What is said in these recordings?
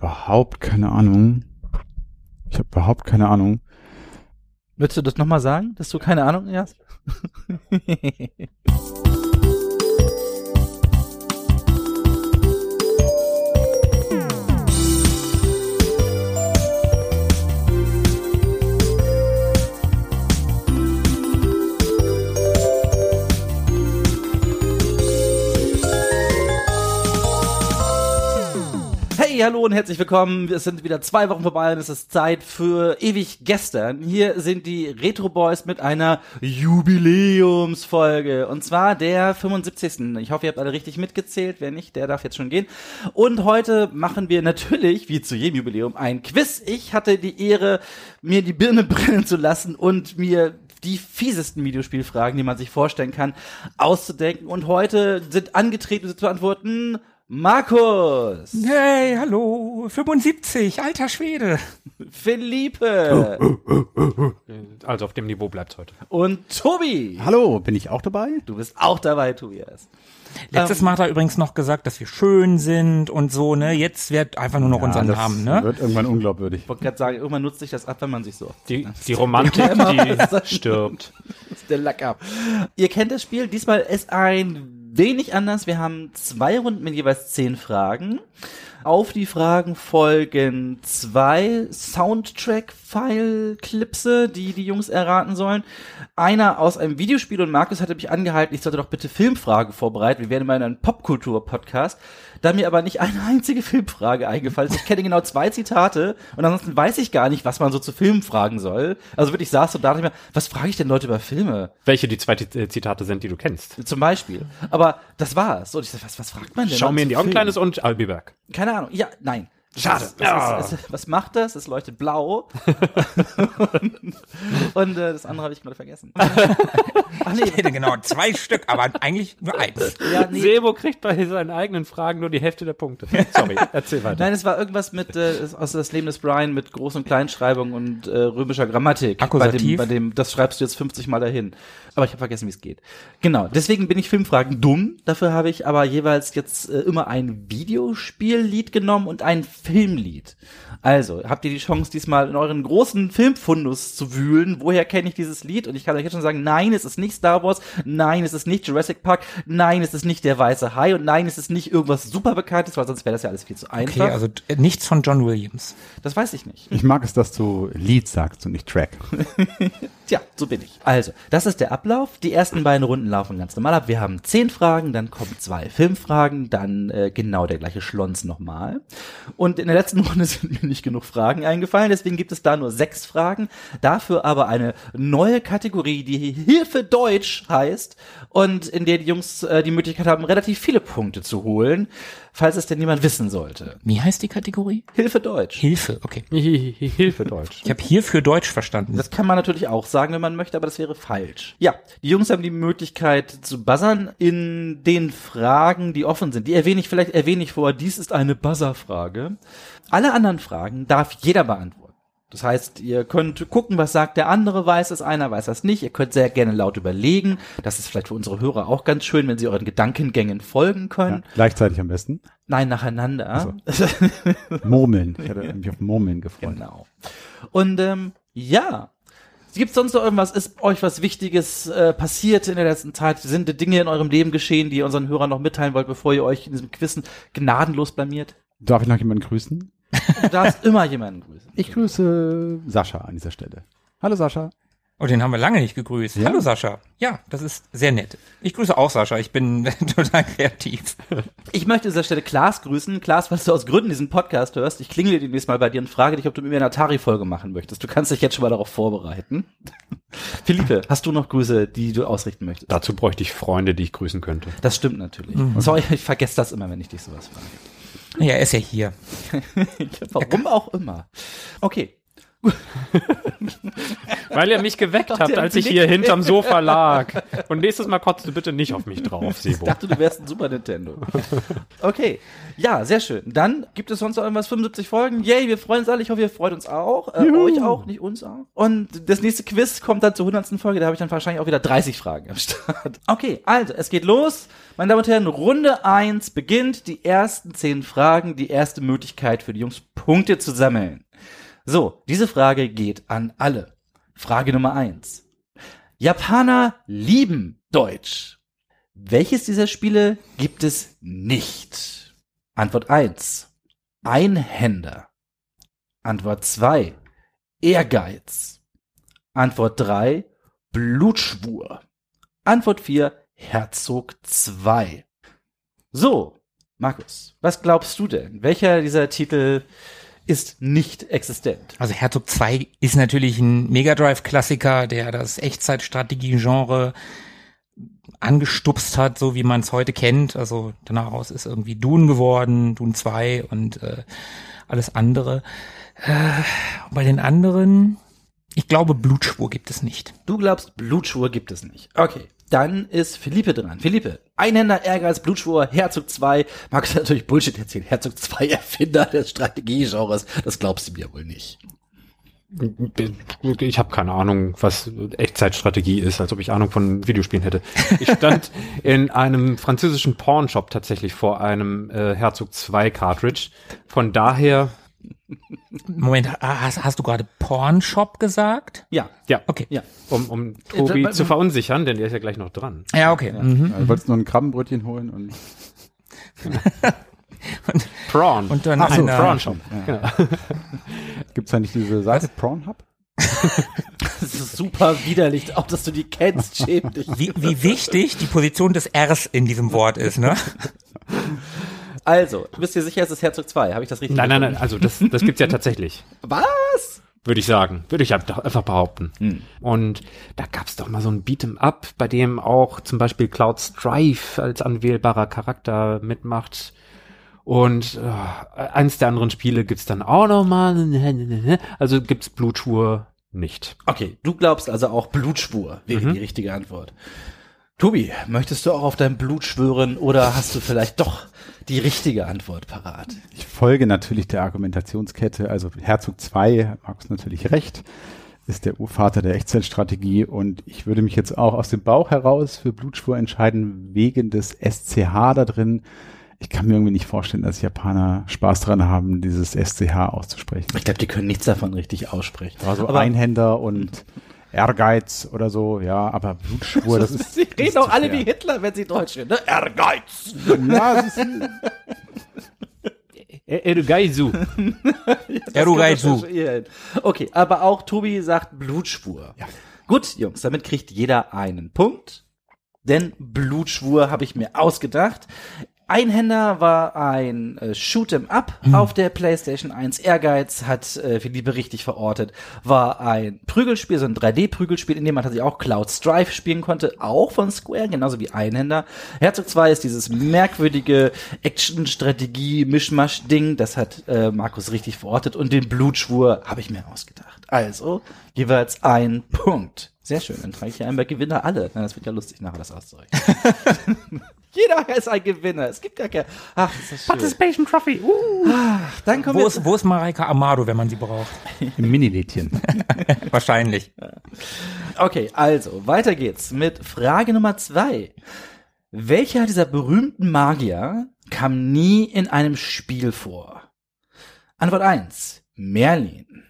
überhaupt keine Ahnung. Ich habe überhaupt keine Ahnung. Würdest du das nochmal sagen, dass du keine Ahnung hast? Hey, hallo und herzlich willkommen. Wir sind wieder zwei Wochen vorbei und es ist Zeit für ewig gestern. Hier sind die Retro Boys mit einer Jubiläumsfolge und zwar der 75. Ich hoffe, ihr habt alle richtig mitgezählt. Wer nicht, der darf jetzt schon gehen. Und heute machen wir natürlich, wie zu jedem Jubiläum, ein Quiz. Ich hatte die Ehre, mir die Birne brennen zu lassen und mir die fiesesten Videospielfragen, die man sich vorstellen kann, auszudenken. Und heute sind angetreten, sie zu beantworten Markus, Hey, hallo, 75, alter Schwede. Philippe Also auf dem Niveau bleibt's heute. und Tobi. Hallo, bin ich auch dabei? Du bist auch dabei, Tobias. Letztes Mal hat er übrigens noch gesagt, dass wir schön sind und so, ne? Jetzt wird einfach nur noch unseren das Namen, ne? wird irgendwann unglaubwürdig. Ich wollte gerade sagen, irgendwann nutzt sich das ab, wenn man sich so. Die, die Romantik, die stirbt. ist der Lack ab. Ihr kennt das Spiel. Diesmal ist ein wenig anders. Wir haben zwei Runden mit jeweils zehn Fragen. Auf die Fragen folgen zwei Soundtrack-File-Clipse, die die Jungs erraten sollen. Einer aus einem Videospiel und Markus hatte mich angehalten, ich sollte doch bitte Filmfragen vorbereiten. Wir werden mal in einem Popkultur-Podcast. Da mir aber nicht eine einzige Filmfrage eingefallen ist. Ich kenne genau zwei Zitate und ansonsten weiß ich gar nicht, was man so zu Filmen fragen soll. Also wirklich saß und dachte ich mir, was frage ich denn Leute über Filme? Welche die zwei äh, Zitate sind, die du kennst. Zum Beispiel. Aber das war's. Und ich dachte, was, was fragt man denn? Schau mir in die Augen? Kleines, und I'll be back. Keine Ahnung. Ja, nein. Schade. Das, das Ja. ist, es, was macht das? Es leuchtet blau. und äh, das andere habe ich gerade vergessen. Ach nee, genau, zwei Stück, aber eigentlich nur eins. ja, nee. Sebo kriegt bei seinen eigenen Fragen nur die Hälfte der Punkte. Sorry, erzähl weiter. Nein, es war irgendwas mit äh, aus das Leben des Brian mit Groß- und Kleinschreibung und äh, römischer Grammatik. Bei dem, Akkusativ? bei dem, das schreibst du jetzt 50 Mal dahin. Aber ich habe vergessen, wie es geht. Genau, deswegen bin ich Filmfragen dumm. Dafür habe ich aber jeweils jetzt äh, immer ein Videospiellied genommen und ein Filmlied. Also, habt ihr die Chance, diesmal in euren großen Filmfundus zu wühlen? Woher kenne ich dieses Lied? Und ich kann euch jetzt schon sagen, nein, es ist nicht Star Wars, nein, es ist nicht Jurassic Park, nein, es ist nicht der weiße Hai und nein, es ist nicht irgendwas super bekanntes, weil sonst wäre das ja alles viel zu einfach. Okay, also äh, nichts von John Williams. Das weiß ich nicht. Ich mag es, dass du Lied sagst und nicht Track. Tja, so bin ich. Also, das ist der Ablauf. Die ersten beiden Runden laufen ganz normal ab. Wir haben zehn Fragen, dann kommen zwei Filmfragen, dann äh, genau der gleiche Schlons nochmal. Und in der letzten Runde sind mir nicht genug Fragen eingefallen, deswegen gibt es da nur sechs Fragen. Dafür aber eine neue Kategorie, die Hilfe Deutsch heißt und in der die Jungs äh, die Möglichkeit haben, relativ viele Punkte zu holen, falls es denn jemand wissen sollte. Wie heißt die Kategorie? Hilfe Deutsch. Hilfe, okay. Hilfe Deutsch. Ich habe hier für Deutsch verstanden. Das kann man natürlich auch sagen, wenn man möchte, aber das wäre falsch. Ja, die Jungs haben die Möglichkeit zu buzzern in den Fragen, die offen sind. Die erwähne ich vielleicht erwähne ich vor. Dies ist eine Buzzer-Frage. Alle anderen Fragen darf jeder beantworten. Das heißt, ihr könnt gucken, was sagt der andere, weiß es einer, weiß das nicht. Ihr könnt sehr gerne laut überlegen. Das ist vielleicht für unsere Hörer auch ganz schön, wenn sie euren Gedankengängen folgen können. Ja, gleichzeitig am besten. Nein, nacheinander. Murmeln. Ich hatte mich auf Murmeln gefreut. Genau. Und ähm, ja. Gibt sonst noch irgendwas? Ist euch was Wichtiges äh, passiert in der letzten Zeit? Sind Dinge in eurem Leben geschehen, die ihr unseren Hörern noch mitteilen wollt, bevor ihr euch in diesem Quiz gnadenlos blamiert? Darf ich noch jemanden grüßen? Du darfst immer jemanden grüßen. Ich grüße Sascha an dieser Stelle. Hallo Sascha. Oh, den haben wir lange nicht gegrüßt. Ja? Hallo Sascha. Ja, das ist sehr nett. Ich grüße auch Sascha. Ich bin total kreativ. Ich möchte an dieser Stelle Klaas grüßen. Klaas, was du aus Gründen diesen Podcast hörst, ich klingele demnächst mal bei dir und frage dich, ob du mit mir eine Atari-Folge machen möchtest. Du kannst dich jetzt schon mal darauf vorbereiten. Philippe, hast du noch Grüße, die du ausrichten möchtest? Dazu bräuchte ich Freunde, die ich grüßen könnte. Das stimmt natürlich. Sorry, ich vergesse das immer, wenn ich dich sowas frage. Ja, er ist ja hier. Warum auch immer. Okay. Weil ihr mich geweckt habt, als ich hier hinterm Sofa lag. Und nächstes Mal kotzt du bitte nicht auf mich drauf, Ich Sebo. dachte, du wärst ein Super Nintendo. Okay. Ja, sehr schön. Dann gibt es sonst noch irgendwas, 75 Folgen. Yay, wir freuen uns alle. Ich hoffe, ihr freut uns auch. Äh, euch auch, nicht uns auch. Und das nächste Quiz kommt dann zur 100. Folge. Da habe ich dann wahrscheinlich auch wieder 30 Fragen am Start. Okay, also, es geht los. Meine Damen und Herren, Runde 1 beginnt. Die ersten 10 Fragen, die erste Möglichkeit für die Jungs Punkte zu sammeln. So, diese Frage geht an alle. Frage Nummer eins. Japaner lieben Deutsch. Welches dieser Spiele gibt es nicht? Antwort eins: Einhänder. Antwort zwei: Ehrgeiz. Antwort drei: Blutschwur. Antwort vier: Herzog 2. So, Markus, was glaubst du denn? Welcher dieser Titel ist nicht existent? Also Herzog 2 ist natürlich ein Mega Drive Klassiker, der das Echtzeitstrategie-Genre angestupst hat, so wie man es heute kennt. Also danach aus ist irgendwie Dune geworden, Dune 2 und äh, alles andere. Äh, bei den anderen, ich glaube, Blutschwur gibt es nicht. Du glaubst, Blutschwur gibt es nicht. Okay, dann ist Philippe dran. Philippe, Einhänder, Ehrgeiz, Blutschwur, Herzog 2. Magst du natürlich Bullshit erzählen. Herzog 2, Erfinder des Strategiegenres. Das glaubst du mir wohl nicht. Ich habe keine Ahnung, was Echtzeitstrategie ist, als ob ich Ahnung von Videospielen hätte. Ich stand in einem französischen Pornshop tatsächlich vor einem äh, Herzog 2 Cartridge. Von daher, Moment, hast, hast du gerade Pornshop gesagt? Ja, ja, Okay. ja. um, um Tobi Äh, zu verunsichern, denn der ist ja gleich noch dran. Ja, okay. Mhm. Du wolltest nur ein Krabbenbrötchen holen und Prawn. Und dann Ach so, einer, Prawn Shop. Ja. gibt's da nicht diese Seite Pornhub? Das ist super widerlich, auch dass du die kennst, schäm dich. wie, wie wichtig die Position des Rs in diesem Wort ist, ne? Also, du bist dir sicher, es ist Herzog 2. Habe ich das richtig Nein, nein, nein, also das, das gibt's ja tatsächlich. Was? Würde ich sagen. Würde ich einfach behaupten. Und da gab's doch mal so ein Beat'em Up, bei dem auch zum Beispiel Cloud Strife als anwählbarer Charakter mitmacht. Und äh, eins der anderen Spiele gibt's dann auch noch mal. Also gibt's Blutschwur nicht. Okay, du glaubst also auch Blutschwur wäre die richtige Antwort. Tobi, möchtest du auch auf dein Blut schwören oder hast du vielleicht doch die richtige Antwort parat? Ich folge natürlich der Argumentationskette. Also Herzog 2, Markus natürlich recht, ist der Urvater der Echtzeitstrategie und ich würde mich jetzt auch aus dem Bauch heraus für Blutschwur entscheiden, wegen des SCH da drin. Ich kann mir irgendwie nicht vorstellen, dass Japaner Spaß dran haben, dieses SCH auszusprechen. Ich glaube, die können nichts davon richtig aussprechen. Also Aber- Einhänder und Ehrgeiz oder so, ja, aber Blutschwur, das ist. Sie reden zu alle wie Hitler, wenn sie Deutsch reden. Ne? Ehrgeiz. Ja, es ist, Erugaizu. Erugaizu. Okay, aber auch Tobi sagt Blutschwur. Ja. Gut, Jungs, damit kriegt jeder einen Punkt. Denn Blutschwur habe ich mir ausgedacht. Einhänder war ein äh, Shoot'em Up auf der PlayStation 1. Ehrgeiz hat äh, Philippe richtig verortet. War ein Prügelspiel, so ein 3D-Prügelspiel, in dem man tatsächlich auch Cloud Strife spielen konnte, auch von Square, genauso wie Einhänder. Herzog 2 ist dieses merkwürdige Action-Strategie-Mischmasch-Ding. Das hat äh, Markus richtig verortet. Und den Blutschwur habe ich mir ausgedacht. Also jeweils ein Punkt. Sehr schön, dann trage ich hier einmal Gewinner alle. Na, das wird ja lustig nachher, das auszurechnen. Jeder ist ein Gewinner. Es gibt gar keine. Ach, ist das schön. Participation Trophy. Uh. Dann kommen Wo wir ist, wo ist Mareike Amado, wenn man sie braucht? Im Minilädchen. Wahrscheinlich. Okay, also, weiter geht's mit Frage Nummer zwei. Welcher dieser berühmten Magier kam nie in einem Spiel vor? Antwort eins: Merlin.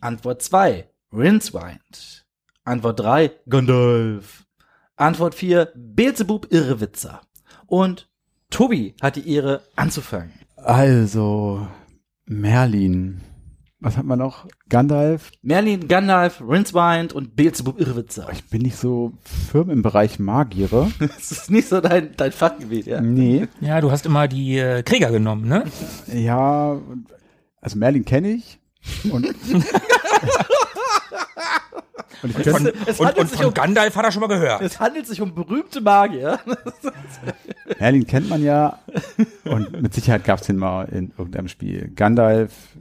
Antwort zwei: Rincewind. Antwort drei: Gandalf. Antwort vier: Beelzebub Irrewitzer. Und Tobi hat die Ehre anzufangen. Also, Merlin. Was hat man noch? Gandalf. Merlin, Gandalf, Rincewind und Beelzebub Irrewitzer. Ich bin nicht so firm im Bereich Magiere. Das ist nicht so dein, dein Fachgebiet, ja? Nee. Ja, du hast immer die äh, Krieger genommen, ne? Ja, und- also Merlin kenne ich. Und, und ich Von, und, handelt und sich von um- Gandalf hat er schon mal gehört. Es handelt sich um berühmte Magier. Merlin kennt man ja. Und mit Sicherheit gab es den mal in irgendeinem Spiel. Gandalf,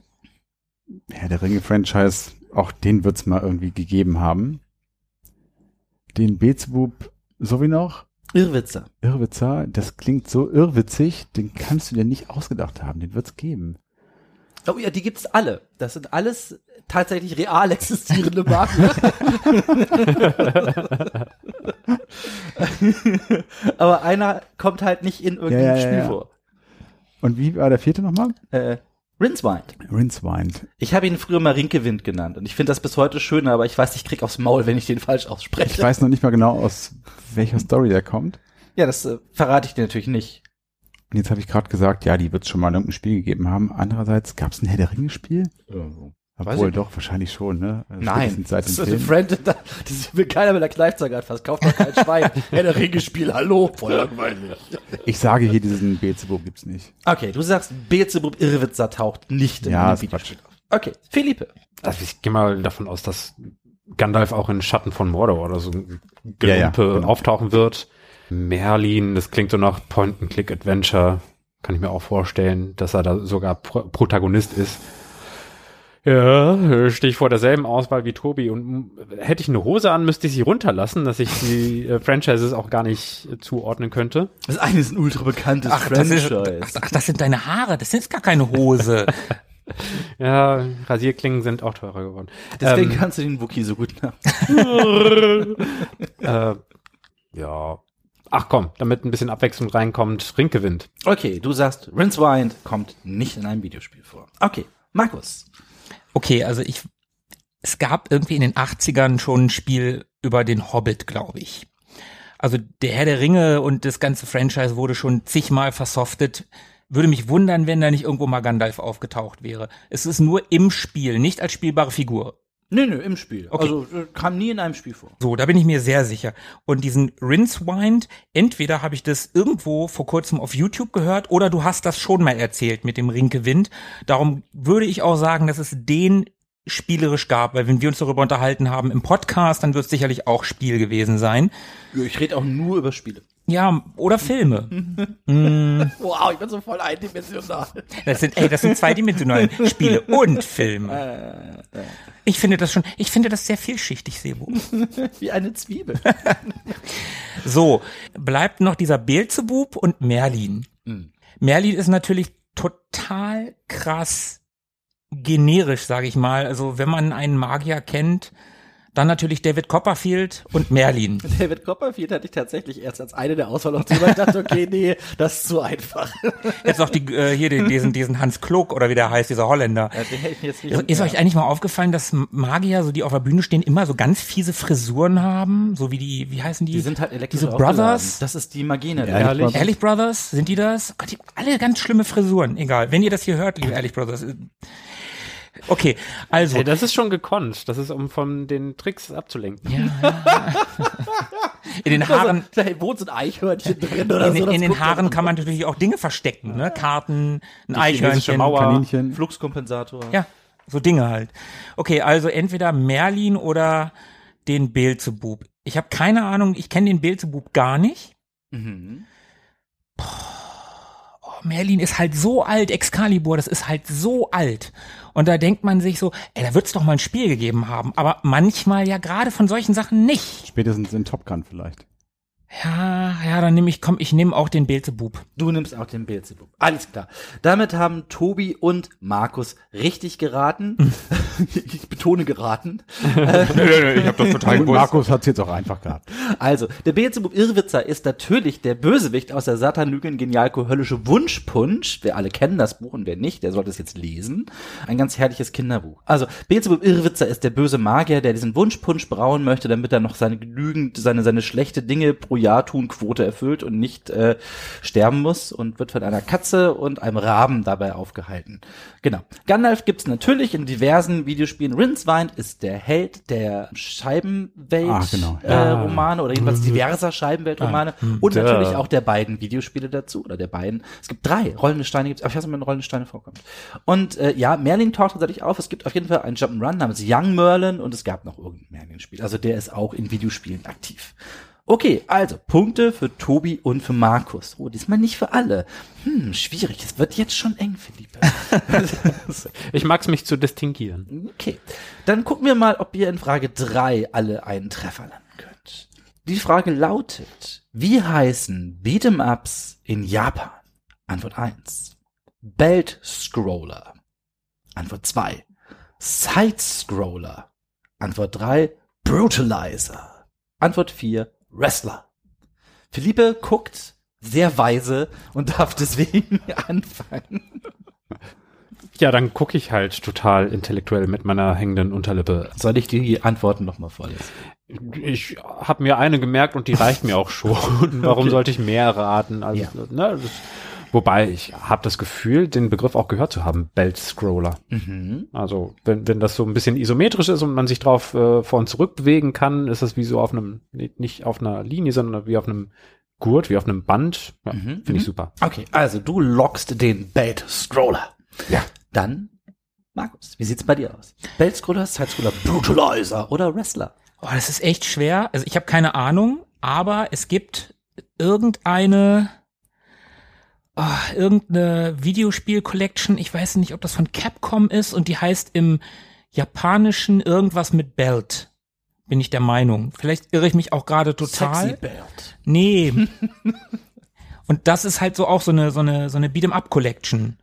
Herr der Ringe-Franchise, auch den wird's mal irgendwie gegeben haben. Den Beelzebub so wie noch. Irrwitzer. Irrwitzer, das klingt so irrwitzig, den kannst du dir nicht ausgedacht haben, den wird's geben. Oh ja, die gibt's alle. Das sind alles tatsächlich real existierende Magier. Aber einer kommt halt nicht in irgendeinem Ja, ja, Spiel ja. vor. Und wie war der vierte nochmal? Äh, Rincewind. Rincewind. Ich habe ihn früher mal Rinkewind genannt und ich finde das bis heute schön, aber ich weiß, ich krieg aufs Maul, wenn ich den falsch ausspreche. Ich weiß noch nicht mal genau, aus welcher Story der kommt. Ja, das äh, verrate ich dir natürlich nicht. Und jetzt habe ich gerade gesagt, ja, die wird es schon mal in irgendeinem Spiel gegeben haben. Andererseits gab es ein Herr der Ringe-Spiel? Weiß Obwohl ich doch, wahrscheinlich schon, ne? Also Nein, Seit das dem ist ein Film. Friend, da- das will keiner mit der Kneifzange anfassen. Kauft doch kein Schwein. Herr der Ringe-Spiel, hallo, voll langweilig. Ich sage hier, diesen Beelzebub gibt's nicht. Okay, du sagst, Beelzebub Irrwitzer taucht nicht in Ja, dem ist Videospiel auf. Okay, Philippe. Also ich gehe mal davon aus, dass Gandalf auch in Schatten von Mordor oder so ein Ja, ja, genau. auftauchen wird. Merlin, das klingt so nach Point-and-Click-Adventure. Kann ich mir auch vorstellen, dass er da sogar Pro Protagonist ist. Ja, stehe ich vor derselben Auswahl wie Tobi und hätte ich eine Hose an, müsste ich sie runterlassen, dass ich die äh, Franchises auch gar nicht äh, zuordnen könnte. Das eine ist ein ultra bekanntes Ach das, ist, Franchise. ach, ach, das sind deine Haare, das ist gar keine Hose. Ja, Rasierklingen sind auch teurer geworden. Deswegen Ähm, kannst du den Wookie so gut nach. äh, ja. Ach komm, damit ein bisschen Abwechslung reinkommt, Rinkewind. Okay, du sagst, Rincewind kommt nicht in einem Videospiel vor. Okay, Markus. Okay, also ich, es gab irgendwie in den 80ern schon ein Spiel über den Hobbit, glaube ich. Also der Herr der Ringe und das ganze Franchise wurde schon zigmal versoftet. Würde mich wundern, wenn da nicht irgendwo mal Gandalf aufgetaucht wäre. Es ist nur im Spiel, nicht als spielbare Figur. Nö, nö, im Spiel. Okay. Also äh, kam nie in einem Spiel vor. So, da bin ich mir sehr sicher. Und diesen Rincewind, entweder habe ich das irgendwo vor kurzem auf YouTube gehört oder du hast das schon mal erzählt mit dem Rinkewind. Darum würde ich auch sagen, dass es den spielerisch gab, weil wenn wir uns darüber unterhalten haben im Podcast, dann wird es sicherlich auch Spiel gewesen sein. Ich rede auch nur über Spiele. Ja, oder Filme. Wow, ich bin so voll eindimensional. Das sind, ey, das sind zweidimensionale Spiele und Filme. Ich finde das schon, ich finde das sehr vielschichtig, Sebo. Wie eine Zwiebel. So, bleibt noch dieser Beelzebub und Merlin. Merlin ist natürlich total krass generisch, sage ich mal. Also wenn man einen Magier kennt, dann natürlich David Copperfield und Merlin. David Copperfield hatte ich tatsächlich erst als eine der Auswahloptionen, weil ich dachte, okay, nee, das ist zu einfach. Jetzt noch die, äh, hier den, diesen, diesen Hans Klug oder wie der heißt, dieser Holländer. Ja. Ist, ist euch eigentlich mal aufgefallen, dass Magier, so die auf der Bühne stehen, immer so ganz fiese Frisuren haben? So wie die, wie heißen die? die sind halt elektrisch Diese. Brothers? Das ist die Magine. Ehrlich? Ehrlich? Ehrlich Brothers, sind die das? Gott, die haben alle ganz schlimme Frisuren. Egal, wenn ihr das hier hört, liebe Ehrlich Brothers. Okay, also. Ey, das ist schon gekonnt. Das ist, um von den Tricks abzulenken. ja, ja. In den Haaren, Da wohnt so ein Eichhörnchen drin oder in, so. in den Haaren kann man natürlich auch Dinge verstecken, ne? Karten, ein chinesische Eichhörnchen. Mauer. Kaninchen. Fluxkompensator. Ja, so Dinge halt. Okay, also entweder Merlin oder den Beelzebub. Ich habe keine Ahnung, ich kenne den Beelzebub gar nicht. Mhm. Oh, Merlin ist halt so alt, Excalibur, das ist halt so alt. Und da denkt man sich so, ey, da wird's doch mal ein Spiel gegeben haben. Aber manchmal ja gerade von solchen Sachen nicht. Spätestens in Top Gun vielleicht. Ja, ja, dann nehme ich, komm, ich nehme auch den Beelzebub. Du nimmst auch den Beelzebub. Alles klar. Damit haben Tobi und Markus richtig geraten. ich betone geraten. ich hab das total Und Markus hat's jetzt auch einfach gehabt. Also, der Beelzebub Irrwitzer ist natürlich der Bösewicht aus der Satan-Lügen Genialko Höllische Wunschpunsch. Wir alle kennen das Buch und wer nicht, der sollte es jetzt lesen. Ein ganz herrliches Kinderbuch. Also, Beelzebub Irrwitzer ist der böse Magier, der diesen Wunschpunsch brauen möchte, damit er noch seine genügend, seine, seine schlechte Dinge pro Jahr tun Quote erfüllt und nicht äh, sterben muss und wird von einer Katze und einem Raben dabei aufgehalten. Genau. Gandalf gibt's natürlich in diversen Videospielen. Rincewind ist der Held der Scheibenwelt Ah, genau. äh, Romane oder jedenfalls diverser Scheibenweltromane und Duh. natürlich auch der beiden Videospiele dazu oder der beiden. Es gibt drei rollende Steine, gibt's, ich weiß nicht, ob rollende Steine vorkommt. Und äh, ja, Merlin taucht tatsächlich auf. Es gibt auf jeden Fall einen Jump'n'Run namens Young Merlin und es gab noch irgendein Merlin-Spiel. Also der ist auch in Videospielen aktiv. Okay, also Punkte für Tobi und für Markus. Oh, diesmal nicht für alle. Hm, schwierig. Es wird jetzt schon eng, Philippe. Ich mag's mich zu distinguieren. Okay, dann gucken wir mal, ob ihr in Frage drei alle einen Treffer landen könnt. Die Frage lautet, wie heißen Beat'em-Ups in Japan? Antwort 1. Belt Scroller. Antwort 2. Side Scroller. Antwort 3. Brutalizer. Antwort 4. Wrestler. Philippe guckt sehr weise und darf deswegen anfangen. Ja, dann gucke ich halt total intellektuell mit meiner hängenden Unterlippe. Soll ich die Antworten nochmal vorlesen? Ich habe mir eine gemerkt und die reicht mir auch schon. Warum Okay. sollte ich mehr raten? Also, Ja. ne, das, wobei ich habe das Gefühl, den Begriff auch gehört zu haben, Belt Scroller. Mhm. Also wenn, wenn das so ein bisschen isometrisch ist und man sich drauf äh, vor und zurück bewegen kann, ist das wie so auf einem, nicht auf einer Linie, sondern wie auf einem Gurt, wie auf einem Band. Ja, Mhm, Finde mhm. ich super. Okay, also du lockst den Belt Scroller. Ja. Dann, Markus, wie sieht's bei dir aus? Belt Scroller, Side Scroller, Brutalizer oder Wrestler? Oh, das ist echt schwer. Also ich habe keine Ahnung, aber es gibt irgendeine oh, irgendeine Videospiel-Collection. Ich weiß nicht, ob das von Capcom ist und die heißt im Japanischen irgendwas mit Belt. Bin ich der Meinung. Vielleicht irre ich mich auch gerade total. Sexy Belt. Nee. und das ist halt so auch so eine so eine so eine Beat'em Up Collection.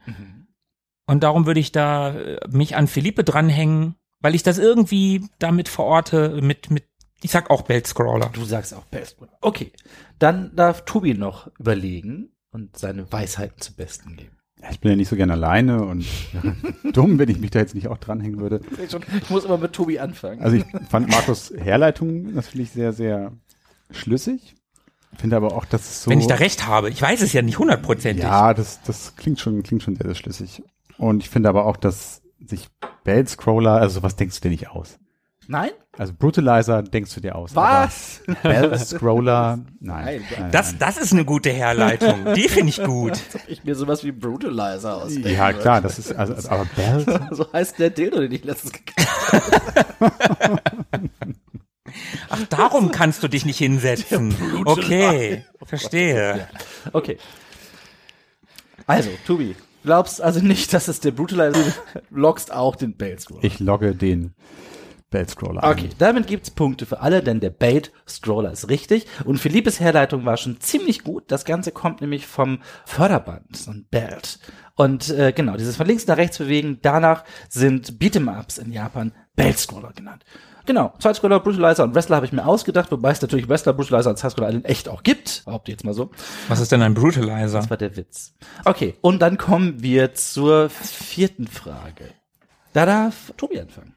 Und darum würde ich da äh, mich an Philippe dranhängen, weil ich das irgendwie damit verorte mit mit ich sag auch Belt Scroller. Du sagst auch Belt Scroller. Okay, dann darf Tobi noch überlegen und seine Weisheiten zum Besten geben. Ich bin ja nicht so gern alleine und dumm, wenn ich mich da jetzt nicht auch dranhängen würde. Ich muss immer mit Tobi anfangen. Also ich fand Markus Herleitung natürlich sehr, sehr schlüssig. Finde aber auch, dass es so. Wenn ich da recht habe. Ich weiß es ja nicht hundertprozentig. Ja, das, das klingt schon, klingt schon sehr, sehr schlüssig. Und ich finde aber auch, dass sich Belt Scroller, also was denkst du dir nicht aus? Nein? Also Brutalizer denkst du dir aus. Was? Belt Scroller, nein. Nein. Das, das ist eine gute Herleitung. Die finde ich gut. Ich mir sowas wie Brutalizer ausdenken. Ja, klar, das ist, also, also aber Belt, So heißt der Dildo, den ich letztens gekriegt habe. Ach, darum kannst du dich nicht hinsetzen. Okay, verstehe. Okay. Also, Tobi, glaubst also nicht, dass es der Brutalizer ist? Du lockst auch den Belt Scroller. ich logge den Belt Scroller ein. Okay, damit gibt's Punkte für alle, denn der Bait Scroller ist richtig. Und Philippes Herleitung war schon ziemlich gut. Das Ganze kommt nämlich vom Förderband, so ein Belt. Und äh, genau, dieses von links nach rechts bewegen, danach sind Beat'em-Ups in Japan Belt Scroller genannt. Genau, Side-Scroller, Brutalizer und Wrestler habe ich mir ausgedacht, wobei es natürlich Wrestler, Brutalizer und Side-Scroller in echt auch gibt. Behaupte jetzt mal so. Was ist denn ein Brutalizer? Das war der Witz. Okay, und dann kommen wir zur vierten Frage. Da darf Tobi anfangen.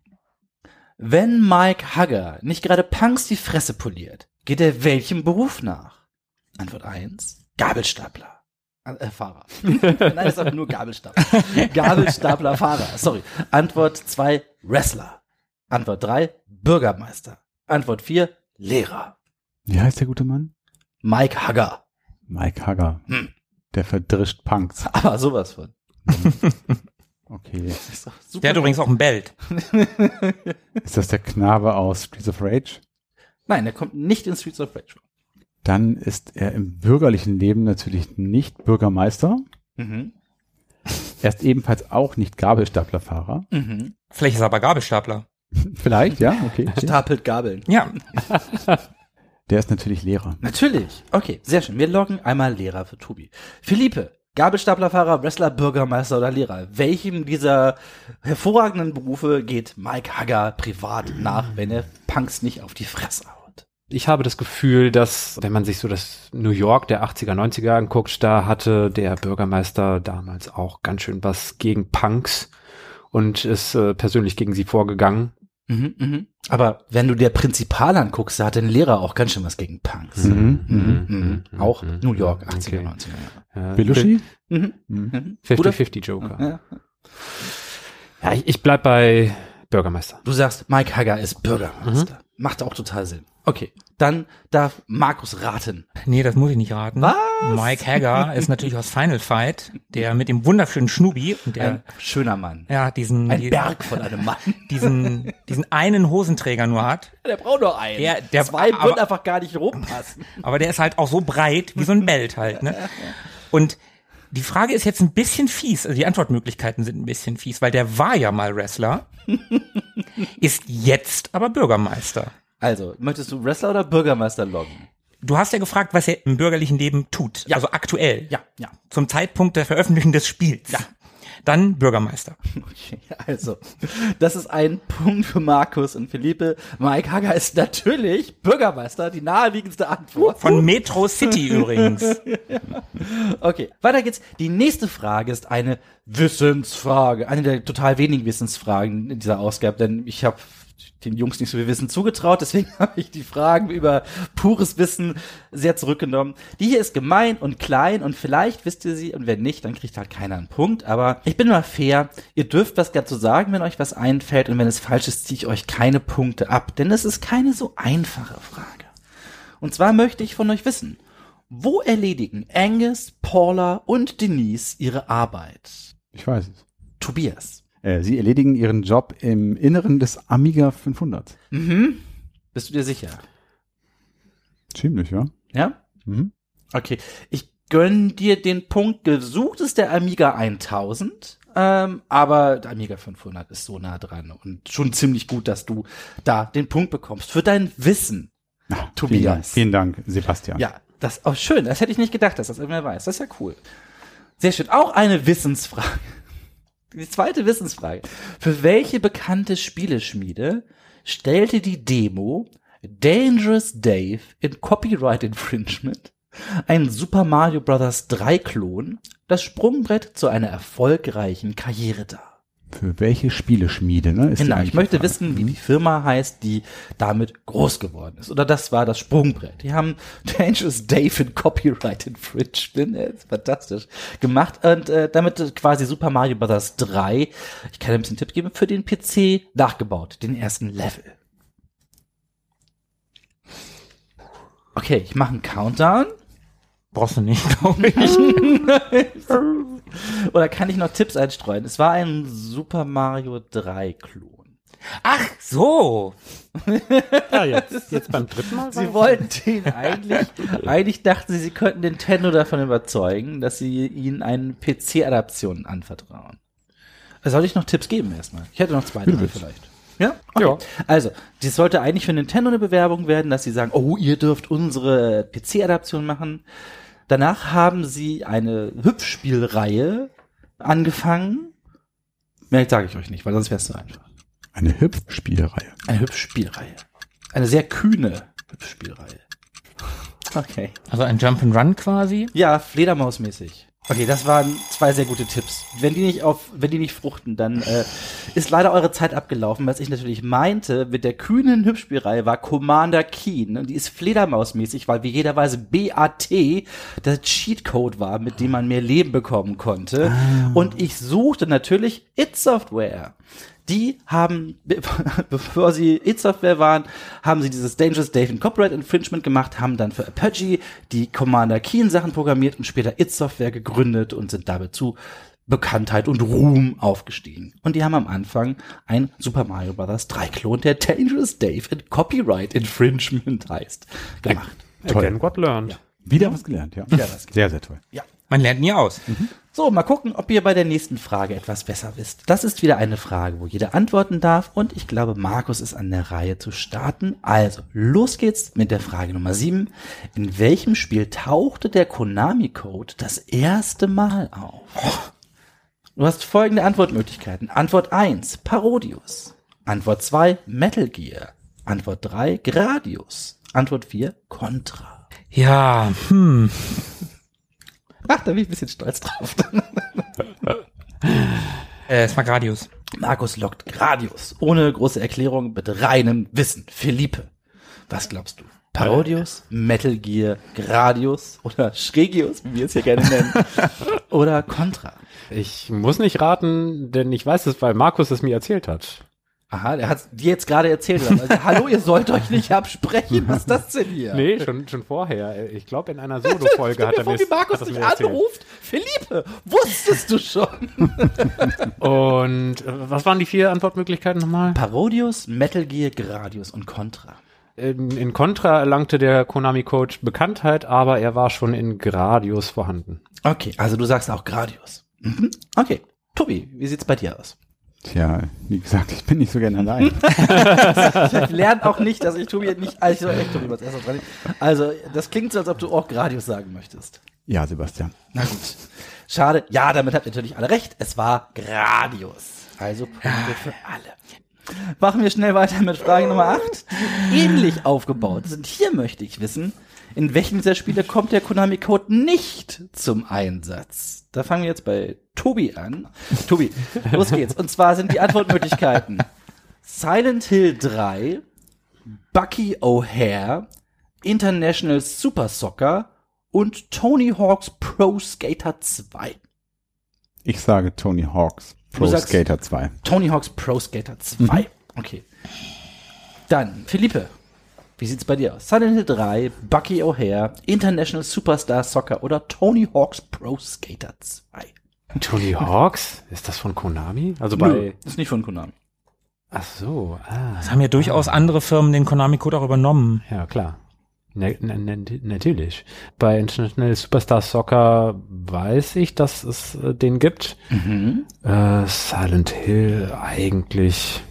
Wenn Mike Hugger nicht gerade Punks die Fresse poliert, geht er welchem Beruf nach? Antwort eins: Gabelstapler. Äh, Fahrer. Nein, das ist aber nur Gabelstapler. Gabelstapler Fahrer. Sorry. Antwort zwei: Wrestler. Antwort drei: Bürgermeister. Antwort vier: Lehrer. Wie heißt der gute Mann? Mike Hugger. Mike Hugger. Hm. Der verdrischt Punks. Aber sowas von. Okay. Der hat übrigens auch ein Belt. Ist das der Knabe aus Streets of Rage? Nein, der kommt nicht in Streets of Rage. Dann ist er im bürgerlichen Leben natürlich nicht Bürgermeister. Mhm. Er ist ebenfalls auch nicht Gabelstaplerfahrer. Mhm. Vielleicht ist er aber Gabelstapler. Vielleicht, ja, okay. okay. Stapelt Gabeln. Ja, Der ist natürlich Lehrer. Natürlich. Okay, sehr schön. Wir loggen einmal Lehrer für Tobi. Philippe, Gabelstaplerfahrer, Wrestler, Bürgermeister oder Lehrer. Welchem dieser hervorragenden Berufe geht Mike Hugger privat nach, wenn er Punks nicht auf die Fresse haut? Ich habe das Gefühl, dass, wenn man sich so das New York der 80er, 90er anguckt, da hatte der Bürgermeister damals auch ganz schön was gegen Punks und ist äh, persönlich gegen sie vorgegangen. Mhm, mhm. Aber wenn du dir Prinzipal anguckst, da hat ein Lehrer auch ganz schön was gegen Punks. Mhm, mhm. Mhm. Auch mhm, New York, okay. 80er, 90er Jahre. Ja, Belushi? Mhm. Mhm. Mhm. 50-50 Joker. Ja. Ja, ich, ich bleib bei Bürgermeister. Du sagst, Mike Hugger ist Bürgermeister. Macht auch total Sinn. Okay, dann darf Markus raten. nee, das muss ich nicht raten. Was? Mike Hagger ist natürlich aus Final Fight, der mit dem wunderschönen Schnubi und der, Ein schöner Mann. ja, diesen, Ein Berg von einem Mann. diesen, diesen einen Hosenträger nur hat. Der braucht nur einen. Der- der- Zwei aber- würden einfach gar nicht rumpassen. Aber der ist halt auch so breit wie so ein Belt halt, ne? Und die Frage ist jetzt ein bisschen fies, also die Antwortmöglichkeiten sind ein bisschen fies, weil der war ja mal Wrestler, ist jetzt aber Bürgermeister. Also, möchtest du Wrestler oder Bürgermeister loggen? Du hast ja gefragt, was er im bürgerlichen Leben tut, Ja. also aktuell. Ja, ja. Zum Zeitpunkt der Veröffentlichung des Spiels. Ja. Dann Bürgermeister. Okay, also, das ist ein Punkt für Markus und Philippe. Mike Hager ist natürlich Bürgermeister, die naheliegendste Antwort. Von Metro City übrigens. Okay, weiter geht's. Die nächste Frage ist eine Wissensfrage. Eine der total wenigen Wissensfragen in dieser Ausgabe, denn ich habe den Jungs nicht so viel Wissen zugetraut, deswegen habe ich die Fragen über pures Wissen sehr zurückgenommen. Die hier ist gemein und klein und vielleicht wisst ihr sie und wenn nicht, dann kriegt halt keiner einen Punkt, aber ich bin mal fair, ihr dürft was dazu sagen, wenn euch was einfällt und wenn es falsch ist, ziehe ich euch keine Punkte ab, denn es ist keine so einfache Frage. Und zwar möchte ich von euch wissen, wo erledigen Angus, Paula und Denise ihre Arbeit? Ich weiß es. Tobias. Äh, sie erledigen ihren Job im Inneren des Amiga 500. Mhm. Bist du dir sicher? Ziemlich, ja. Ja? Mhm. Okay. Ich gönn dir den Punkt. Gesucht ist der Amiga 1000. Ähm, aber der Amiga 500 ist so nah dran und schon ziemlich gut, dass du da den Punkt bekommst für dein Wissen. Ah, Tobias. Vielen Dank, vielen Dank Sebastian. Ja, das auch schön. Das hätte ich nicht gedacht, dass das irgendwer weiß. Das ist ja cool. Sehr schön. Auch eine Wissensfrage. Die zweite Wissensfrage. Für welche bekannte Spieleschmiede stellte die Demo Dangerous Dave in Copyright Infringement ein Super Mario Bros. 3 Klon das Sprungbrett zu einer erfolgreichen Karriere dar? Für welche Spieleschmiede, ne? Ist Genau, ich möchte Frage. wissen, wie die Firma heißt, die damit groß geworden ist. Oder das war das Sprungbrett. Die haben Dangerous Dave in Copyright Infringement, äh, ist fantastisch, gemacht und äh, damit quasi Super Mario Bros. 3, ich kann ein bisschen Tipp geben, für den PC nachgebaut, den ersten Level. Okay, ich mache einen Countdown. Brauchst du nicht, glaube ich. Oder kann ich noch Tipps einstreuen? Es war ein Super Mario 3 Klon. Ach so. Ja, jetzt, jetzt beim dritten Mal. Sie wollten den eigentlich, eigentlich dachten sie, sie könnten Nintendo davon überzeugen, dass sie ihnen eine PC-Adaption anvertrauen. Soll ich noch Tipps geben erstmal? Ich hätte noch zwei, drei vielleicht. Ja? Okay. Ja. Also, das sollte eigentlich für Nintendo eine Bewerbung werden, dass sie sagen, oh, ihr dürft unsere PC-Adaption machen. Danach haben sie eine Hüpfspielreihe angefangen. Mehr sage ich euch nicht, weil sonst wäre es zu einfach. Eine Hüpfspielreihe. Eine Hüpfspielreihe. Eine sehr kühne Hüpfspielreihe. Okay. Also ein Jump'n'Run quasi. Ja, Fledermausmäßig. Okay, das waren zwei sehr gute Tipps. Wenn die nicht auf, wenn die nicht fruchten, dann äh, ist leider eure Zeit abgelaufen. Was ich natürlich meinte mit der kühnen Hübschspielreihe war Commander Keen. Und die ist Fledermausmäßig, weil wie jeder weiß BAT der Cheatcode war, mit dem man mehr Leben bekommen konnte. Und ich suchte natürlich It Software. Die haben, be- bevor sie It Software waren, haben sie dieses Dangerous Dave in Copyright Infringement gemacht, haben dann für Apache die Commander Keen Sachen programmiert und später It Software gegründet und sind damit zu Bekanntheit und Ruhm aufgestiegen. Und die haben am Anfang ein Super Mario Bros. 3 Klon, der Dangerous Dave in Copyright Infringement heißt, gemacht. Again what learned. Wieder was gelernt, ja. Wieder was Sehr, sehr toll. Ja. Man lernt nie aus. So, mal gucken, ob ihr bei der nächsten Frage etwas besser wisst. Das ist wieder eine Frage, wo jeder antworten darf und ich glaube, Markus ist an der Reihe zu starten. Also, los geht's mit der Frage Nummer 7. In welchem Spiel tauchte der Konami-Code das erste Mal auf? Du hast folgende Antwortmöglichkeiten. Antwort 1, Parodius. Antwort 2, Metal Gear. Antwort 3, Gradius. Antwort 4, Contra. Ja, hm. Ach, da bin ich ein bisschen stolz drauf. Äh, es war Gradius. Markus lockt Gradius. Ohne große Erklärung, mit reinem Wissen. Philippe. Was glaubst du? Parodius, Metal Gear, Gradius oder Schregius, wie wir es hier gerne nennen. oder Contra. Ich muss nicht raten, denn ich weiß es, weil Markus es mir erzählt hat. Aha, der hat dir jetzt gerade erzählt. Also, Hallo, ihr sollt euch nicht absprechen. Was ist das denn hier? Nee, schon, schon vorher. Ich glaube, in einer Solo-Folge hat er Bevor mir wie Markus dich anruft. Philippe, wusstest du schon? Und äh, was waren die vier Antwortmöglichkeiten nochmal? Parodius, Metal Gear, Gradius und Contra. In, in Contra erlangte der Konami-Coach Bekanntheit, aber er war schon in Gradius vorhanden. Okay, also du sagst auch Gradius. Mhm. Okay. Tobi, wie sieht's bei dir aus? Tja, wie gesagt, ich bin nicht so gern allein. Ich lerne auch nicht, dass ich Tobi nicht, also echt Tobi was erst dran. Also, das klingt so, als ob du auch Gradius sagen möchtest. Ja, Sebastian. Na gut. Schade. Ja, damit habt ihr natürlich alle recht. Es war Gradius. Also Punkte für alle. Machen wir schnell weiter mit Frage Nummer 8, die ähnlich aufgebaut sind. Hier möchte ich wissen, in welchem dieser Spiele kommt der Konami-Code nicht zum Einsatz? Da fangen wir jetzt bei Tobi an. Tobi, los geht's. Und zwar sind die Antwortmöglichkeiten Silent Hill 3, Bucky O'Hare, International Super Soccer und Tony Hawk's Pro Skater 2. Ich sage Tony Hawks Pro Skater 2. Tony Hawk's Pro Skater 2. Okay. Dann, Philippe, wie sieht's bei dir aus? Silent Hill 3, Bucky O'Hare, International Superstar Soccer oder Tony Hawk's Pro Skater 2? Tony Hawks? Ist das von Konami? Also Nö, bei. ist nicht von Konami. Ach so, ah. Das haben ja durchaus andere Firmen den Konami-Code auch übernommen. Ja, klar. Ne, ne, ne, natürlich. Bei International Superstar Soccer weiß ich, dass es äh, den gibt. Mhm. Äh, Silent Hill eigentlich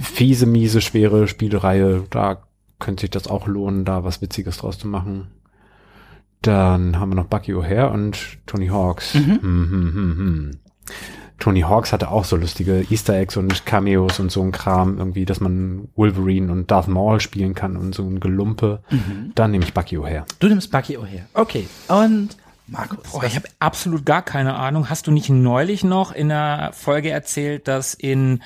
fiese, miese, schwere Spielreihe. Da könnte sich das auch lohnen, da was Witziges draus zu machen. Dann haben wir noch Bucky O'Hare und Tony Hawks. Mhm. Hm, hm, hm, hm. Tony Hawks hatte auch so lustige Easter Eggs und Cameos und so ein Kram, irgendwie, dass man Wolverine und Darth Maul spielen kann und so ein Gelumpe. Mhm. Dann nehme ich Bucky O'Hare. Du nimmst Bucky O'Hare. Okay. Und Markus. Boah, ich habe absolut gar keine Ahnung. Hast du nicht neulich noch in der Folge erzählt, dass in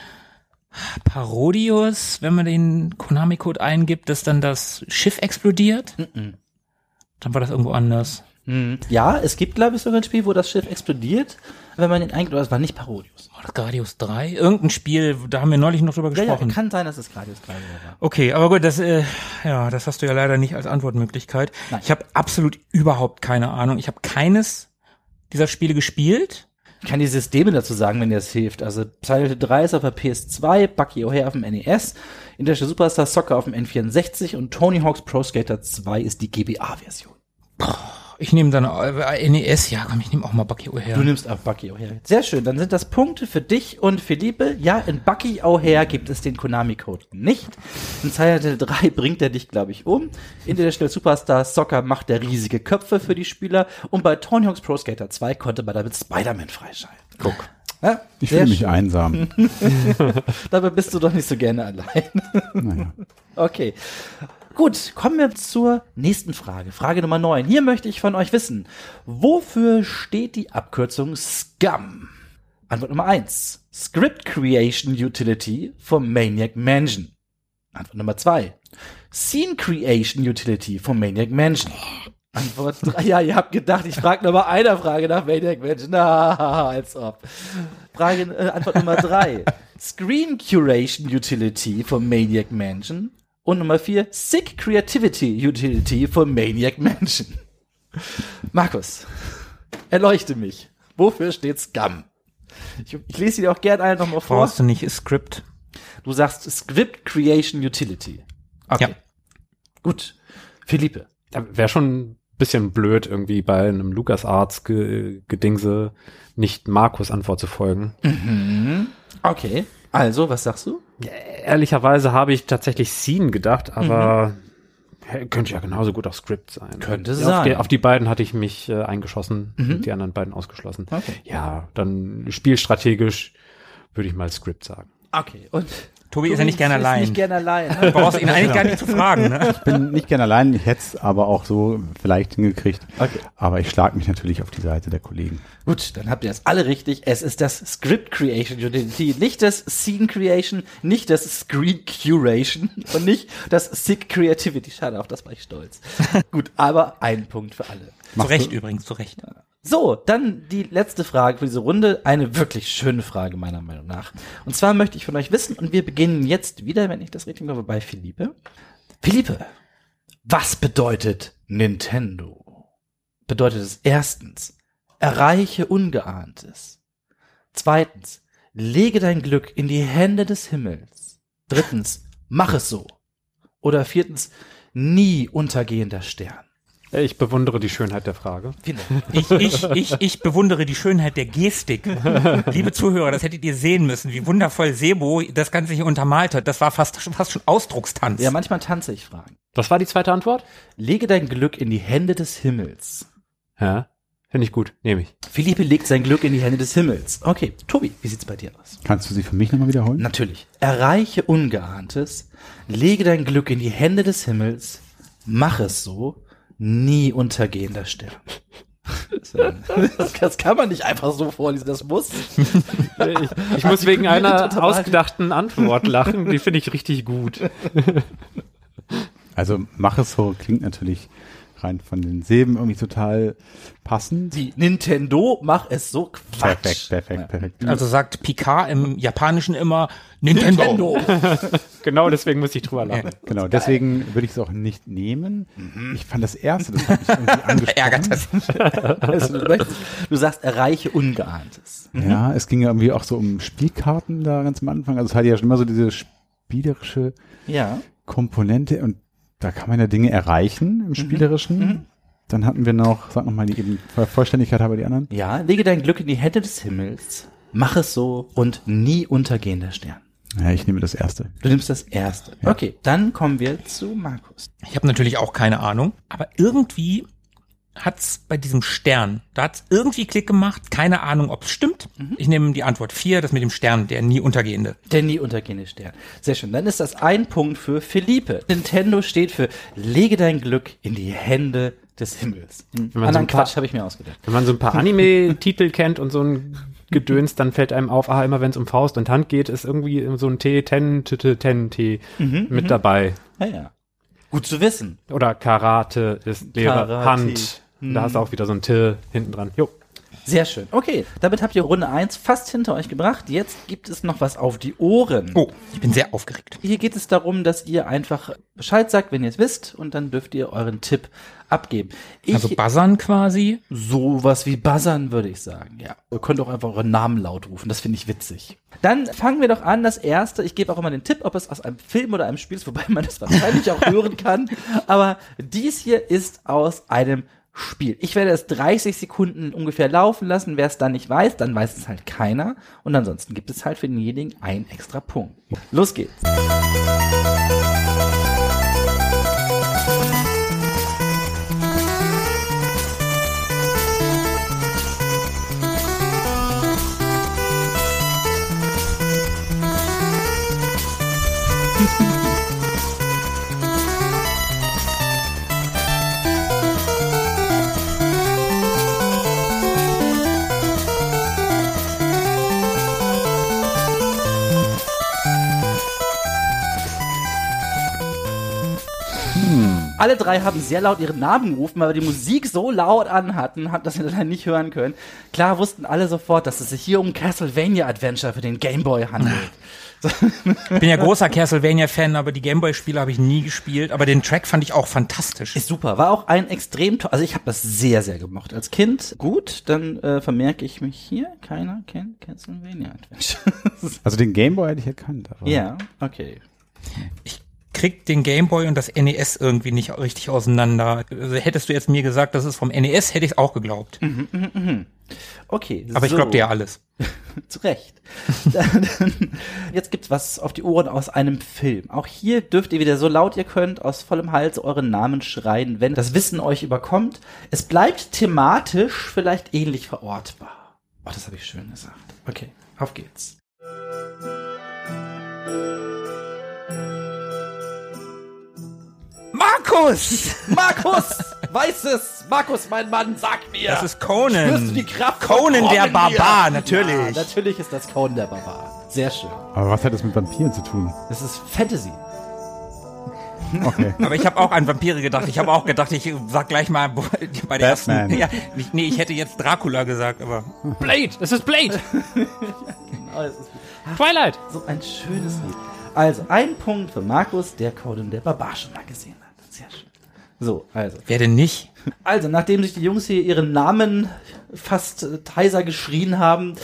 Parodius, wenn man den Konami-Code eingibt, dass dann das Schiff explodiert? Dann war das irgendwo anders. Hm. Ja, es gibt, glaube ich, sogar ein Spiel, wo das Schiff explodiert, wenn man den eingibt. Aber es war nicht Parodius. War das Gradius 3? Irgendein Spiel, da haben wir neulich noch drüber Ja, ja, gesprochen. kann sein, dass es Gradius 3 war. Okay, aber gut, das, äh, ja, das hast du ja leider nicht als Antwortmöglichkeit. Nein. Ich habe absolut überhaupt keine Ahnung. Ich habe keines dieser Spiele gespielt. Ich kann die Systeme dazu sagen, wenn dir das hilft. Also Silent Hill 3 ist auf der PS2, Bucky O'Hare auf dem NES, International Superstar Soccer auf dem N64 und Tony Hawk's Pro Skater 2 ist die GBA-Version. Ich nehme dann äh, NES, ja, komm, ich nehme auch mal Bucky O'Hare. Du nimmst auch Bucky O'Hare. Sehr schön, dann sind das Punkte für dich und Philippe. Ja, in Bucky O'Hare gibt es den Konami-Code nicht. In Silent Hill 3 bringt er dich, glaube ich, um. International Superstar Soccer macht er riesige Köpfe für die Spieler. Und bei Tony Hawk's Pro Skater 2 konnte man damit Spider-Man freischalten. Guck. Ja, Ich fühle mich schön. einsam. Dabei bist du doch nicht so gerne allein. naja. Okay. Gut, kommen wir zur nächsten Frage. Frage Nummer 9. Hier möchte ich von euch wissen, wofür steht die Abkürzung SCUM? Antwort Nummer 1. Script Creation Utility vom Maniac Mansion. Antwort Nummer 2. Scene Creation Utility vom Maniac Mansion. Antwort 3. Ja, ihr habt gedacht, ich frage nur bei einer Frage nach Maniac Mansion. Na, als ob. Frage, äh, Antwort Nummer 3. Screen Curation Utility vom Maniac Mansion. Und Nummer 4. Sick Creativity Utility vom Maniac Mansion. Markus, erleuchte mich. Wofür steht Scum? Ich, ich lese sie dir auch gerne alle nochmal vor. Brauchst du nicht Script? Du sagst Script Creation Utility. Okay. Ja. Gut. Philippe. Wäre schon ein bisschen blöd, irgendwie bei einem LucasArts ge Gedingse nicht Markus Antwort zu folgen. Okay. Also, was sagst du? Ehrlicherweise habe ich tatsächlich Scene gedacht, aber hä, könnte ja genauso gut auch Script sein. Könnte sein. Auf die, auf die beiden hatte ich mich äh, eingeschossen, und die anderen beiden ausgeschlossen. Okay. Ja, dann spielstrategisch würde ich mal Script sagen. Okay. Und Tobi ist ja nicht gerne ist allein. Nicht gerne allein. Du brauchst ihn eigentlich gar nicht zu fragen. Ne? Ich bin nicht gern allein, ich hätte es aber auch so vielleicht hingekriegt. Okay. Aber ich schlage mich natürlich auf die Seite der Kollegen. Gut, dann habt ihr das alle richtig. Es ist das Script Creation Utility, nicht das Scene Creation, nicht das Screen Curation und nicht das Sick Creativity. Schade, auf das war ich stolz. Gut, aber ein Punkt für alle. Zu Recht übrigens, zu Recht. So, dann die letzte Frage für diese Runde. Eine wirklich schöne Frage meiner Meinung nach. Und zwar möchte ich von euch wissen, und wir beginnen jetzt wieder, wenn ich das richtig mache, bei Philippe. Philippe, was bedeutet Nintendo? Bedeutet es erstens, erreiche Ungeahntes. Zweitens, lege dein Glück in die Hände des Himmels. Drittens, mach es so. Oder viertens, nie untergehender Stern. Ich bewundere die Schönheit der Frage. Dank. Ich, ich, ich, ich bewundere die Schönheit der Gestik. Liebe Zuhörer, das hättet ihr sehen müssen, wie wundervoll Sebo das Ganze hier untermalt hat. Das war fast, fast schon Ausdruckstanz. Ja, manchmal tanze ich Fragen. Was war die zweite Antwort? Lege dein Glück in die Hände des Himmels. Ja, finde ich gut, nehme ich. Philippe legt sein Glück in die Hände des Himmels. Okay, Tobi, wie sieht's bei dir aus? Kannst du sie für mich nochmal wiederholen? Natürlich. Erreiche Ungeahntes, lege dein Glück in die Hände des Himmels, mach es so, nie untergehender Stern. Das, das kann man nicht einfach so vorlesen, das muss. Ich, ich muss wegen einer ausgedachten Antwort lachen, die finde ich richtig gut. Also mach es so klingt natürlich rein von den Silben irgendwie total passend. Die Nintendo, mach es so Quatsch. Perfekt, perfekt, perfekt. Also sagt Picard im Japanischen immer Nintendo. Nintendo. Genau deswegen muss ich drüber lachen. Genau, deswegen würde ich es auch nicht nehmen. Ich fand das erste, das hat mich irgendwie angesprochen. Ärgert das. Also, du, möchtest, du sagst, erreiche Ungeahntes. Ja, es ging ja irgendwie auch so um Spielkarten da ganz am Anfang. Also es hatte ja schon immer so diese spielerische Ja. Komponente und da kann man ja Dinge erreichen Mhm. im Spielerischen. Dann hatten wir noch, sag nochmal die eben Voll- Vollständigkeit habe die anderen. Ja, lege dein Glück in die Hände des Himmels, mach es so und nie untergehender Stern. Ja, ich nehme das erste. Du nimmst das erste. Okay, dann kommen wir zu Markus. Ich habe natürlich auch keine Ahnung, aber irgendwie hat's bei diesem Stern, da hat's irgendwie Klick gemacht, keine Ahnung, ob es stimmt. Ich nehme die Antwort vier, das mit dem Stern, der nie untergehende. Der nie untergehende Stern. Sehr schön. Dann ist das ein Punkt für Philippe. Nintendo steht für lege dein Glück in die Hände des Himmels. Hm. man so Anderen ein paar- Quatsch habe ich mir ausgedacht. Wenn man so ein paar Anime-Titel kennt und so ein Gedöns, dann fällt einem auf, ah, immer wenn es um Faust und Hand geht, ist irgendwie so ein T, Ten, T, T, Ten, T mit dabei. Ja, ja. Gut zu wissen. Oder Karate ist Lehre, Karate. Hand. Da hast du auch wieder so ein T hinten dran. Jo. Sehr schön. Okay, damit habt ihr Runde 1 fast hinter euch gebracht. Jetzt gibt es noch was auf die Ohren. Oh, ich bin sehr aufgeregt. Hier geht es darum, dass ihr einfach Bescheid sagt, wenn ihr es wisst, und dann dürft ihr euren Tipp abgeben. Ich, Also buzzern quasi. sowas wie buzzern, würde ich sagen, ja. Ihr könnt auch einfach euren Namen laut rufen, das finde ich witzig. Dann fangen wir doch an, das erste, ich gebe auch immer den Tipp, ob es aus einem Film oder einem Spiel ist, wobei man das wahrscheinlich auch hören kann, aber dies hier ist aus einem Spiel. Ich werde es 30 Sekunden ungefähr laufen lassen. Wer es dann nicht weiß, dann weiß es halt keiner. Und ansonsten gibt es halt für denjenigen einen extra Punkt. Los geht's. Alle drei haben sehr laut ihren Namen gerufen, weil wir die Musik so laut an hatten, hat- dass sie das dann nicht hören können. Klar wussten alle sofort, dass es sich hier um Castlevania Adventure für den Game Boy handelt. Ich bin ja großer Castlevania-Fan, aber die Gameboy-Spiele habe ich nie gespielt. Aber den Track fand ich auch fantastisch. Ist super, war auch ein extrem also ich habe das sehr, sehr gemocht. Als Kind gut, dann äh, vermerke ich mich hier, keiner kennt Castlevania Adventure. Also den Gameboy hätte ich erkannt. Aber ja, okay. Ich krieg den Gameboy und das NES irgendwie nicht richtig auseinander. Also hättest du jetzt mir gesagt, das ist vom NES, hätte ich es auch geglaubt. Okay. Aber ich so. glaube dir alles. Zu Recht. Jetzt gibt's was auf die Ohren aus einem Film. Auch hier dürft ihr wieder so laut ihr könnt aus vollem Hals euren Namen schreien, wenn das Wissen euch überkommt. Es bleibt thematisch vielleicht ähnlich verortbar. Oh, das habe ich schön gesagt. Okay, auf geht's. Markus! Markus! Weiß es! Markus, mein Mann, sag mir! Das ist Conan. Spürst du die Kraft von Conan der? Barbar, natürlich. Ja, natürlich ist das Conan der Barbar. Sehr schön. Aber was hat das mit Vampiren zu tun? Das ist Fantasy. Okay. Aber ich habe auch an Vampire gedacht. Ich habe auch gedacht, ich sag gleich mal bei der Batman. ersten. Ja, ich, nee, ich hätte jetzt Dracula gesagt, aber Blade! Es ist Blade! Oh, das ist Twilight! so ein schönes Lied. Also, ein Punkt für Markus, der Conan der Barbar schon mal gesehen hat. Sehr schön. So, also. wer denn nicht? Also, nachdem sich die Jungs hier ihren Namen fast äh, heiser geschrien haben,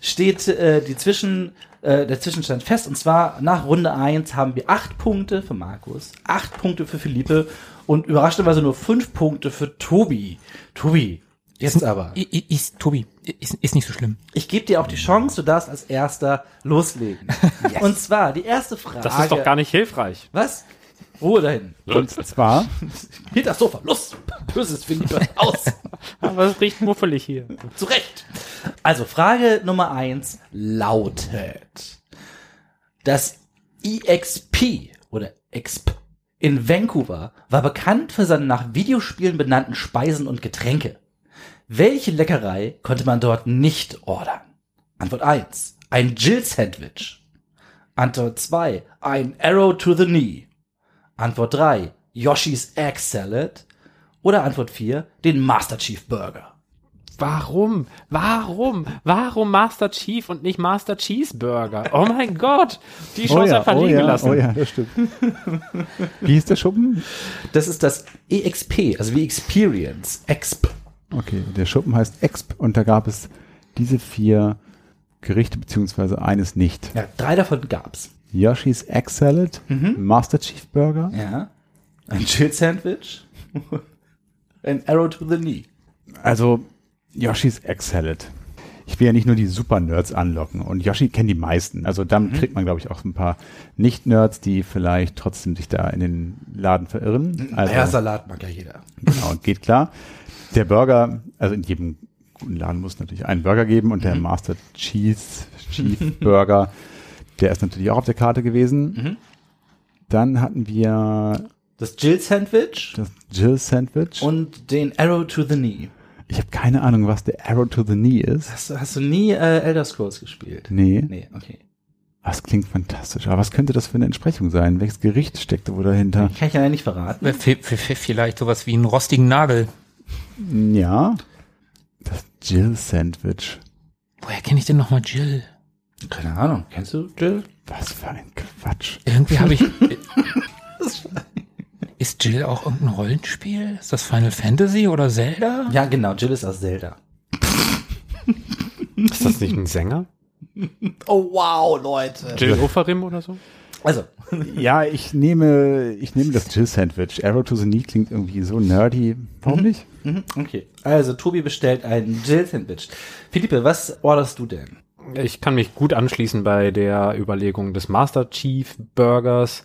steht äh, die Zwischen, äh, der Zwischenstand fest. Und zwar nach Runde 1 haben wir acht Punkte für Markus, acht Punkte für Philippe und überraschenderweise nur fünf Punkte für Tobi. Tobi, jetzt aber. I- i- Ist, Tobi, ist, ist nicht so schlimm. Ich gebe dir auch die Chance, du darfst als erster loslegen. Und zwar die erste Frage. Das ist doch gar nicht hilfreich. Was? Ruhe dahin. Und zwar, Hinter das Sofa. Los! Böses Philippe. Aus! Aber es riecht muffelig hier. Zu Recht. Also Frage Nummer eins lautet, das EXP oder EXP in Vancouver war bekannt für seine nach Videospielen benannten Speisen und Getränke. Welche Leckerei konnte man dort nicht ordern? Antwort eins: Ein Jill-Sandwich. Antwort zwei: Ein Arrow to the Knee. Antwort drei: Yoshi's Egg Salad. Oder Antwort vier: Den Master Chief Burger. Warum? Warum? Warum Master Chief und nicht Master Cheeseburger? Oh mein Gott, die Chance einfach oh liegen ja, gelassen. oh ja, das stimmt. Wie hieß der Schuppen? Das ist das EXP, also wie Experience. Exp. Okay, der Schuppen heißt Exp und da gab es diese vier Gerichte beziehungsweise eines nicht. Ja, drei davon gab's. Yoshi's Egg Salad, Master Chief Burger, Ja. Ein Chill Sandwich. Ein Arrow to the Knee. also Yoshi's Egg Salad. Ich will ja nicht nur die Super-Nerds anlocken und Yoshi kennen die meisten. Also damit kriegt man, glaube ich, auch ein paar Nicht-Nerds, die vielleicht trotzdem sich da in den Laden verirren. Also, ja, Salat mag ja jeder. Genau, geht klar. Der Burger, also in jedem guten Laden muss es natürlich einen Burger geben und der Master Cheese Chief Burger, der ist natürlich auch auf der Karte gewesen. Dann hatten wir Das Jill Sandwich das Jill Sandwich. und den Arrow to the Knee. ich habe keine Ahnung, was der Arrow to the Knee ist. Hast, du- hast du nie äh, Elder Scrolls gespielt? Nee, Nee, okay. das klingt fantastisch. Aber was könnte das für eine Entsprechung sein? Welches Gericht steckte wohl dahinter? Kann ich ja nicht verraten. Vielleicht sowas wie einen rostigen Nagel. Ja, das Jill Sandwich. Woher kenne ich denn nochmal Jill? Keine Ahnung. Kennst du Jill? Was für ein Quatsch. Irgendwie habe ich. Ist Jill auch irgendein Rollenspiel? Ist das Final Fantasy oder Zelda? Ja, genau. Jill ist aus Zelda. Ist das nicht ein Sänger? Oh, wow, Leute. Jill Ofarim oder so? Also, Ja, ich nehme, ich nehme das Jill Sandwich. Arrow to the Knee klingt irgendwie so nerdy. Warum nicht? mhm, okay. Also, Tobi bestellt ein Jill Sandwich. Philippe, was orderst du denn? Ich kann mich gut anschließen bei der Überlegung des Master Chief Burgers.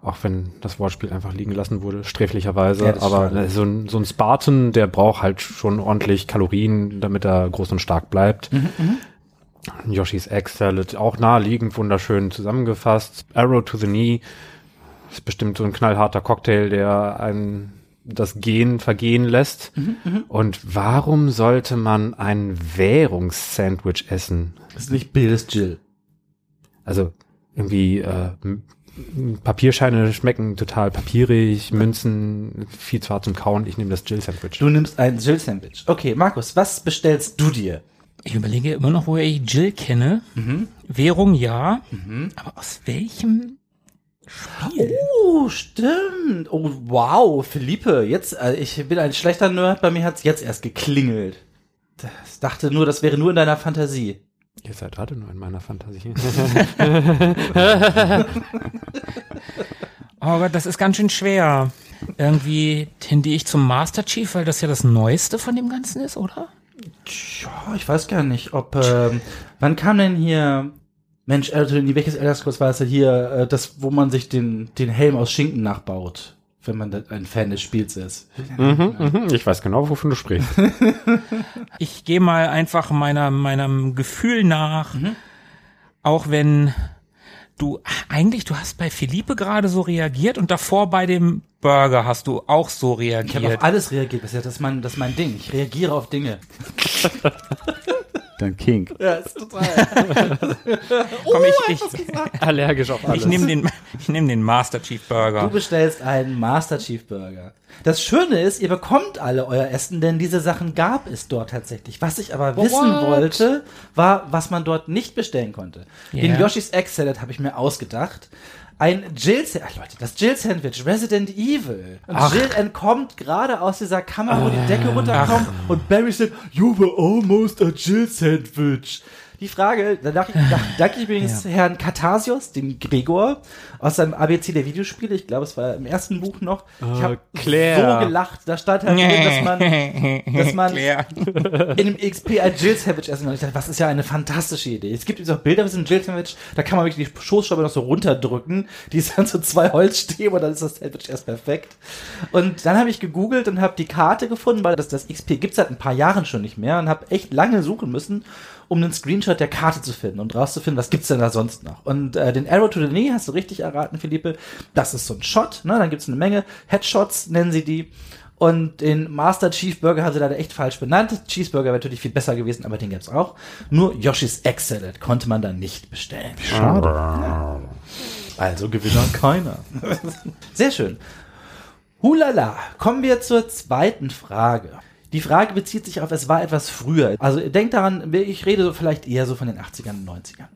Auch wenn das Wortspiel einfach liegen gelassen wurde, sträflicherweise. Ja, Aber schade. so ein, so ein Spartan, der braucht halt schon ordentlich Kalorien, damit er groß und stark bleibt. Yoshi's Egg Salad, auch naheliegend, wunderschön zusammengefasst. Arrow to the Knee ist bestimmt so ein knallharter Cocktail, der einen das Gehen vergehen lässt. Und warum sollte man ein Währungssandwich essen? Das ist nicht Bill, das ist Jill. Also irgendwie äh, Papierscheine schmecken total papierig, Münzen viel zu hart zum Kauen. Ich nehme das Jill Sandwich. Du nimmst ein Jill Sandwich. Okay, Markus, was bestellst du dir? Ich überlege immer noch, woher ich Jill kenne. Währung ja. Aber aus welchem Spiel? Oh, stimmt. Oh, wow, Philippe, jetzt, äh, ich bin ein schlechter Nerd, bei mir hat's jetzt erst geklingelt. Ich dachte nur, das wäre nur in deiner Fantasie. Ihr seid alle nur in meiner Fantasie. Oh Gott, das ist ganz schön schwer. Irgendwie tendiere ich zum Master Chief, weil das ja das Neueste von dem Ganzen ist, oder? Ja, ich weiß gar nicht, ob, ähm, wann kam denn hier, Mensch, Elder welches Elder Scrolls war es denn hier, äh, das, wo man sich den, den Helm aus Schinken nachbaut, wenn man ein Fan des Spiels ist. mhm, mhm, ich weiß genau, wovon du sprichst. Ich gehe mal einfach meiner, meinem Gefühl nach, auch wenn du, eigentlich, du hast bei Philippe gerade so reagiert und davor bei dem Burger hast du auch so Ich habe reagiert. auf alles reagiert bisher, das ist mein, das ist mein Ding. Ich reagiere auf Dinge. Dann King. Ja, ist total. Komm, ich, ich, Allergisch auf alles. ich nehme den, ich nehm den Master Chief Du Burger. bestellst einen Master Chief Burger. Das Schöne ist, ihr bekommt alle euer Essen, denn diese Sachen gab es dort tatsächlich. Was ich aber wissen What? wollte, war, was man dort nicht bestellen konnte. Den Ja. Yoshi's Egg Salad habe ich mir ausgedacht. Ein Jill Sandwich, Leute, das Jill Sandwich, Resident Evil. Und Jill entkommt gerade aus dieser Kammer, wo die Decke runterkommt und Barry sagt, you were almost a Jill Sandwich. Die Frage, da danke ich, ich übrigens Herrn Katasios, dem Gregor, aus seinem ABC der Videospiele. Ich glaube, es war im ersten Buch noch. Ich habe Claire. so gelacht. Da stand halt drin, dass man, dass man in dem XP ein Jill Savage essen kann. Ich dachte, was ist ja eine fantastische Idee. Es gibt auch Bilder mit diesem Jill Sandwich, da kann man wirklich die Schoßscheibe noch so runterdrücken. Die ist dann so zwei Holzstäbe und dann ist das Sandwich erst perfekt. Und dann habe ich gegoogelt und habe die Karte gefunden, weil das, das XP gibt's seit ein paar Jahren schon nicht mehr und habe echt lange suchen müssen, um einen Screenshot der Karte zu finden und rauszufinden, was gibt's denn da sonst noch. Und äh, den Arrow to the Knee hast du richtig erraten, Philippe. Das ist so ein Shot, ne? Dann gibt's eine Menge Headshots, nennen sie die. Und den Master Cheeseburger haben sie leider echt falsch benannt. Cheeseburger wäre natürlich viel besser gewesen, aber den gab's auch. Nur Yoshi's Salad konnte man dann nicht bestellen. Schade. Also Gewinner keiner. Sehr schön. Hulala, kommen wir zur zweiten Frage. Die Frage bezieht sich auf, es war etwas früher. Also denkt daran, ich rede so vielleicht eher so von den 80ern und 90ern.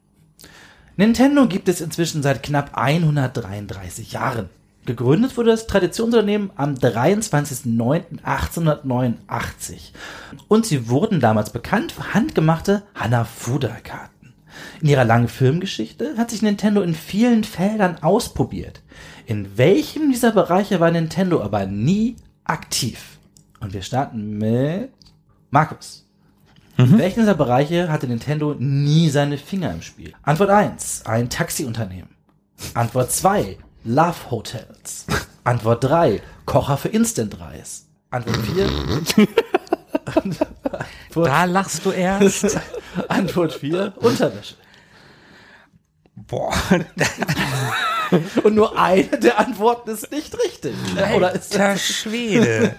Nintendo gibt es inzwischen seit knapp 133 Jahren. Gegründet wurde das Traditionsunternehmen am 23.09.1889. Und sie wurden damals bekannt für handgemachte Hanafuda-Karten. In ihrer langen Filmgeschichte hat sich Nintendo in vielen Feldern ausprobiert. In welchem dieser Bereiche war Nintendo aber nie aktiv? Und wir starten mit Markus. In welchen dieser Bereiche hatte Nintendo nie seine Finger im Spiel? Antwort 1, ein Taxiunternehmen. Antwort 2, Love Hotels. Antwort 3, Kocher für Instant-Reis. Antwort 4, Antwort, Da lachst du erst. Antwort 4, Unterwäsche. Boah, Und nur eine der Antworten ist nicht richtig. Oder ist alter Schwede.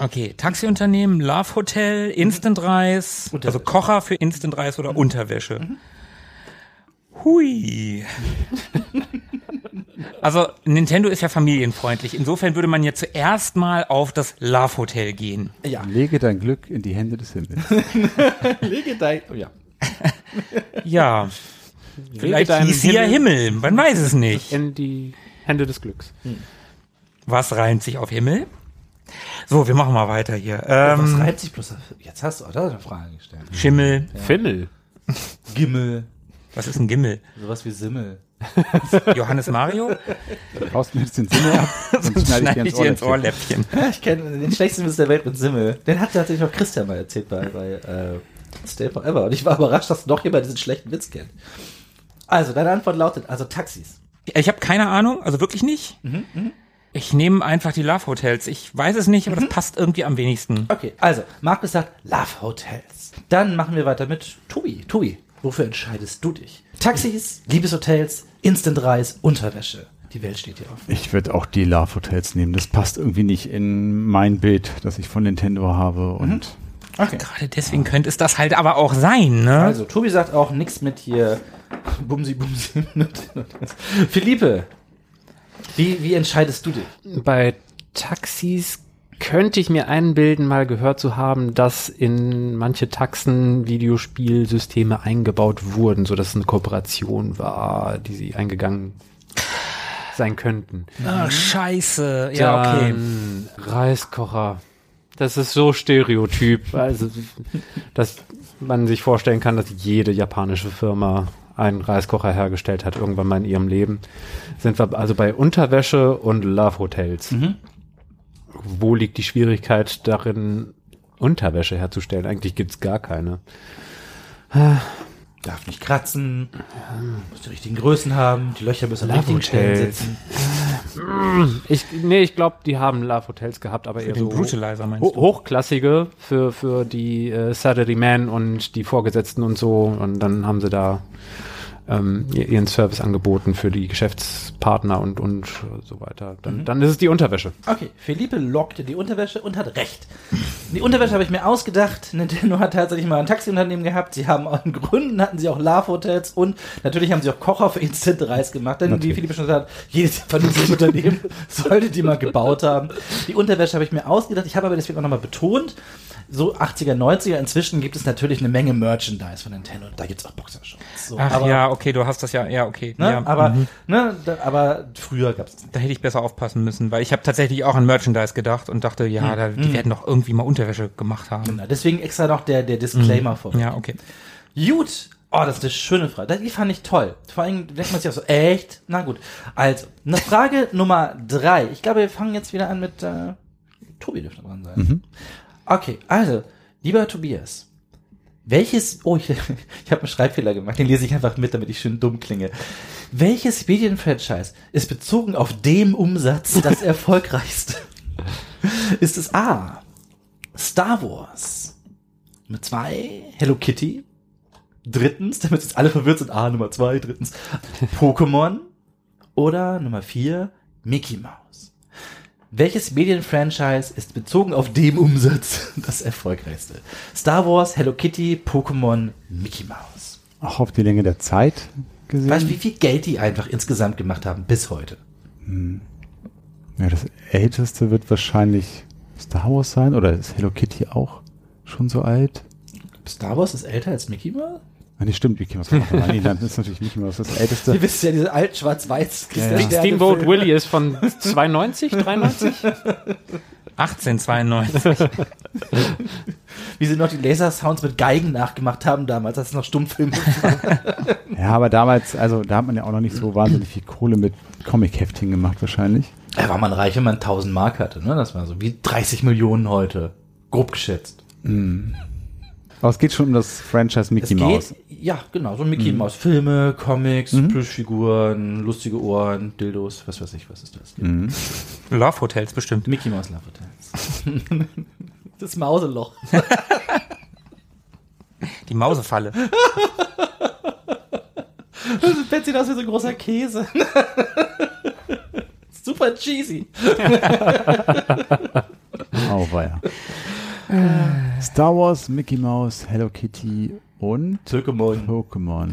Okay, Taxiunternehmen, Love Hotel, Instant Reis, also. Kocher für Instant Reis oder Unterwäsche. Hui. Also Nintendo ist ja familienfreundlich. Insofern würde man ja zuerst mal auf das Love Hotel gehen. ja, Lege dein Glück in die Hände des Himmels. lege dein, oh ja. Ja, vielleicht deinen hieß sie ja Himmel. Man weiß es nicht. In die Hände des Glücks. Was reimt sich auf Himmel? So, wir machen mal weiter hier. Was Ähm, reibt sich bloß jetzt hast du auch da eine Frage gestellt. Schimmel. Fimmel. Gimmel, Was ist ein Gimmel? sowas wie Simmel. Johannes Mario? Du haust mir jetzt den Sinne ab und Sonst schneide schneide ich dir ins Ohrläppchen. Ohrläppchen. Ja, ich kenne den schlechtesten Witz der Welt mit Simmel. Den hat tatsächlich auch Christian mal erzählt bei, bei äh, Stay Forever. Und ich war überrascht, dass noch jemand diesen schlechten Witz kennt. Also, deine Antwort lautet, also Taxis. Ich habe keine Ahnung, also wirklich nicht. Ich nehme einfach die Love Hotels. Ich weiß es nicht, aber das passt irgendwie am wenigsten. Okay, also, Markus sagt Love Hotels. Dann machen wir weiter mit Tobi. Tobi, wofür entscheidest du dich? Taxis, Liebeshotels, Instant-Reis, Unterwäsche. Die Welt steht hier offen. Ich würde auch die Love Hotels nehmen. Das passt irgendwie nicht in mein Bild, das ich von Nintendo habe. Und Okay. Gerade deswegen könnte es das halt aber auch sein, ne? Also, Tobi sagt auch nichts mit hier Bumsi Bumsi. Philippe, wie, wie entscheidest du dich? Bei Taxis könnte ich mir einbilden, mal gehört zu haben, dass in manche Taxen Videospielsysteme eingebaut wurden, so dass es eine Kooperation war, die sie eingegangen sein könnten. Ach, scheiße. Ja, okay. Dann Reiskocher. Das ist so Stereotyp, also dass man sich vorstellen kann, dass jede japanische Firma einen Reiskocher hergestellt hat irgendwann mal in ihrem Leben. Sind wir also bei Unterwäsche und Love Hotels. Wo liegt die Schwierigkeit darin, Unterwäsche herzustellen? Eigentlich gibt's gar keine. Darf nicht kratzen, muss die richtigen Größen haben, die Löcher müssen an Love richtigen Stellen Hotels. sitzen. Ich, nee, ich glaube, die haben Love Hotels gehabt, aber eher Den so Brutalizer meinst ho du? hochklassige für, für die äh, Saturday Man und die Vorgesetzten und so. Und dann haben sie da ähm, ihr- ihren Service angeboten für die Geschäftspartner und, und so weiter. Dann, dann ist es die Unterwäsche. Okay, Felipe lockte die Unterwäsche und hat recht. Die Unterwäsche habe ich mir ausgedacht. Nintendo hat tatsächlich mal ein Taxiunternehmen gehabt. Sie haben auch in Gründen hatten sie auch Love Hotels und natürlich haben sie auch Kocher für Instant Reis gemacht. Denn wie Natürlich. Felipe schon gesagt hat, jedes vernünftige Unternehmen sollte die mal gebaut haben. Die Unterwäsche habe ich mir ausgedacht. Ich habe aber deswegen auch nochmal betont, so 80er, 90er, inzwischen gibt es natürlich eine Menge Merchandise von Nintendo. Da gibt es auch Boxershorts. So, Ach aber, ja, okay, du hast das ja, ja, okay. Ne, ja, aber, mhm. ne, da, aber früher gab es Da hätte ich besser aufpassen müssen, weil ich habe tatsächlich auch an Merchandise gedacht und dachte, ja, da, die werden doch irgendwie mal Unterwäsche gemacht haben. Genau, deswegen extra noch der, der Disclaimer vor. Ja, okay. Gut. Oh, das ist eine schöne Frage. Die fand ich toll. Vor allem denkt man sich auch so, echt? Na gut. Also, eine Frage Nummer drei. Ich glaube, wir fangen jetzt wieder an mit äh, Tobi dürfte dran sein. Mhm. Okay, also, lieber Tobias. Welches, oh, ich, ich habe einen Schreibfehler gemacht, den lese ich einfach mit, damit ich schön dumm klinge. Welches Medienfranchise ist bezogen auf dem Umsatz das erfolgreichste? Ist es A. Star Wars? Nummer zwei, Hello Kitty? Drittens, damit jetzt alle verwirrt sind, A, Nummer zwei, drittens, Pokémon? Oder Nummer vier, Mickey Mouse? Welches Medienfranchise ist bezogen auf dem Umsatz das erfolgreichste? Star Wars, Hello Kitty, Pokémon, Mickey Mouse. Auch auf die Länge der Zeit gesehen. Weißt du, wie viel Geld die einfach insgesamt gemacht haben bis heute? Ja, das älteste wird wahrscheinlich Star Wars sein oder ist Hello Kitty auch schon so alt? Star Wars ist älter als Mickey Mouse? Ah, nee, stimmt, Mickey Mouse. nee, dann ist natürlich Mickey Mouse das älteste. Ihr wisst ja, diese alten schwarz-weiß. Ja, ja. Steamboat Willie ist von 92, 93? 1892. Wie sie noch die Lasersounds mit Geigen nachgemacht haben damals, als es noch Stummfilme war. Ja, aber damals, also da hat man ja auch noch nicht so wahnsinnig viel Kohle mit Comic-Hefting gemacht wahrscheinlich. Da war man reich, wenn man 1000 Mark hatte, ne? Das war so wie 30 Millionen heute. Grob geschätzt. Aber es geht schon um das Franchise Es Mickey geht, Mouse. ja, genau, so ein Mickey Mouse. Filme, Comics, Plüschfiguren, lustige Ohren, Dildos, was weiß ich, was ist das? Love Hotels bestimmt. Mickey Mouse Love Hotels. das Mauseloch. Die Mausefalle. Bett sieht aus wie so ein großer Käse. Super cheesy. Oh, weia. Star Wars, Mickey Mouse, Hello Kitty und Pokémon. Pokémon.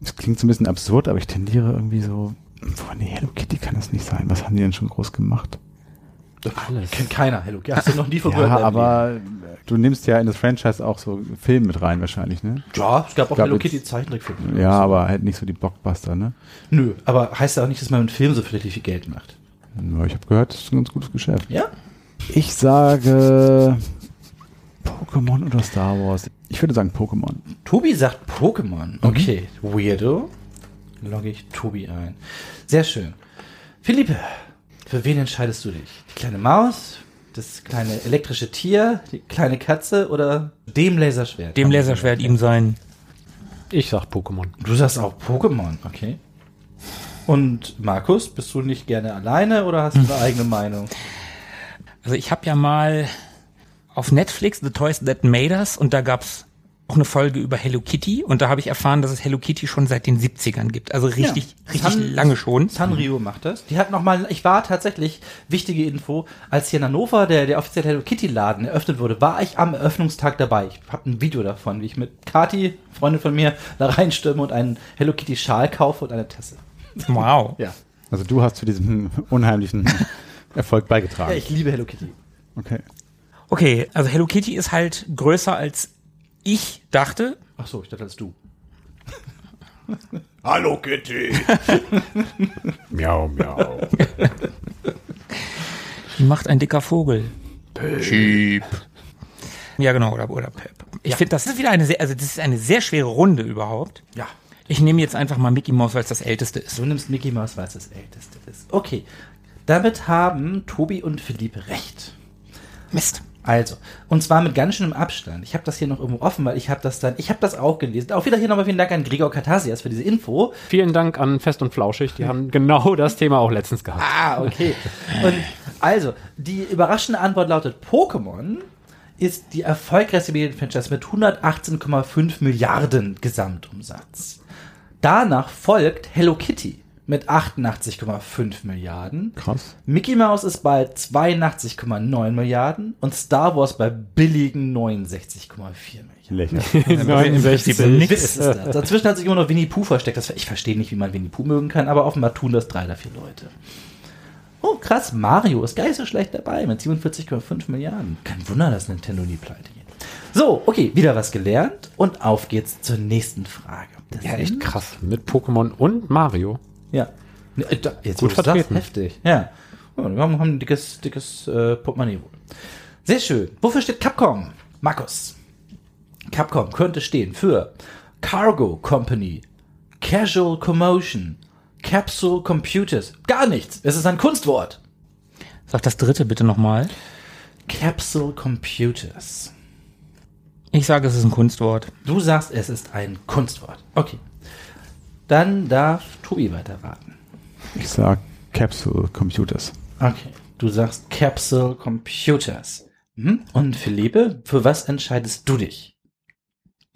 Das klingt so ein bisschen absurd, aber ich tendiere irgendwie so. Boah, nee, Hello Kitty kann das nicht sein. Was haben die denn schon groß gemacht? Alles. Kennt keiner, Hello. Hast du noch nie von Ja, gehört? aber du nimmst ja in das Franchise auch so Filme mit rein wahrscheinlich, ne? Leben? Ja, es gab auch gab Hello Kitty Zeichentrickfilme. Ja, aber halt nicht so die Blockbuster, ne? Nö, aber heißt ja auch nicht, dass man mit Film so viel viel Geld macht. Ich habe gehört, das ist ein ganz gutes Geschäft. Ja? Ich sage Pokémon oder Star Wars. Ich würde sagen Pokémon. Tobi sagt Pokémon. Okay, Weirdo. Logge ich Tobi ein. Sehr schön. Philippe, für wen entscheidest du dich? Die kleine Maus, das kleine elektrische Tier, die kleine Katze oder dem Laserschwert? Dem Laserschwert ihm sein. Ich sag Pokémon. Du sagst auch Pokémon, okay. Und Markus, bist du nicht gerne alleine oder hast du eine eigene Meinung? Also ich habe ja mal auf Netflix The Toys That Made Us und da gab's auch eine Folge über Hello Kitty und da habe ich erfahren, dass es Hello Kitty schon seit den 70ern gibt. Also richtig, Ja. richtig San- lange schon. Sanrio macht das. Die hat noch mal, ich war tatsächlich, wichtige Info, als hier in Hannover der, der offizielle Hello Kitty Laden eröffnet wurde, war ich am Eröffnungstag dabei. Ich habe ein Video davon, wie ich mit Kati, Freundin von mir, da reinstürme und einen Hello Kitty Schal kaufe und eine Tasse. Wow. Ja. Also du hast zu diesem unheimlichen Erfolg beigetragen. Ja, ich liebe Hello Kitty. okay. Okay, also Hello Kitty ist halt größer als ich dachte. Ach so, ich dachte als du. Hallo Kitty. miau, miau. Die macht ein dicker Vogel. Cheap. Ja, genau, oder, oder Pep. Ich finde, das ist wieder eine sehr, also das ist eine sehr schwere Runde überhaupt. Ja. Ich nehme jetzt einfach mal Mickey Mouse, weil es das älteste ist. Du nimmst Mickey Mouse, weil es das älteste ist. Okay. Damit haben Tobi und Philippe recht. Mist. Also, und zwar mit ganz schönem Abstand. Ich habe das hier noch irgendwo offen, weil ich habe das dann, ich habe das auch gelesen. Auch wieder hier nochmal vielen Dank an Gregor Katasias für diese Info. Vielen Dank an Fest und Flauschig. Die haben genau das Thema auch letztens gehabt. Ah, okay. Und also, die überraschende Antwort lautet Pokémon ist die erfolgreichste Medienfranchise mit 118,5 Milliarden Gesamtumsatz. Danach folgt Hello Kitty mit 88,5 Milliarden. Krass. Mickey Mouse ist bei 82,9 Milliarden und Star Wars bei billigen 69,4 Milliarden. Lächerlich. 69 Witz ist das. Dazwischen hat sich immer noch Winnie Pooh versteckt. Das, ich verstehe nicht, wie man Winnie Pooh mögen kann, aber offenbar tun das drei oder vier Leute. Oh, krass, Mario ist gar nicht so schlecht dabei mit 47,5 Milliarden. Kein Wunder, dass Nintendo nie pleite geht. So, okay, wieder was gelernt und auf geht's zur nächsten Frage. Das Ja, echt krass. Mit Pokémon und Mario. Ja. Ne, äh, da- Jetzt Gut du sagst, vertreten. Heftig. Ja. wir haben, haben ein dickes, dickes äh, Portemonnaie wohl. Sehr schön. Wofür steht Capcom? Markus. Capcom könnte stehen für Cargo Company, Casual Commotion, Capsule Computers. Gar nichts. Es ist ein Kunstwort. Sag das dritte bitte nochmal. Capsule Computers. Ich sage, es ist ein Kunstwort. Du sagst, es ist ein Kunstwort. Okay. Dann darf Tobi weiterraten. Ich sag Capsule Computers. Okay. Du sagst Capsule Computers. Mhm. Und Philippe, für was entscheidest du dich?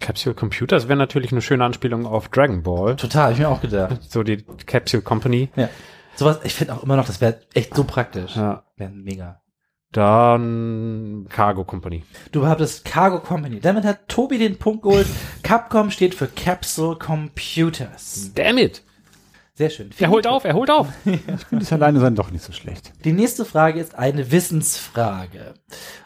Capsule Computers wäre natürlich eine schöne Anspielung auf Dragon Ball. Total, hab ich mir auch gedacht. So die Capsule Company. Ja. Sowas, ich finde auch immer noch, das wäre echt so praktisch. Ja. Wäre mega. Dann Cargo Company. Du behauptest Cargo Company. Damit hat Tobi den Punkt geholt. Capcom steht für Capsule Computers. Damn it! Sehr schön. Er holt auf, er holt auf. Könnte es alleine sein, doch nicht so schlecht. Die nächste Frage ist eine Wissensfrage.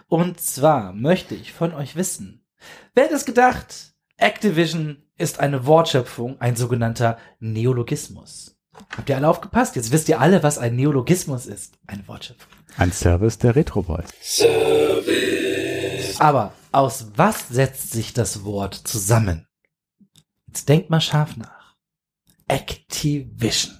Und zwar möchte ich von euch wissen, wer hätte es gedacht, Activision ist eine Wortschöpfung, ein sogenannter Neologismus. Habt ihr alle aufgepasst? Jetzt wisst ihr alle, was ein Neologismus ist. Eine Wortschöpfung. Ein Service der Retro Boys. Aber aus was setzt sich das Wort zusammen? Jetzt denkt mal scharf nach. Activision.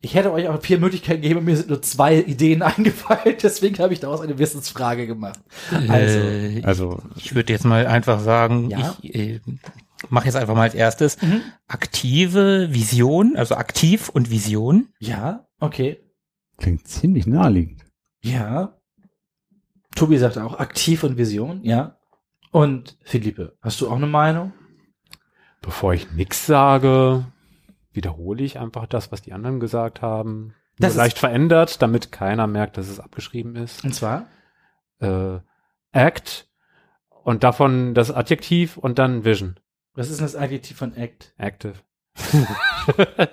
Ich hätte euch auch vier Möglichkeiten gegeben, und mir sind nur zwei Ideen eingefallen, deswegen habe ich daraus eine Wissensfrage gemacht. Also, Äh, Also ich würde jetzt mal einfach sagen, Ja. ich äh, mache jetzt einfach mal als erstes Mhm. aktive Vision, also aktiv und Vision. ja, okay. klingt ziemlich naheliegend. Ja. Tobi sagt auch aktiv und Vision, ja. Und Philippe, hast du auch eine Meinung? Bevor ich nix sage, wiederhole ich einfach das, was die anderen gesagt haben. Das leicht verändert, damit keiner merkt, dass es abgeschrieben ist. Und zwar? Äh, Act und davon das Adjektiv und dann Vision. Was ist denn das Adjektiv von Act? Active.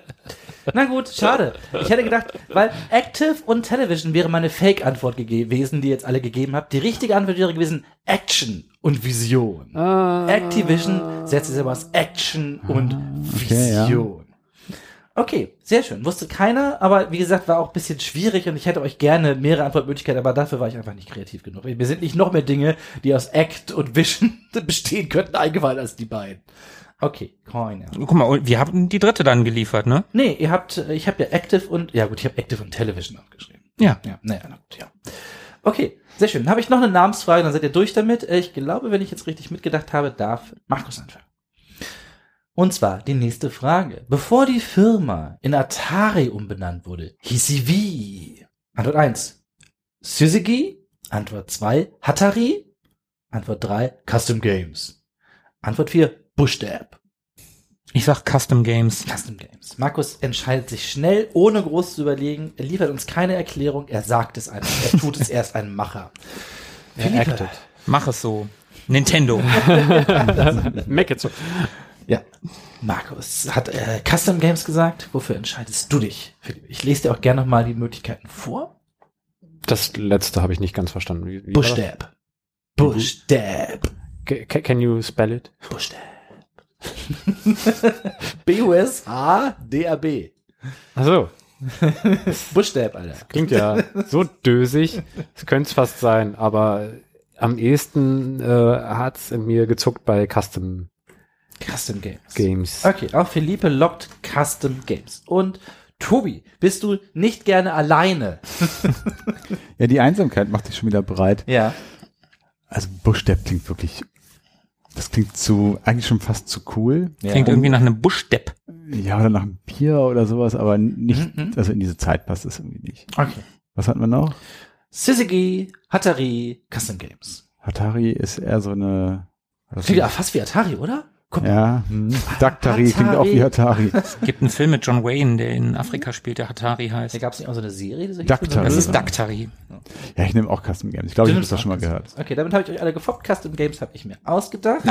Na gut, schade. Ich hätte gedacht, weil Active und Television wäre meine Fake-Antwort gewesen, die ihr jetzt alle gegeben habt. Die richtige Antwort wäre gewesen Action und Vision. Ah. Activision setzt sich aber aus Action und okay, ja. Okay, sehr schön. Wusste keiner, aber wie gesagt, war auch ein bisschen schwierig und ich hätte euch gerne mehrere Antwortmöglichkeiten, aber dafür war ich einfach nicht kreativ genug. Mir sind nicht noch mehr Dinge, die aus Act und Vision bestehen könnten, eingefallen als die beiden. Okay, keine. Guck mal, und wir haben die dritte dann geliefert, ne? Nee, ihr habt, äh, ich habe ja Active und, ja gut, ich habe Active und Television aufgeschrieben. Ja. Ja, naja, na gut, ja. Okay, sehr schön. Dann habe ich noch eine Namensfrage, dann seid ihr durch damit. Äh, Ich glaube, wenn ich jetzt richtig mitgedacht habe, darf Markus anfangen. Und zwar die nächste Frage. Bevor die Firma in Atari umbenannt wurde, hieß sie wie? Antwort 1. Suzuki. Antwort 2. Hatari. Antwort 3. Custom Games. Antwort 4. Bushdab. Ich sag Custom Games. Custom Games. Markus entscheidet sich schnell, ohne groß zu überlegen. Er liefert uns keine Erklärung. Er sagt es einfach. Er tut es erst ein Macher. Er acted. Mach es so. Nintendo. Make it so. Ja. Markus hat äh, Custom Games gesagt. Wofür entscheidest du dich? Ich lese dir auch gerne nochmal die Möglichkeiten vor. Das letzte habe ich nicht ganz verstanden. Wie, wie war das? Bushdab. Bushdab. Ca- ca- Can you spell it? Bushdab. B-U-S-H-D-A-B. Ach so. Bushdab, Alter. Klingt ja so dösig. Es könnte es fast sein, aber am ehesten äh, hat's in mir gezuckt bei Custom Custom Games. Games. Okay, auch Philippe lockt Custom Games. Und Tobi, bist du nicht gerne alleine? Ja, die Einsamkeit macht dich schon wieder bereit. Ja. Also Bushstep klingt wirklich, das klingt zu, eigentlich schon fast zu cool. Klingt irgendwie nach einem Buschdepp. Ja, oder nach einem Bier oder sowas, aber nicht, Mhm. also in diese Zeit passt es irgendwie nicht. Okay. Was hatten wir noch? Suzuki, Hatari, Custom Games. Atari ist eher so eine, Klingt ja fast wie Atari, oder? Guck ja, hm. Daktari klingt auch wie Atari. Es gibt einen Film mit John Wayne, der in Afrika spielt, der Hatari Da heißt. gab es nicht auch so eine Serie, die so? Daktari. Das ist Daktari. Ja, ich nehme auch Custom Games. Ich glaube, ich Du habe das schon mal gehört. Okay, damit habe ich euch alle gefoppt. Custom Games habe ich mir ausgedacht.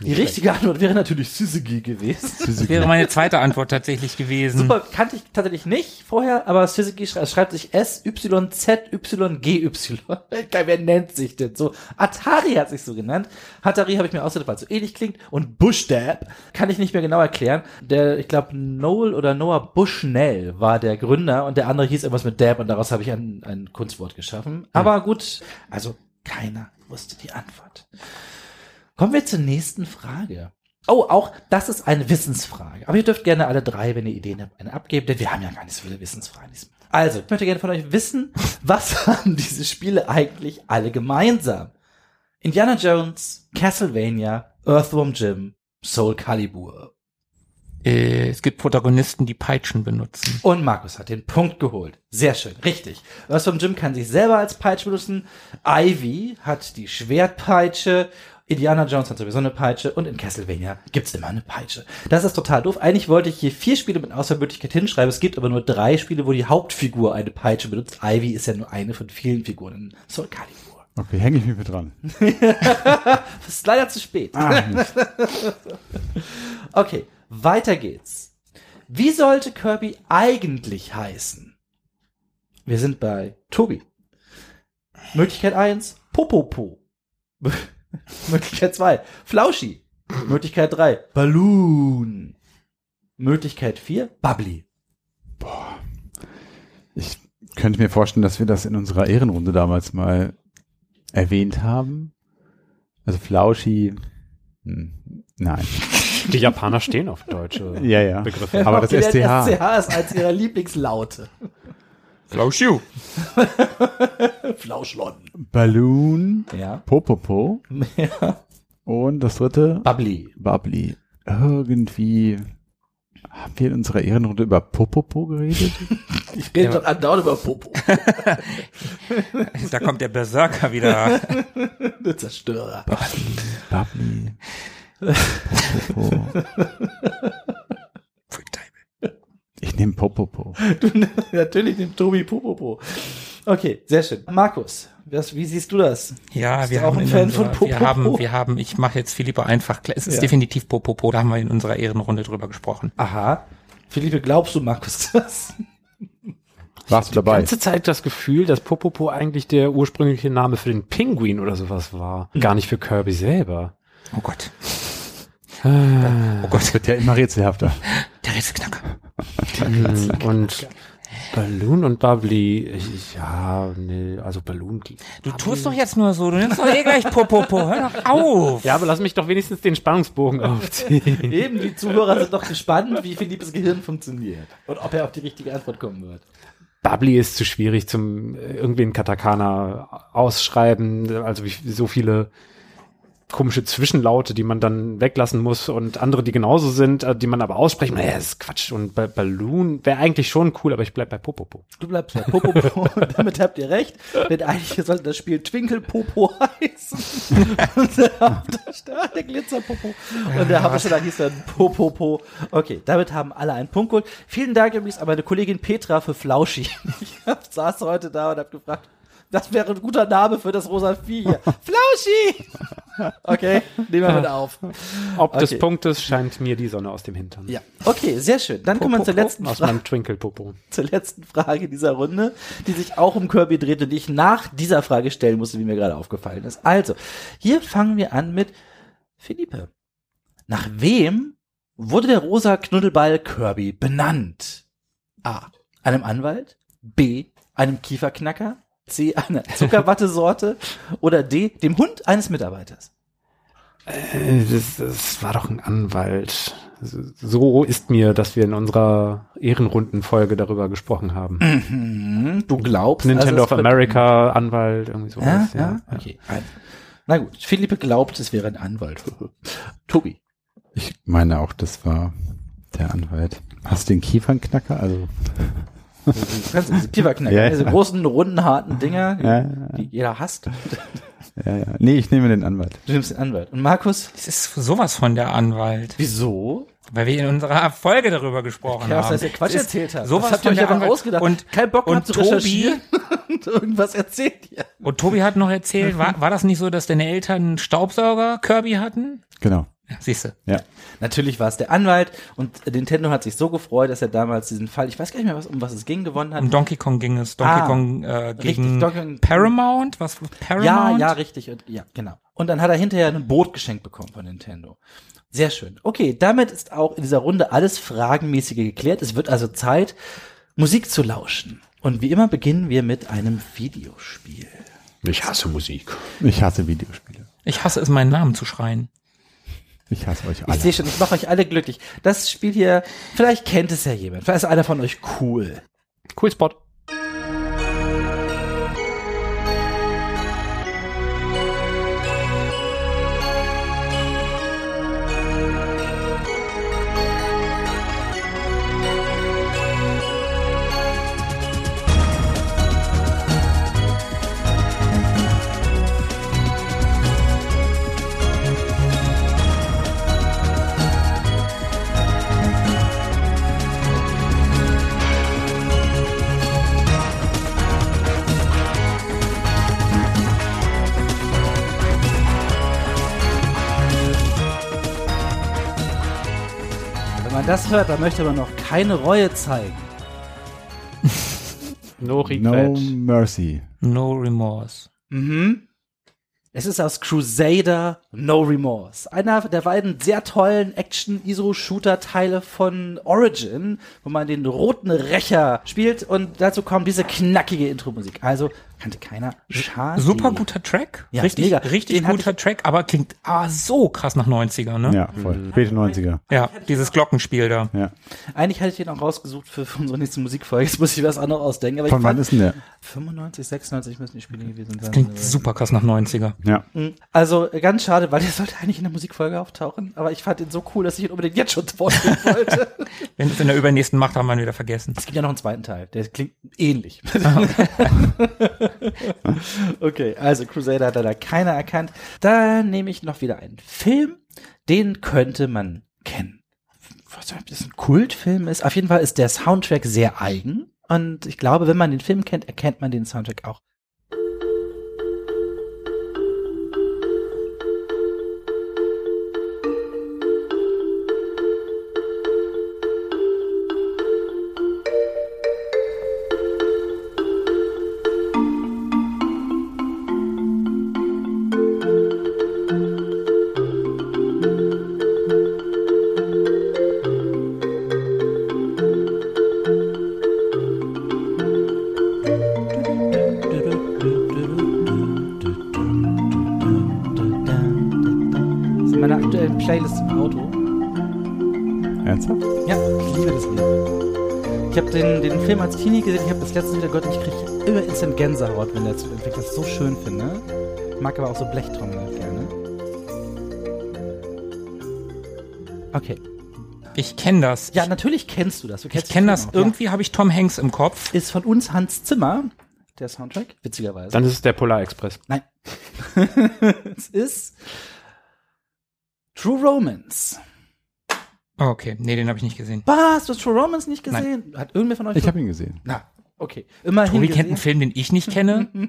die richtige Antwort wäre natürlich Suzuki gewesen. Das wäre meine zweite Antwort tatsächlich gewesen. Super, kannte ich tatsächlich nicht vorher, aber schrei- schreibt sich S-Y-Z-Y-G-Y. Wer nennt sich denn so? Atari hat sich so genannt. Hatari habe ich mir ausgedacht, weil es so ähnlich klingt. Und Bushdab kann ich nicht mehr genau erklären. Der, ich glaube, Noel oder Noah Bushnell war der Gründer und der andere hieß irgendwas mit Dab und daraus habe ich ein, ein Kunstwort geschaffen. Aber gut, also keiner wusste die Antwort. Kommen wir zur nächsten Frage. Oh, auch das ist eine Wissensfrage. Aber ihr dürft gerne alle drei, wenn ihr Ideen habt, eine abgeben, denn wir haben ja gar nicht so viele Wissensfragen. diesmal. Also, ich möchte gerne von euch wissen, was haben diese Spiele eigentlich alle gemeinsam? Indiana Jones, Castlevania, Earthworm Jim, Soul Calibur. Äh, es gibt Protagonisten, die Peitschen benutzen. Und Markus hat den Punkt geholt. Sehr schön, richtig. Earthworm Jim kann sich selber als Peitsche benutzen. Ivy hat die Schwertpeitsche. Indiana Jones hat sowieso eine Peitsche und in Castlevania gibt's immer eine Peitsche. Das ist total doof. Eigentlich wollte ich hier vier Spiele mit Auswahlmöglichkeit hinschreiben. Es gibt aber nur drei Spiele, wo die Hauptfigur eine Peitsche benutzt. Ivy ist ja nur eine von vielen Figuren in Soul Calibur. Okay, hänge ich mich mit dran. Das ist leider zu spät. Ah. Okay, weiter geht's. Wie sollte Kirby eigentlich heißen? Wir sind bei Tobi. Möglichkeit 1, Popopo. Möglichkeit 2, Flauschi. Möglichkeit 3, Balloon. Möglichkeit 4, Bubbly. ich könnte mir vorstellen, dass wir das in unserer Ehrenrunde damals mal erwähnt haben. Also Flauschi, hm, nein. Die Japaner stehen auf deutsche Ja, ja. Begriffe. Aber das SCH. SCH ist als ihrer Lieblingslaute. Flauschiu. Flauschlon. Balloon, Ja. Popopo ja. und das dritte Bubbly. Bubbly. Irgendwie haben wir in unserer Ehrenrunde über Popopo geredet? Ich rede doch andauernd über Popo. Da kommt der Berserker wieder. Der Zerstörer. Bubbly. Popopo. Ich nehme Popopo. Du, natürlich den Tobi Popopo. Okay, sehr schön. Markus, was, wie siehst du das? Ja, Bist wir du auch haben, ein in Fan unserer, von wir Popopo? haben, wir haben, ich mache jetzt Philippe einfach, klar, es ist Ja. definitiv Popopo, da haben wir in unserer Ehrenrunde drüber gesprochen. Aha. Philippe, glaubst du, Markus, das? Warst du Die dabei? ganze Zeit das Gefühl, dass Popopo eigentlich der ursprüngliche Name für den Pinguin oder sowas war. Gar nicht für Kirby selber. Oh Gott. Oh Gott, wird ja immer rätselhafter. Der Rätselknacker. Hm, und Balloon und Bubbly, ich, ja, nee, also Balloon. Du tust doch jetzt nur so, du nimmst doch eh gleich Popopo, hör doch auf. Ja, aber lass mich doch wenigstens den Spannungsbogen aufziehen. Eben, die Zuhörer sind doch gespannt, wie Philippes Gehirn funktioniert. Und ob er auf die richtige Antwort kommen wird. Bubbly ist zu schwierig zum äh, irgendwie in Katakana ausschreiben, also wie, so viele komische Zwischenlaute, die man dann weglassen muss und andere, die genauso sind, äh, die man aber aussprechen, naja, das ist Quatsch. Und bei Balloon wäre eigentlich schon cool, aber ich bleib bei Popopo. Du bleibst bei Popopo. Damit habt ihr recht. Denn eigentlich sollte das Spiel Twinkle Popo heißen. Und der Hauptdarsteller, der Glitzerpopo. Und der Hauptdarsteller hieß dann Popopo. Okay, damit haben alle einen Punkt geholt. Vielen Dank übrigens an meine Kollegin Petra für Flauschi. Ich saß heute da und hab gefragt, das wäre ein guter Name für das rosa Vieh hier. Flauschi! Okay, nehmen wir mit auf. Ob Okay. des Punktes scheint mir die Sonne aus dem Hintern. Ja, okay, sehr schön. Dann kommen wir zur letzten aus Frage. meinem Twinkle Popo. zur letzten Frage dieser Runde, die sich auch um Kirby dreht und die ich nach dieser Frage stellen musste, wie mir gerade aufgefallen ist. Also, hier fangen wir an mit Philippe. Nach wem wurde der rosa Knuddelball Kirby benannt? A. Einem Anwalt? B. Einem Kieferknacker? C. Einer Zuckerwattesorte? Oder D. Dem Hund eines Mitarbeiters? Äh, Das, das war doch ein Anwalt. So ist mir, dass wir in unserer Ehrenrundenfolge darüber gesprochen haben. Hm, du glaubst. Nintendo also of America, Anwalt, irgendwie Ja, sowas. ja, okay. Na gut, Philippe glaubt, es wäre ein Anwalt. Tobi. Ich meine auch, das war der Anwalt. Hast du den Kiefernknacker? Also, Kannst du diese Kieferknacker, Ja, ja. diese großen, runden, harten Dinger, die, Ja, ja, ja. die jeder hasst. ja, ja. Nee, ich nehme den Anwalt. Du nimmst den Anwalt. Und Markus, Es ist sowas von der Anwalt, wieso? weil wir in unserer Folge darüber gesprochen Ja, was haben. heißt ihr Quatsch erzählt habt. Sowas das habt ihr euch der aber Anwalt. ausgedacht. Und, Kein Bock und zu Tobi, recherchieren und irgendwas erzählt ihr. und Tobi hat noch erzählt, war, war das nicht so, dass deine Eltern einen Staubsauger Kirby hatten? Genau. Ja, siehst du. Ja. Natürlich war es der Anwalt und Nintendo hat sich so gefreut, dass er damals diesen Fall, ich weiß gar nicht mehr, was, um was es ging, gewonnen hat. Um Donkey Kong ging es. Donkey Ah, Kong äh, gegen Donkey Kong- Paramount? Was? Paramount? Ja, ja, richtig. Und, ja, genau. Und dann hat er hinterher ein Boot geschenkt bekommen von Nintendo. Sehr schön. Okay, damit ist auch in dieser Runde alles Fragenmäßige geklärt. Es wird also Zeit, Musik zu lauschen. Und wie immer beginnen wir mit einem Videospiel. Ich hasse Musik. Ich hasse Videospiele. Ich hasse es, meinen Namen zu schreien. Ich hasse euch Ich alle. sehe schon, ich mache euch alle glücklich. Das Spiel hier, vielleicht kennt es ja jemand. Vielleicht ist einer von euch cool. Cool Spot. Hört, dann möchte man noch keine Reue zeigen. No No regret. mercy. No remorse. Mhm. Es ist aus Crusader No Remorse. Einer der beiden sehr tollen Action-ISO-Shooter-Teile von Origin, wo man den roten Rächer spielt und dazu kommt diese knackige Intro-Musik. Also, kannte keiner. Schade. Super guter Track. Ja, richtig, mega. richtig Den guter Track, aber klingt ah, so krass nach 90er, ne? Ja, voll. Späte 90er. Ja, dieses Glockenspiel da. Ja. Eigentlich hatte ich den auch rausgesucht für, für unsere nächste Musikfolge. Jetzt muss ich was anderes ausdenken. Aber Von ich wann fand, ist denn der? 95, 96 müssen die Spiele gewesen sein. Klingt super krass nach 90er. Ja. Also äh, ganz schade, weil der sollte eigentlich in der Musikfolge auftauchen. Aber ich fand ihn so cool, dass ich ihn unbedingt jetzt schon vorstellen wollte. Wenn es in der übernächsten macht, haben wir ihn wieder vergessen. es gibt ja noch einen zweiten Teil. Der klingt ähnlich. okay, also Crusader hat leider keiner erkannt. Da nehme ich noch wieder einen Film. Den könnte man kennen. Was ein Kultfilm ist? Auf jeden Fall ist der Soundtrack sehr eigen. Und ich glaube, wenn man den Film kennt, erkennt man den Soundtrack auch. Film als Teenie gesehen, ich habe das letzte wieder gehört und ich kriege immer instant Gänsehaut, wenn, der, wenn ich das so schön finde. Ich mag aber auch so Blechtrommeln halt gerne. Okay. Ich kenne das. Ja, natürlich kennst du das. Du ich kennst kenne den das. Auch. Irgendwie habe ich Tom Hanks im Kopf. Ja. Ist von uns Hans Zimmer, der Soundtrack, witzigerweise. Dann ist es der Polar Express. Nein. es ist True Romance. Oh, okay, nee, den habe ich nicht gesehen. Was? Du hast True Romance nicht gesehen? Hat irgendwer von euch? Ich habe ihn gesehen. Na, okay. Immerhin Tobi kennt einen gesehen. Film, den ich nicht kenne.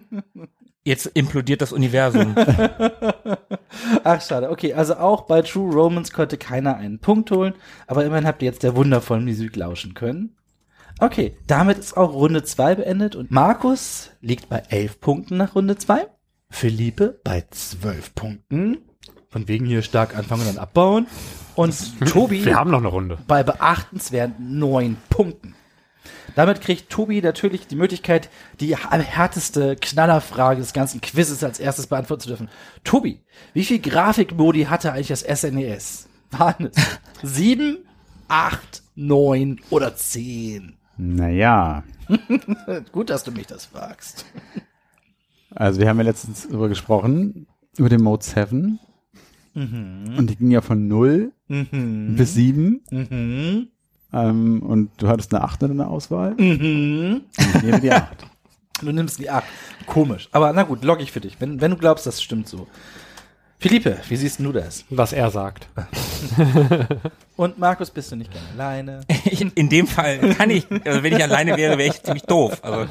Jetzt implodiert das Universum. Ach, schade. Okay, also auch bei True Romance konnte keiner einen Punkt holen, aber immerhin habt ihr jetzt der wundervollen Musik lauschen können. Okay, damit ist auch Runde 2 beendet und Markus liegt bei 11 Punkten nach Runde 2. Philippe bei 12 Punkten. Von wegen hier stark anfangen und dann abbauen. Und Tobi Wir haben noch eine Runde. bei beachtenswerten neun Punkten. Damit kriegt Tobi natürlich die Möglichkeit, die härteste Knallerfrage des ganzen Quizzes als erstes beantworten zu dürfen. Tobi, wie viel Grafikmodi hatte eigentlich das SNES? Waren es sieben, acht, neun oder zehn? Naja, Gut, dass du mich das fragst. also wir haben ja letztens darüber gesprochen, über den Mode 7. Und die ging ja von 0 Mhm. bis 7. Mhm. Ähm, und du hattest eine 8 in der Auswahl. Mhm. Und ich nehme die 8. Du nimmst die acht. Komisch. Aber na gut, log ich für dich, wenn, wenn du glaubst, das stimmt so. Philippe, wie siehst du das? Was er sagt. Und Markus, bist du nicht gerne alleine? Ich, in dem Fall kann ich, also wenn ich alleine wäre, wäre ich ziemlich doof. Also,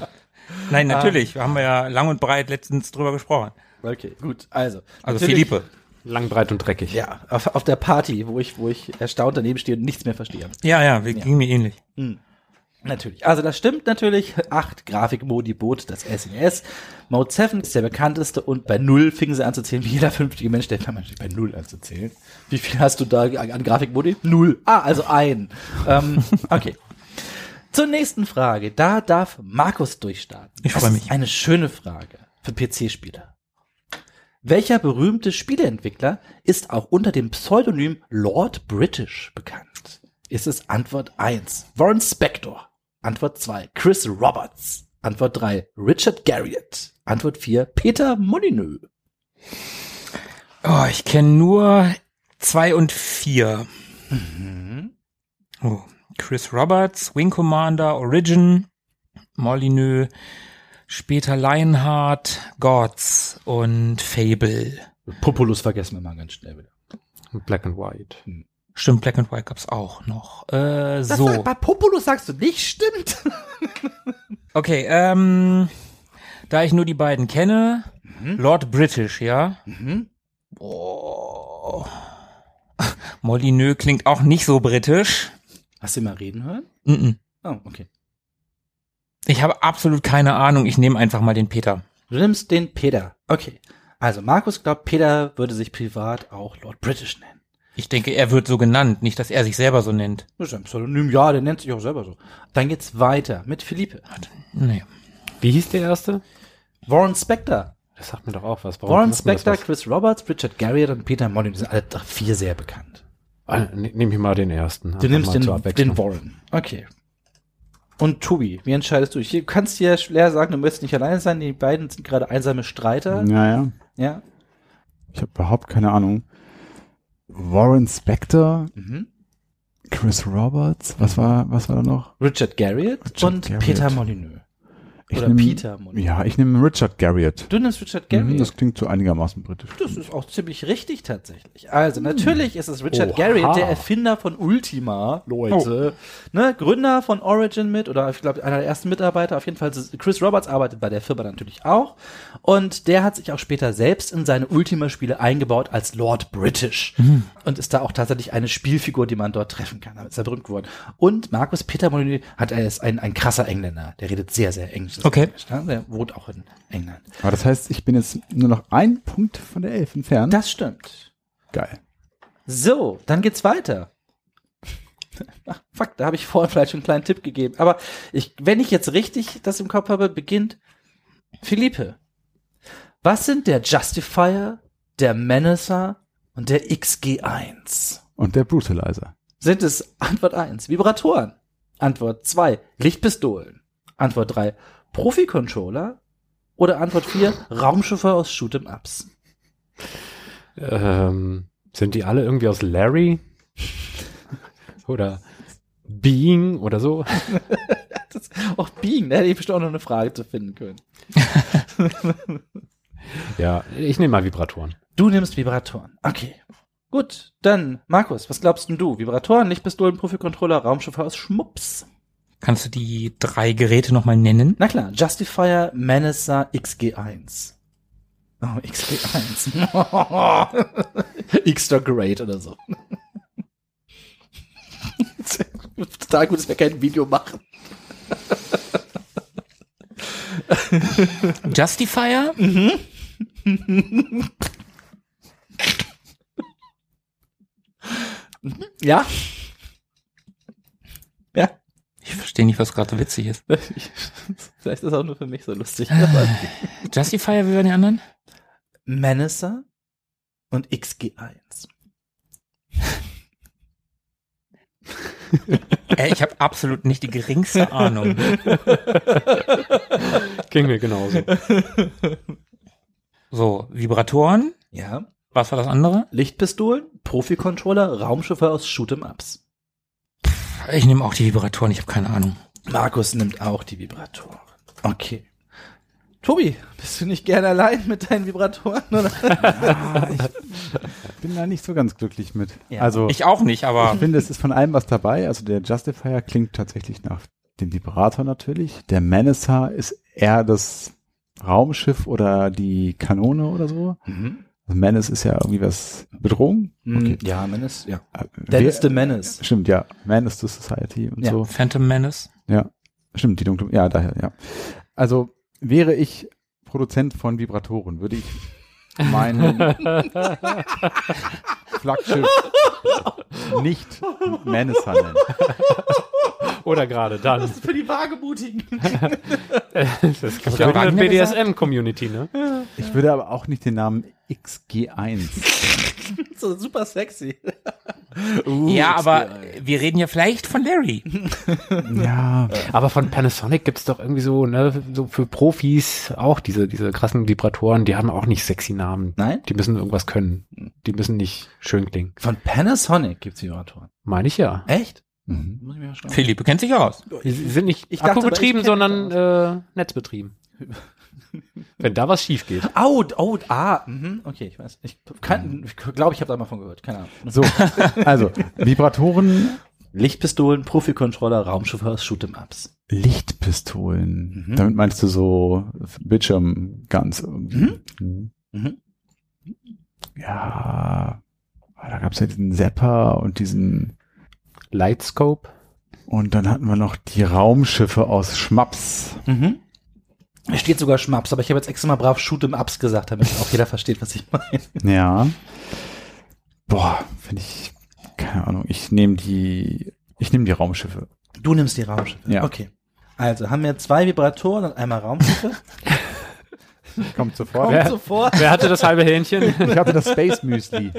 nein, natürlich. Haben wir ja lang und breit letztens drüber gesprochen. Okay, gut. Also, Also Philippe. Lang, breit und dreckig. Ja, auf, auf der Party, wo ich, wo ich erstaunt daneben stehe und nichts mehr verstehe. Ja, ja, wir ging mir ähnlich. Natürlich. Also das stimmt natürlich. Acht Grafikmodi bot das SNES. Mode 7 ist der bekannteste und bei Null fingen sie an zu zählen, wie jeder vernünftige Mensch, der fängt bei Null an zu zählen. Wie viel hast du da an Grafikmodi? Null. Ah, also ein. ähm, okay. Zur nächsten Frage. Da darf Markus durchstarten. Ich Das freu ist mich. Eine schöne Frage für PC-Spieler. Welcher berühmte Spieleentwickler ist auch unter dem Pseudonym Lord British bekannt? Ist es Antwort 1 Warren Spector, Antwort 2 Chris Roberts, Antwort 3 Richard Garriott, Antwort 4 Peter Molyneux. Oh, ich kenne nur zwei und vier. Oh, Chris Roberts, Wing Commander, Origin, Molyneux, später Lionheart, Gods und Fable. Populus vergessen wir mal ganz schnell wieder. Black and White. Stimmt, Black and White gab's auch noch. Äh, Das so. bei Populus sagst du nicht, stimmt? Okay, ähm, da ich nur die beiden kenne, Lord British, ja? Boah. Molyneux klingt auch nicht so britisch. Hast du ihn mal reden hören? Mm-mm. Oh, okay. Ich habe absolut keine Ahnung. Ich nehme einfach mal den Peter. Du nimmst den Peter. Okay. Also Markus glaubt, Peter würde sich privat auch Lord British nennen. Ich denke, er wird so genannt, nicht, dass er sich selber so nennt. Das ist ein Pseudonym, ja, der nennt sich auch selber so. Dann geht's weiter mit Philippe. Nee. Wie hieß der erste? Warren Spector. Das sagt mir doch auch was. Warum Warren Spector, was? Chris Roberts, Richard Garriott und Peter Molyneux sind alle drei- vier sehr bekannt. Ah, ne- Nehm ich mal den ersten. Du nimmst mal den, den Warren. Okay. Und Tobi, wie entscheidest du? Du kannst dir schwer sagen, du möchtest nicht alleine sein. Die beiden sind gerade einsame Streiter. Naja, Ja. ich habe überhaupt keine Ahnung. Warren Spector, Mhm. Chris Roberts, was war, was war da noch? Richard Garriott Richard und Garriott. Peter Molyneux. Ich Oder nehm- Peter Molyneux. Ja, ich nehme Richard Garriott. Du nimmst Richard Garriott. Mhm, das klingt so einigermaßen britisch. Das ist auch ziemlich richtig tatsächlich. Also natürlich ist es Richard Oha. Garriott, der Erfinder von Ultima, Leute. Ne, Gründer von Origin mit, oder ich glaube einer der ersten Mitarbeiter, auf jeden Fall Chris Roberts arbeitet bei der Firma natürlich auch. Und der hat sich auch später selbst in seine Ultima-Spiele eingebaut als Lord British. Und ist da auch tatsächlich eine Spielfigur, die man dort treffen kann. Damit ist er berühmt geworden. Und Markus Peter Molyneux hat er ist ein, ein krasser Engländer. Der redet sehr, sehr Englisch. Okay. Englisch, ne? Der wohnt auch in England. Aber das heißt, ich bin jetzt nur noch ein Punkt von der Elf entfernt. Das stimmt. Geil. So, dann geht's weiter. Ach, fuck, da habe ich vorhin vielleicht schon einen kleinen Tipp gegeben. Aber ich, wenn ich jetzt richtig das im Kopf habe, beginnt Philippe. Was sind der Justifier, der Menacer und der XG1? Und der Brutalizer. Sind es Antwort 1 Vibratoren, Antwort 2 Lichtpistolen, Antwort 3 Profi-Controller oder Antwort 4 Raumschiffe aus Shoot'em Ups? Ähm, sind die alle irgendwie aus Larry? oder Being oder so? Das, auch Being, da hätte ich bestimmt auch noch eine Frage zu finden können. Ja, ich nehme mal Vibratoren. Du nimmst Vibratoren. Okay. Gut, dann, Markus, was glaubst denn du? Vibratoren, Lichtpistolen, Profi-Controller, Raumschiffe aus Schmups. Kannst du die drei Geräte nochmal nennen? Na klar, Justifier, Menacer, XG1. Oh, XG1. Extra Great oder so. Total gut, dass wir kein Video machen. Justifier? Ja? Ja. Ich verstehe nicht, was gerade so witzig ist. Vielleicht ist es auch nur für mich so lustig. Justifier, wie waren die anderen? Menacer und XG1. Ey, ich habe absolut nicht die geringste Ahnung. Ging mir genauso. So, Vibratoren. Ja. Was war das andere? Lichtpistolen, Profi-Controller, Raumschiffe aus Shoot'em-Ups. Ich nehme auch die Vibratoren, ich habe keine Ahnung. Markus nimmt auch die Vibratoren. Okay. Tobi, bist du nicht gerne allein mit deinen Vibratoren? Oder? Ah, ich bin da nicht so ganz glücklich mit. Ja. Also Ich auch nicht, aber ich finde, es ist von allem was dabei. Also der Justifier klingt tatsächlich nach dem Vibrator natürlich. Der Menacer ist eher das Raumschiff oder die Kanone oder so. Mhm. Also Menace ist ja irgendwie was Bedrohung. Okay. Ja, Menace, ja. Äh, Dennis wer- the Menace. Stimmt, ja. Man is the Society und Ja. so. Phantom Menace. Ja. Stimmt, die dunkle, ja, daher, ja. Also wäre ich Produzent von Vibratoren, würde ich mein Flaggschiff nicht Menacer nennen. Oder gerade dann. Für die Wagemutigen. Das ist Wagner BDSM-Community, ne? Ich würde aber auch nicht den Namen XG1. so super sexy. ja, aber wir reden ja vielleicht von Larry. ja. Aber von Panasonic gibt's doch irgendwie so, ne, so für Profis auch diese, diese krassen Vibratoren, die haben auch nicht sexy Namen. Nein? Die müssen irgendwas können. Die müssen nicht schön klingen. Von Panasonic gibt's Vibratoren. Meine ich ja. Echt? Mhm. Muss ich mir mal schauen. Philippe kennt sich aus. Die sind nicht Ich dachte, akkubetrieben, ich kenn sondern äh, netzbetrieben. Wenn da was schief geht. Au, au, ah, mhm, okay, ich weiß. Ich kann, ich glaube, ich habe da mal von gehört. Keine Ahnung. So, also Vibratoren, Lichtpistolen, Profi-Controller, Raumchauffeurs, Shoot'em-Ups. Lichtpistolen. Mhm. Damit meinst du so Bildschirmguns irgendwie. Mhm. Mhm. Ja, da gab's ja diesen Zapper und diesen Lightscope. und dann hatten wir noch die Raumschiffe aus Schmaps. Mhm. Es steht sogar Schmaps, aber ich habe jetzt extra mal brav Shoot'em-Ups gesagt, damit auch jeder versteht, was ich meine. Ja. Boah, finde ich, keine Ahnung, ich nehme die, ich nehme die Raumschiffe. Du nimmst die Raumschiffe. Ja. Okay. Also haben wir zwei Vibratoren und einmal Raumschiffe. Kommt sofort. Kommt sofort. Wer hatte das halbe Hähnchen? Ich hatte das Space Müsli.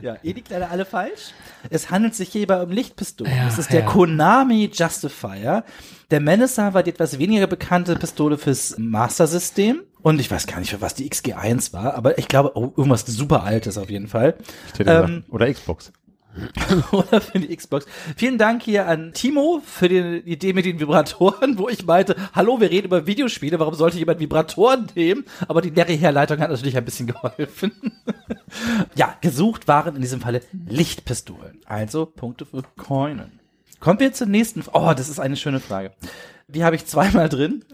Ja, ihr liegt leider alle falsch. Es handelt sich hierbei um Lichtpistolen. Ja, es ist der ja. Konami Justifier. Der Menacer war die etwas weniger bekannte Pistole fürs Master System. Und ich weiß gar nicht, für was die XG1 war, aber ich glaube, oh, irgendwas super altes auf jeden Fall. Ähm, Oder Xbox. Oder für die Xbox. Vielen Dank hier an Timo für die Idee mit den Vibratoren, wo ich meinte, hallo, wir reden über Videospiele, warum sollte jemand Vibratoren nehmen? Aber die Larry-Herleitung hat natürlich ein bisschen geholfen. ja, gesucht waren in diesem Falle Lichtpistolen. Also Punkte für Coinen. Kommen wir zur nächsten. Oh, das ist eine schöne Frage. Die habe ich zweimal drin.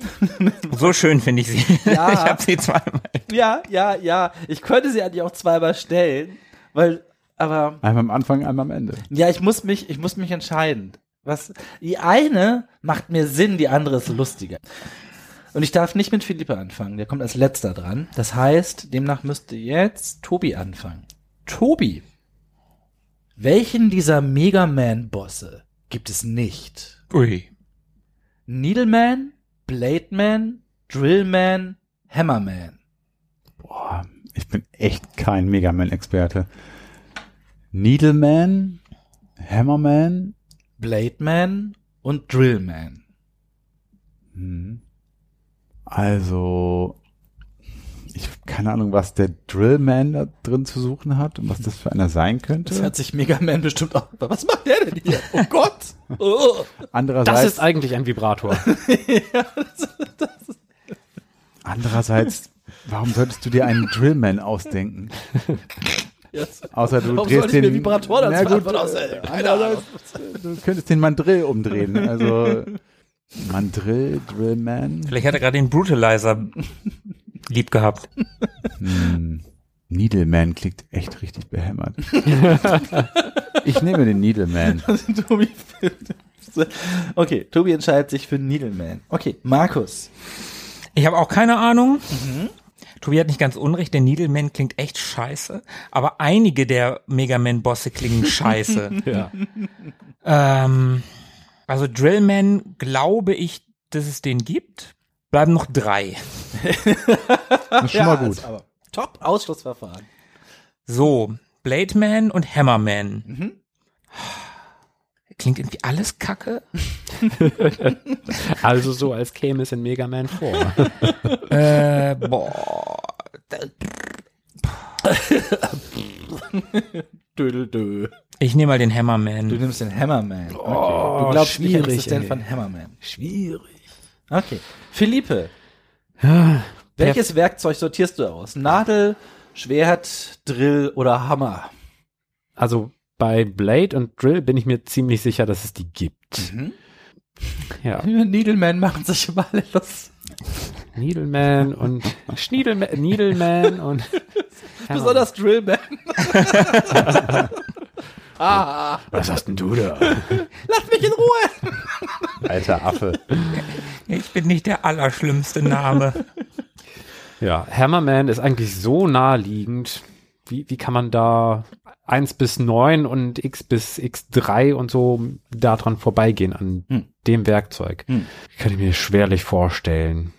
So schön finde ich sie. Ja. Ich habe sie zweimal. Ja, ja, ja. Ich könnte sie eigentlich auch zweimal stellen, weil, aber Einmal am Anfang, einmal am Ende. Ja, ich muss mich, ich muss mich entscheiden. Was, die eine macht mir Sinn, die andere ist lustiger. Und ich darf nicht mit Philippe anfangen, der kommt als letzter dran. Das heißt, demnach müsste jetzt Tobi anfangen. Tobi, welchen dieser Mega Man-Bosse gibt es nicht? Ui. Needleman, Blademan, Drillman, Hammerman. Boah, ich bin echt kein Mega Man-Experte. Needleman, Hammerman, Blademan und Drillman. hm. also ich habe keine Ahnung, was der Drillman da drin zu suchen hat und was das für einer sein Das könnte. hört sich Mega Man bestimmt auch. Was macht der denn hier? Oh Gott! Oh. Andererseits, Das ist eigentlich ein Vibrator. andererseits, warum solltest du dir einen Drillman ausdenken? Yes. Außer du Warum drehst den mir Vibratoren als Na gut, du könntest den Mandrill umdrehen. Also Mandrill, Drillman. Vielleicht hat er gerade den Brutalizer lieb gehabt. Hm. Needleman klingt echt richtig behämmert. ich nehme den Needleman. Tobi. Okay, Tobi entscheidet sich für Needleman. Okay, Markus. Ich habe auch keine Ahnung. Tobi hat nicht ganz unrecht, der Needleman klingt echt scheiße, aber einige der Mega Man-Bosse klingen scheiße. ja. ähm, also Drillman glaube ich, dass es den gibt. Bleiben noch drei. Das ist schon mal gut. aber top Ausschlussverfahren. So, Blademan und Hammerman. Mhm. Klingt irgendwie alles kacke. Also so, als käme es in Mega Man vor. äh, boah. Ich nehme mal den Du Hammerman. nimmst den Hammerman. Okay. Oh, du glaubst nicht an schwierig, Existenz von Hammerman. Schwierig. Okay. Philippe, Ja, welches Werkzeug sortierst du aus? Nadel, Schwert, Drill oder Hammer? Also bei Blade und Drill bin ich mir ziemlich sicher, dass es die gibt. Mhm. Ja. Needleman machen sich immer alle los. Needleman und Schniedelman, Needleman und Besonders Drillman. Ah, Was hast denn du da? lass mich in Ruhe. Alter Affe. Ich bin nicht der allerschlimmste Name. Ja, Hammerman ist eigentlich so naheliegend. Wie, wie kann man da 1 bis 9 und X bis X3 und so daran vorbeigehen an Hm. dem Werkzeug? Hm. Kann ich mir schwerlich vorstellen.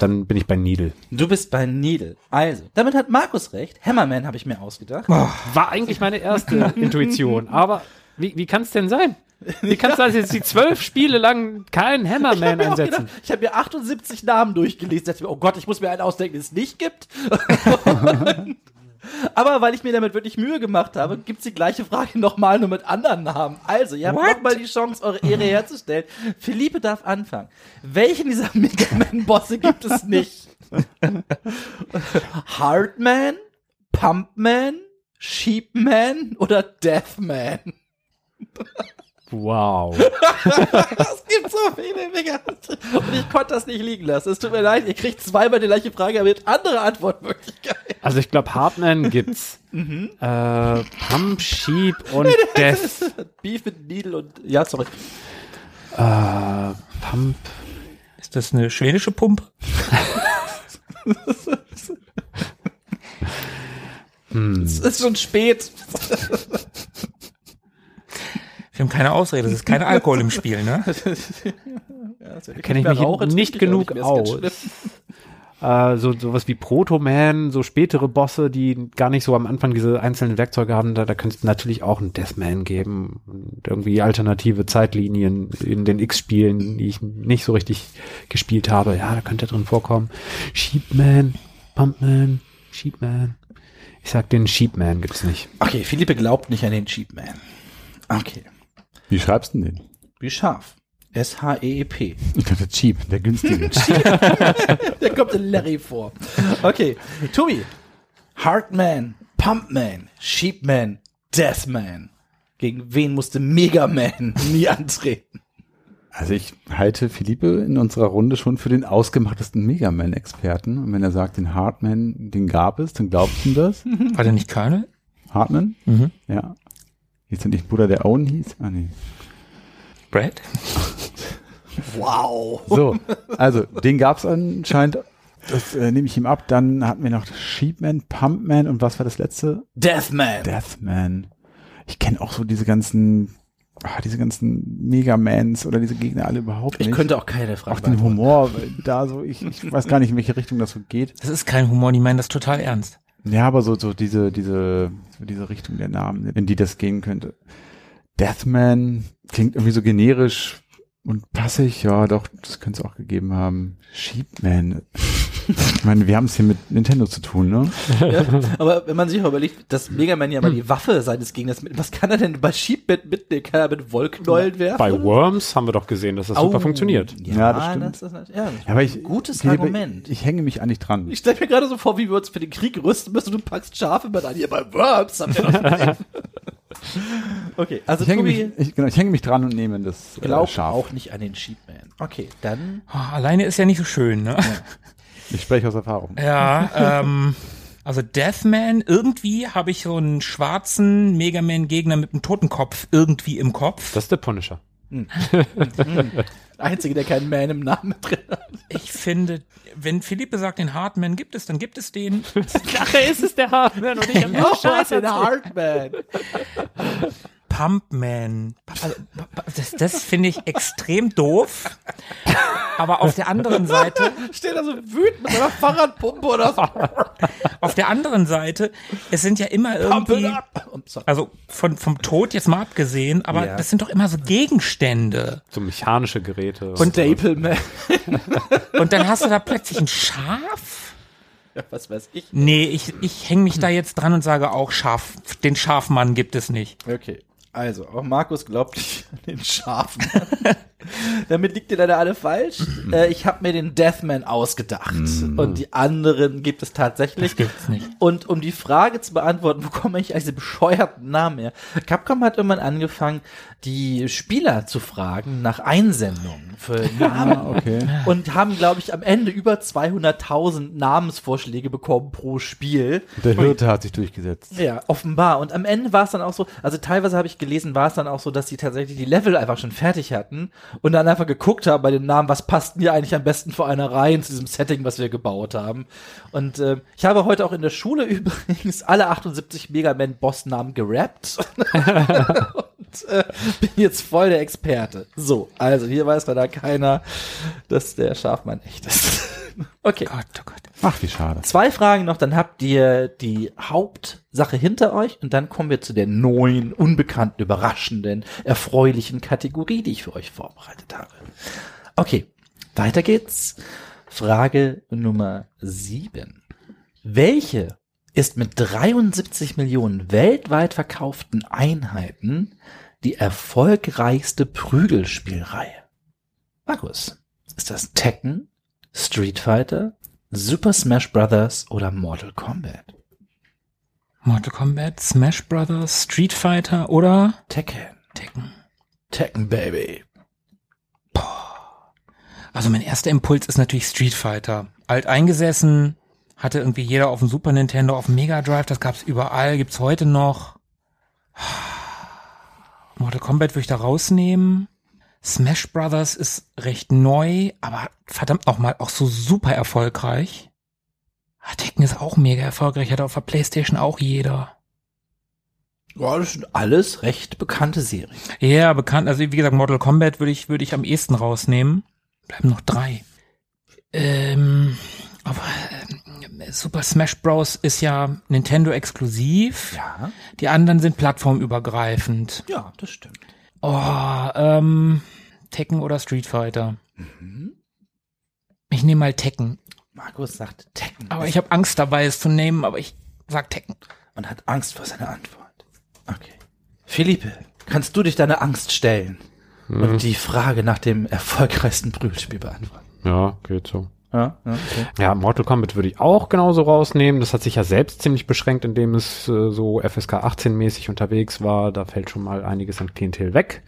Dann bin ich bei Needle. Du bist bei Needle. Also, damit hat Markus recht. Hammerman habe ich mir ausgedacht. War eigentlich meine erste Intuition, aber wie, wie kann es denn sein? Wie kannst du also jetzt die zwölf Spiele lang keinen Hammerman Ich habe einsetzen? gedacht, ich hab mir 78 Namen durchgelesen. Dachte mir, oh Gott, ich muss mir einen ausdenken, den es nicht gibt. Aber weil ich mir damit wirklich Mühe gemacht habe, gibt's die gleiche Frage nochmal nur mit anderen Namen. Also, ihr habt nochmal die Chance, eure Ehre herzustellen. Philippe darf anfangen. Welchen dieser Mega Man-Bosse gibt es nicht? Hardman, Pumpman, Sheepman oder Deathman? Wow. Es gibt so viele Mega. Und ich konnte das nicht liegen lassen. Es tut mir leid, ihr kriegt zweimal die gleiche Frage, aber mit andere Antwortmöglichkeiten. Also ich glaube, Hartman gibt's. äh, Pump, Sheep und Death. Beef mit Needle und. Ja, sorry. Äh, Pump. Ist das eine schwedische Pumpe? Es ist schon spät. Wir haben keine Ausrede, es ist kein Alkohol im Spiel, ne? Kenne ich mich nicht genug aus. Äh, so sowas wie Proto-Man, so spätere Bosse, die gar nicht so am Anfang diese einzelnen Werkzeuge haben, da, da könnte es natürlich auch einen Deathman geben und irgendwie alternative Zeitlinien in den X-Spielen, die ich nicht so richtig gespielt habe. Ja, da könnte drin vorkommen. Sheepman, Pumpman, Sheepman. Ich sag, den Sheepman gibt's nicht. Okay, Philippe glaubt nicht an den Cheapman. Okay. Wie schreibst du denn den? Wie scharf? S-H-E-E-P. Ich dachte cheap, der günstige. Der kommt in Larry vor. Okay, Tobi. Heartman, Pumpman, Sheepman, Deathman. Gegen wen musste Mega Man nie antreten? Also ich halte Philippe in unserer Runde schon für den ausgemachtesten Mega Man-Experten. Und wenn er sagt, den Hartman, den gab es, dann glaubst du das? War der nicht Colonel? Hartman? Mhm. Ja. Hieß er nicht Bruder, der Owen hieß? Ah, nee. Brad? Wow. So, also den gab es anscheinend. Das äh, nehme ich ihm ab. Dann hatten wir noch Sheepman, Pumpman und was war das letzte? Deathman. Deathman. Ich kenne auch so diese ganzen, ah, diese ganzen Megamans oder diese Gegner alle überhaupt Ich nicht. könnte auch keine Frage auch den. Humor weil da so, ich, ich weiß gar nicht, in welche Richtung das so geht. Das ist kein Humor, die meinen das total ernst. Ja, aber so, so diese, diese, so diese Richtung der Namen, in die das gehen könnte. Deathman klingt irgendwie so generisch und passig, ja, doch, das könnte es auch gegeben haben. Sheepman. Ich meine, wir haben es hier mit Nintendo zu tun, ne? Ja, aber wenn man sich mal überlegt, dass Mega Man ja mal die Waffe seines Gegners mit, was kann er denn bei Sheepman mitnehmen? Kann er mit Wollknäueln werfen? Bei Worms haben wir doch gesehen, dass das super Au. funktioniert. Ja, Ja, das stimmt. das ist natürlich, ja, Ja, aber ich, gutes Philippe, Argument. Ich, ich hänge mich eigentlich dran. Ich stelle mir gerade so vor, wie wir uns für den Krieg rüsten müssen und du packst Schafe mit an. Hier bei Worms ihr noch gesehen. Okay, also Ich hänge, Tobi mich, ich, genau, ich hänge mich dran und nehme das äh, glaubt Schaf. auch nicht an den Sheepman. Okay, dann Oh, alleine ist ja nicht so schön, ne? Ich spreche aus Erfahrung. Ja, ähm, also Deathman, irgendwie habe ich so einen schwarzen Mega Man-Gegner mit einem Totenkopf irgendwie im Kopf. Das ist der Punisher. der Einzige, der keinen Man im Namen drin hat. Ich finde, wenn Philippe sagt, den Hardman gibt es, dann gibt es den. Nachher ist es der Hartman und ich Oh, Scheiße, der Hardman. Pumpman. Also, das das finde ich extrem doof. Aber auf der anderen Seite, Steht da so wütend mit einer Fahrradpumpe oder so. auf der anderen Seite, es sind ja immer irgendwie, so. also von, vom Tod jetzt mal abgesehen, aber Ja. das sind doch immer so Gegenstände. So mechanische Geräte. Und Stapleman. Und dann hast du da plötzlich ein Schaf? Ja, was weiß ich. Nee, ich, ich hänge mich da jetzt dran und sage auch Schaf, den Schafmann gibt es nicht. Okay. Also, auch Markus glaubt nicht an den Schafen. Damit liegt ihr leider alle falsch. Äh, ich habe mir den Deathman ausgedacht. Und die anderen gibt es tatsächlich. gibt's nicht. Und um die Frage zu beantworten, wo komme ich eigentlich diese bescheuerten Namen her? Capcom hat irgendwann angefangen, die Spieler zu fragen nach Einsendungen für Namen. Okay. Und haben, glaube ich, am Ende über 200.000 Namensvorschläge bekommen pro Spiel. Der Hirte hat sich durchgesetzt. Ja, offenbar. Und am Ende war es dann auch so, also teilweise habe ich gelesen, war es dann auch so, dass die tatsächlich die Level einfach schon fertig hatten und dann einfach geguckt haben bei den Namen, was passt hier eigentlich am besten für eine Reihe zu diesem Setting, was wir gebaut haben. Und äh, ich habe heute auch in der Schule übrigens alle 78 Mega Man Boss-Namen gerappt. und äh, bin jetzt voll der Experte. So, also hier weiß leider keiner, dass der Schafmann echt ist. Okay. Gott, oh Gott. Ach, wie schade. Zwei Fragen noch, dann habt ihr die Hauptsache hinter euch und dann kommen wir zu der neuen, unbekannten, überraschenden, erfreulichen Kategorie, die ich für euch vorbereitet habe. Okay, weiter geht's. Frage Nummer sieben. Welche ist mit 73 Millionen weltweit verkauften Einheiten die erfolgreichste Prügelspielreihe? Markus, ist das Tekken, Street Fighter, Super Smash Brothers oder Mortal Kombat? Mortal Kombat, Smash Brothers, Street Fighter oder Tekken. Tekken. Tekken Baby. Also mein erster Impuls ist natürlich Street Fighter. Alt eingesessen, hatte irgendwie jeder auf dem Super Nintendo, auf dem Mega Drive, das gab's überall, gibt's heute noch. Mortal Kombat würde ich da rausnehmen. Smash Brothers ist recht neu, aber verdammt nochmal auch so super erfolgreich. Ah, Tekken ist auch mega erfolgreich, hat auf der Playstation auch jeder. Ja, das sind alles recht bekannte Serien. Ja, bekannt, also wie gesagt, Mortal Kombat würde ich, würde ich am ehesten rausnehmen. Bleiben noch drei. Ähm, aber ähm, Super Smash Bros. ist ja Nintendo exklusiv. Ja. Die anderen sind plattformübergreifend. Ja, das stimmt. Oh, ähm, Tekken oder Street Fighter. Ich nehme mal Tekken. Markus sagt Tekken. Aber ich habe Angst dabei, es zu nehmen, aber ich sag Tekken. und hat Angst vor seiner Antwort. Okay. Philippe, kannst du dich deiner Angst stellen und die Frage nach dem erfolgreichsten Prügelspiel beantworten? Ja, geht so. Ja, ja, okay. Ja, Mortal Kombat würde ich auch genauso rausnehmen. Das hat sich ja selbst ziemlich beschränkt, indem es äh, so FSK 18-mäßig unterwegs war. Da fällt schon mal einiges an Klientel weg.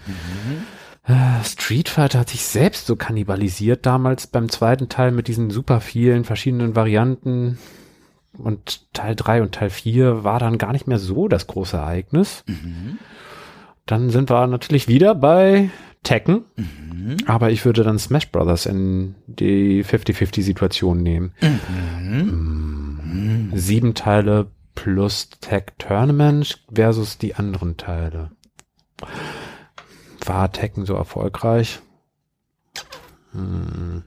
Äh, Street Fighter hat sich selbst so kannibalisiert damals beim zweiten Teil mit diesen super vielen verschiedenen Varianten. Und Teil 3 und Teil 4 war dann gar nicht mehr so das große Ereignis. Dann sind wir natürlich wieder bei Tekken. Aber ich würde dann Smash Brothers in die 50-50-Situation nehmen. Mm. Sieben Teile plus Tech Tournament versus die anderen Teile. War Tekken so erfolgreich? Hm.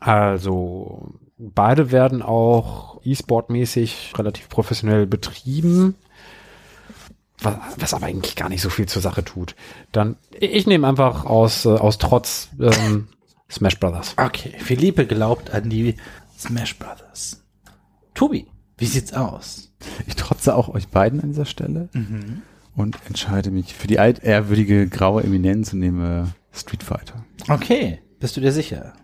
Also, beide werden auch E-Sport-mäßig relativ professionell betrieben was, was aber eigentlich gar nicht so viel zur Sache tut. Dann, ich nehme einfach aus, äh, aus Trotz ähm, Smash Brothers. Okay, Philippe glaubt an die Smash Brothers. Tobi, wie sieht's aus? Ich trotze auch euch beiden an dieser Stelle und entscheide mich für die altehrwürdige graue Eminenz und nehme Street Fighter. Okay, bist du dir sicher?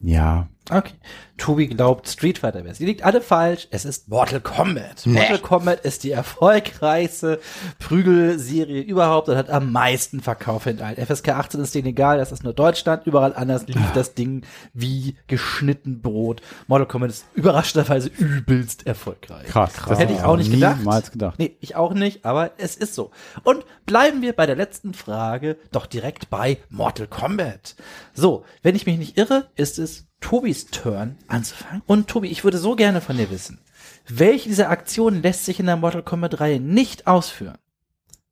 Ja, Okay. Tobi glaubt, Street Fighter wäre es. Die liegt alle falsch. Es ist Mortal Kombat. Mortal Kombat ist die erfolgreichste Prügelserie überhaupt und hat am meisten Verkauf enthalten. FSK 18 ist denen egal, das ist nur Deutschland. Überall anders lief das Ding wie geschnitten Brot. Mortal Kombat ist überraschenderweise übelst erfolgreich. krass. Das Hätte ich auch nicht gedacht. Niemals gedacht. Nee, ich auch nicht, aber es ist so. Und bleiben wir bei der letzten Frage doch direkt bei Mortal Kombat. So, wenn ich mich nicht irre, ist es Tobis Turn anzufangen. Und Tobi, ich würde so gerne von dir wissen, welche dieser Aktionen lässt sich in der Mortal Kombat Reihe nicht ausführen?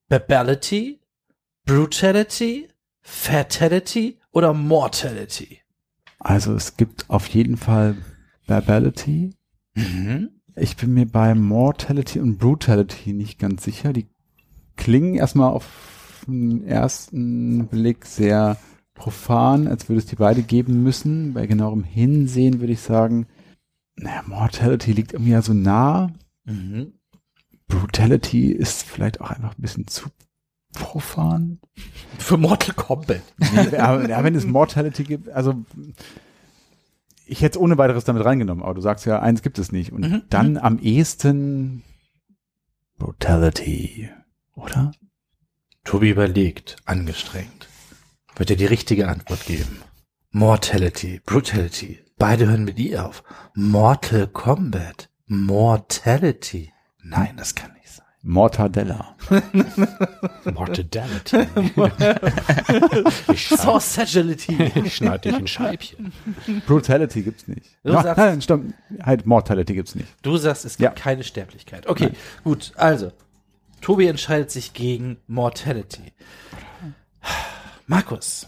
Babality, Brutality, Fatality oder Mortality? Also es gibt auf jeden Fall Babality. Mhm. Ich bin mir bei Mortality und Brutality nicht ganz sicher. Die klingen erstmal auf den ersten Blick sehr profan, als würde es die beide geben müssen. Bei genauerem Hinsehen würde ich sagen, naja, Mortality liegt irgendwie ja so nah. Mhm. Brutality ist vielleicht auch einfach ein bisschen zu profan. Für Mortal Kombat. Nee, aber, ja, wenn es Mortality gibt, also ich hätte es ohne weiteres damit reingenommen, aber du sagst ja, eins gibt es nicht. Und Mhm, dann am ehesten Brutality, oder? Tobi überlegt, angestrengt. Wird er die richtige Antwort geben? Mortality, Brutality. Beide hören mit I auf. Mortal Kombat. Mortality. Nein, das kann nicht sein. Mortadella. Mortality. ich schneide Sausageality. ich schneid dich in Scheibchen. Brutality gibt's nicht. Du Ach, sagst- nein, stimmt. Halt, Mortality gibt's nicht. Du sagst, es gibt Ja. keine Sterblichkeit. Okay, gut. Also, Tobi entscheidet sich gegen Mortality. Markus,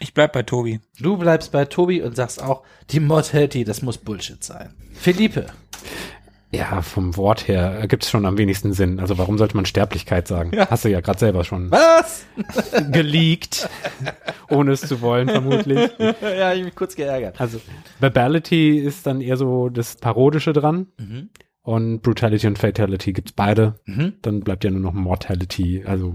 Ich bleib bei Tobi. Du bleibst bei Tobi und sagst auch, die Mortality, das muss Bullshit sein. Philippe. Ja, vom Wort her gibt es schon am wenigsten Sinn. Also warum sollte man Sterblichkeit sagen? Hast du ja gerade selber schon Was? geleakt, ohne es zu wollen vermutlich. ja, ich mich kurz geärgert. Also Babality ist dann eher so das Parodische dran. Und Brutality und Fatality gibt's beide. Dann bleibt ja nur noch Mortality. Also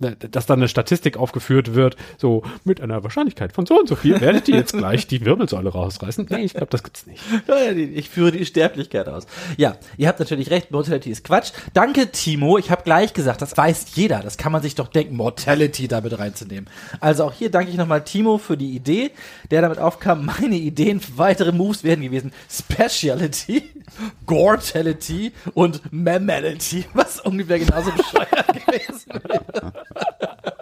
dass dann eine Statistik aufgeführt wird, so mit einer Wahrscheinlichkeit von so und so viel werdet ihr jetzt gleich die Wirbelsäule rausreißen. Nee, ich glaube, das gibt's nicht. Ich führe die Sterblichkeit aus. Ja, ihr habt natürlich recht, Mortality ist Quatsch. Danke, Timo. Ich habe gleich gesagt, das weiß jeder. Das kann man sich doch denken, Mortality damit reinzunehmen. Also auch hier danke ich nochmal Timo für die Idee, der damit aufkam. Meine Ideen für weitere Moves wären gewesen Speciality, Gortality und Mammality, was ungefähr genauso bescheuert gewesen wäre.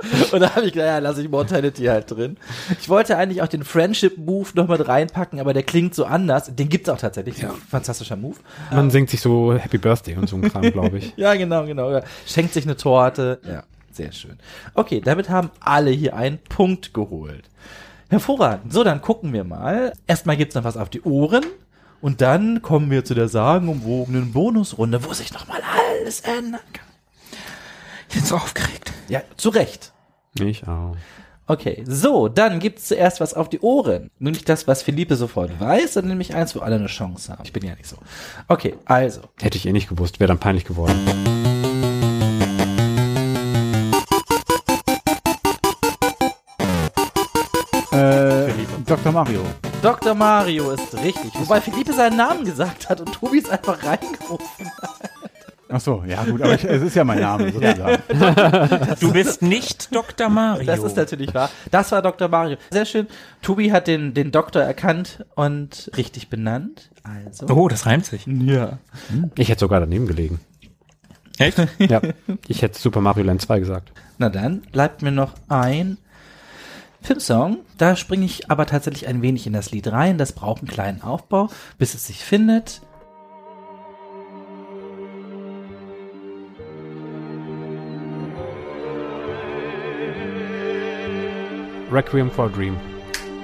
Und da habe ich gedacht, ja, lasse ich Mortality halt drin. Ich wollte eigentlich auch den Friendship-Move noch mit reinpacken, aber der klingt so anders. Den gibt's auch tatsächlich. Ja. Fantastischer Move. Man singt sich so Happy Birthday und so ein Kram, glaube ich. Ja, genau, genau. Schenkt sich eine Torte. Ja, sehr schön. Okay, damit haben alle hier einen Punkt geholt. Hervorragend. So, dann gucken wir mal. Erstmal gibt's noch was auf die Ohren. Und dann kommen wir zu der sagenumwogenen Bonusrunde, wo sich nochmal alles ändern kann. Ich bin so aufgeregt. Ja, zu Recht. Ich auch. Okay, so, dann gibt's zuerst was auf die Ohren. Nur nicht das, was Philippe sofort weiß, sondern nämlich eins, wo alle eine Chance haben. Ich bin ja nicht so. Okay, also. Hätte ich eh nicht gewusst, wäre dann peinlich geworden. Äh, Dr. Mario. Dr. Mario ist richtig. Wobei Philippe seinen Namen gesagt hat und Tobi ist einfach reingerufen. Ach so, ja gut, aber ich, es ist ja mein Name sozusagen. Du bist nicht Dr. Mario. Das ist natürlich wahr. Das war Dr. Mario. Sehr schön. Tobi hat den, den Doktor erkannt und richtig benannt. Also. oh, das reimt sich. Ja. Ich hätte sogar daneben gelegen. Echt? Ja, ich hätte Super Mario Land 2 gesagt. Na dann bleibt mir noch ein Filmsong. Da springe ich aber tatsächlich ein wenig in das Lied rein. Das braucht einen kleinen Aufbau, bis es sich findet. Requiem for a Dream.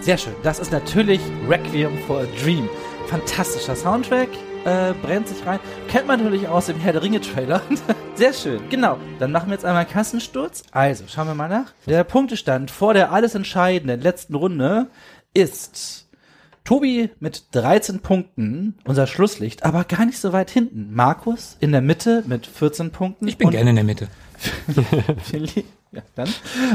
Sehr schön. Das ist natürlich Requiem for a Dream. Fantastischer Soundtrack. Äh, brennt sich rein. Kennt man natürlich aus dem Herr der Ringe Trailer. Sehr schön. Genau. Dann machen wir jetzt einmal Kassensturz. Also, schauen wir mal nach. Der Punktestand vor der alles entscheidenden letzten Runde ist Tobi mit 13 Punkten, unser Schlusslicht, aber gar nicht so weit hinten. Markus in der Mitte mit 14 Punkten. Ich bin gerne in der Mitte. Ja, dann.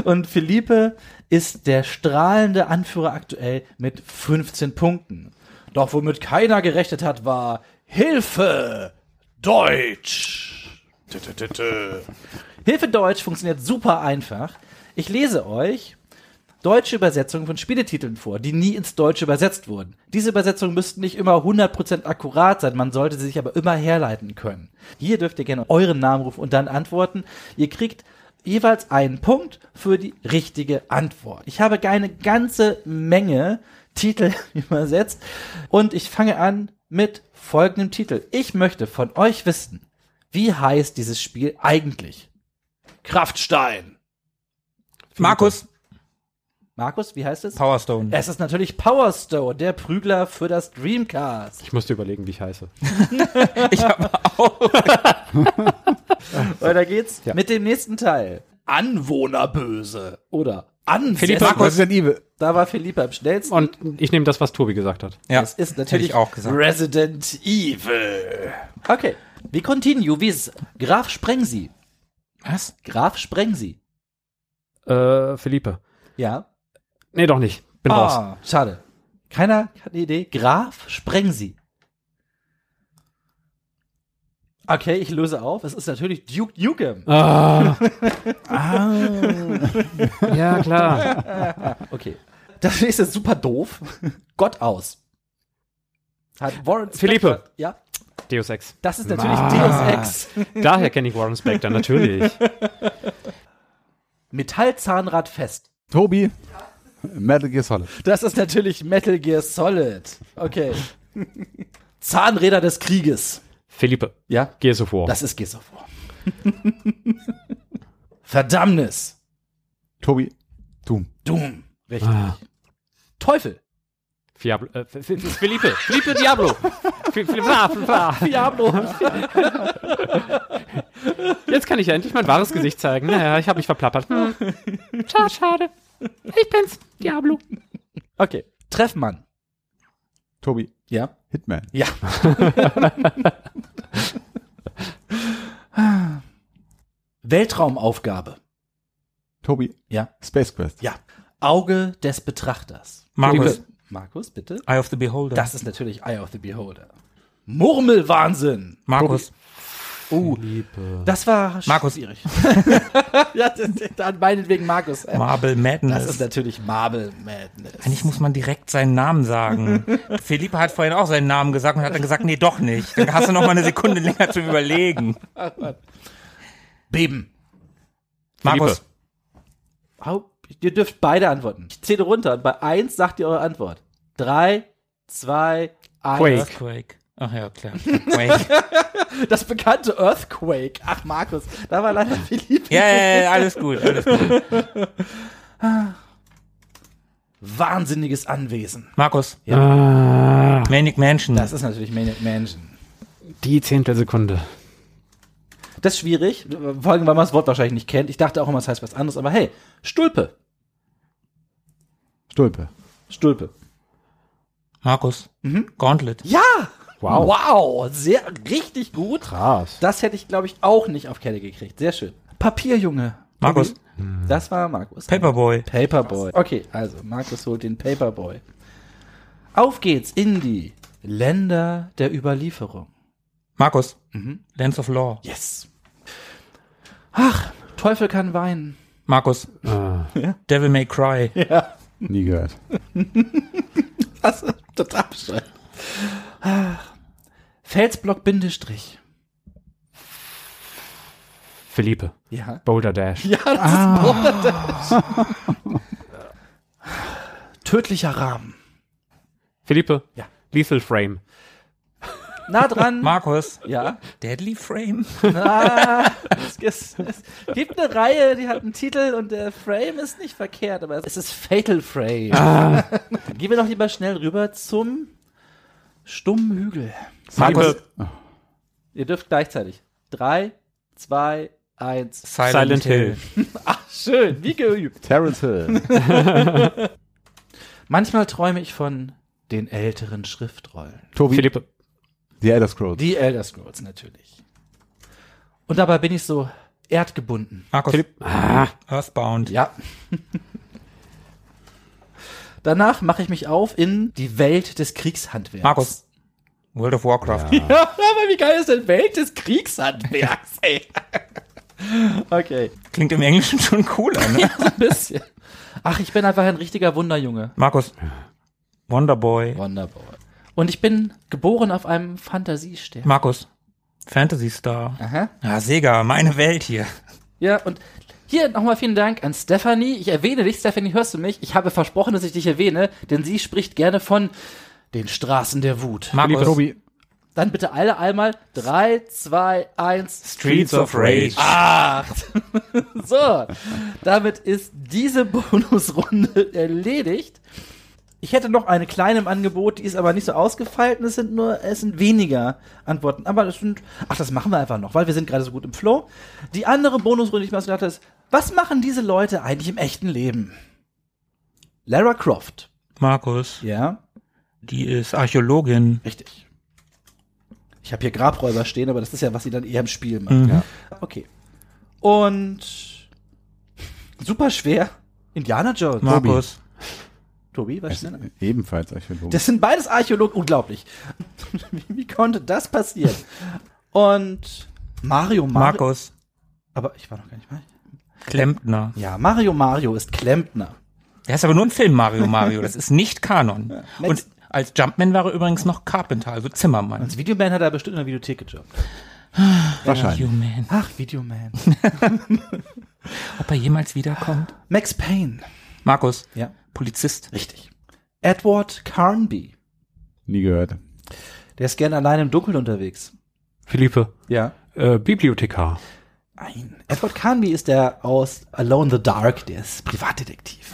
Und Philippe ist der strahlende Anführer aktuell mit 15 Punkten. Doch womit keiner gerechnet hat, war Hilfe Deutsch. Hilfe Deutsch funktioniert super einfach. Ich lese euch deutsche Übersetzungen von Spieletiteln vor, die nie ins Deutsche übersetzt wurden. Diese Übersetzungen müssten nicht immer 100% akkurat sein, man sollte sie sich aber immer herleiten können. Hier dürft ihr gerne euren Namen rufen und dann antworten. Ihr kriegt jeweils einen Punkt für die richtige Antwort. Ich habe eine ganze Menge Titel übersetzt und ich fange an mit folgendem Titel. Ich möchte von euch wissen, wie heißt dieses Spiel eigentlich? Kraftstein. Markus, Markus, wie heißt es? Power Stone. Es ist natürlich Power Stone, der Prügler für das Dreamcast. Ich musste überlegen, wie ich heiße. Ich habe auch. Weiter geht's Ja. mit dem nächsten Teil. Anwohnerböse oder. Philipp Markus. Resident Evil. Da war Philippe am schnellsten. Und ich nehme das, was Tobi gesagt hat. Ja, es ist natürlich ich auch gesagt. Resident Evil. Okay, we continue with Graf Sprengsi. Was? Graf Sprengsi. Äh, Philippe. Ja. Nee, doch nicht. Bin raus. Ah, schade. Keiner hat eine Idee. Graf Sprengsi. Okay, ich löse auf. Es ist natürlich Duke Nukem. Ah. ja, klar. Okay. Das nächste ist super doof. Gott aus. Hat Warren Philippe. Spector- Ja, Deus Ex. das ist natürlich Ah. Deus Ex. Daher kenne ich Warren Spector, natürlich. Metallzahnrad fest. Tobi. Metal Gear Solid. Das ist natürlich Metal Gear Solid. Okay. Zahnräder des Krieges. Philippe. Ja, Gears of War. das ist Gears of War. Verdammnis. Tobi. Doom. Doom. Richtig. Teufel. Fiablo, äh, Felipe, Felipe Diablo. Fla- Fla- Diablo. Jetzt kann ich ja endlich mein wahres Gesicht zeigen. Naja, ich habe mich verplappert. Hm. Schade, schade. Ich bin's, Diablo. Okay. Treffmann. Tobi, Ja. Hitman. Ja. Weltraumaufgabe. Tobi, Ja. Space Quest. Ja. Auge des Betrachters. Markus. Markus, bitte. Eye of the Beholder. Das ist natürlich Eye of the Beholder. Murmelwahnsinn. Markus. Uh, das war Markus. schwierig. ja, das, dann meinetwegen Markus. Marble Madness. Das ist natürlich Marble Madness. Eigentlich muss man direkt seinen Namen sagen. Philippe hat vorhin auch seinen Namen gesagt und hat dann gesagt, nee, doch nicht. Dann hast du noch mal eine Sekunde länger zum Überlegen. Beben. Markus, Au, Ihr dürft beide antworten. Ich zähle runter und bei eins sagt ihr eure Antwort. Drei, zwei, eins. Quake. Earthquake. Ach ja, klar. Das bekannte Earthquake. Ach, Markus, da war leider Philipp. Ja, ja, ja, alles gut, alles gut. Wahnsinniges Anwesen. Markus, Ah, Manic Mansion. Das ist natürlich Maniac Mansion. die Zehntelsekunde. Das ist schwierig, vor allem, weil man das Wort wahrscheinlich nicht kennt. Ich dachte auch immer, es heißt was anderes, aber hey, Stulpe. Stulpe. Stulpe. Markus, Mhm. Gauntlet. Ja! Wow. Wow, sehr, richtig gut. Krass. Das hätte ich, glaube ich, auch nicht auf Kette gekriegt. Sehr schön. Papierjunge. Markus, Das war Markus. Paperboy. Paperboy. Okay, also Markus holt den Paperboy. Auf geht's in die Länder der Überlieferung. Markus, Mhm. Lands of Law. Yes. Ach, Teufel kann weinen. Markus, Ah. Devil May Cry. Nie gehört. Das ist total bescheuert. Ach. Felsblock Bindestrich. Felipe. Ja. Boulder Dash. Ja, das ist Borderdash. Tödlicher Rahmen. Felipe. Ja. Lethal Frame. Nah dran. Markus, ja. Deadly Frame. Ah, es, es, es gibt eine Reihe, die hat einen Titel und der Frame ist nicht verkehrt, aber es ist Fatal Frame. Gehen wir doch lieber schnell rüber zum stummen Hügel. Markus, Ihr dürft gleichzeitig. Drei, zwei, eins. Silent, Silent Hill. Hill. Ach, schön, wie geübt. Terence Hill. Manchmal träume ich von den älteren Schriftrollen. Tobi, Felipe. The Elder Scrolls. Die Elder Scrolls natürlich. Und dabei bin ich so erdgebunden. Markus, Philipp. Ah. Earthbound. Ja. Danach mache ich mich auf in die Welt des Kriegshandwerks. Markus, World of Warcraft. Ja, aber wie geil ist denn Welt des Kriegshandwerks, ey? Okay, Klingt im Englischen schon cooler, ne? so ein bisschen. Ach, ich bin einfach ein richtiger Wunderjunge. Markus, Wonderboy. Wonderboy. Und ich bin geboren auf einem Fantasiestern. Markus, Fantasy Star. Aha. Ja, Sega, meine Welt hier. Ja, und hier nochmal vielen Dank an Stephanie. Ich erwähne dich, Stephanie, hörst du mich? Ich habe versprochen, dass ich dich erwähne, denn sie spricht gerne von den Straßen der Wut. Markus, Tobi, Dann bitte alle einmal. Drei, zwei, eins. Streets of Rage. Acht. so, damit ist diese Bonusrunde erledigt. Ich hätte noch eine kleine im Angebot, die ist aber nicht so ausgefeilt es sind nur, es sind weniger Antworten. Aber das sind, ach, das machen wir einfach noch, weil wir sind gerade so gut im Flow. Die andere Bonusrunde, die ich mir ausgedacht habe, ist, was machen diese Leute eigentlich im echten Leben? Lara Croft. Markus, Ja, die ist Archäologin. richtig. Ich habe hier Grabräuber stehen, aber das ist ja, was sie dann eher im Spiel macht. Mhm. Ja. Okay. Und super schwer. Indiana Jones. Markus, Tobi, was es, schneller? ebenfalls Archäologe. Das sind beides Archäologen. Unglaublich. wie, wie konnte das passieren? Und Mario Mario. Markus, Aber ich war noch gar nicht mal. Klempner. Ja, Mario Mario ist Klempner. Der ist aber nur ein Film Mario Mario. Das ist nicht Kanon. Und als Jumpman war er übrigens noch Carpenter, also Zimmermann. Als Videoman hat er bestimmt in der Videothek gejobbt. Wahrscheinlich. Human. Ach, Videoman. Ob er jemals wiederkommt? Max Payne. Markus, Ja, Polizist. richtig. Edward Carnby. Nie gehört. Der ist gerne allein im Dunkeln unterwegs. Felipe. Ja. Äh, Bibliothekar. Nein. Edward Carnby ist der aus Alone in the Dark, der ist Privatdetektiv.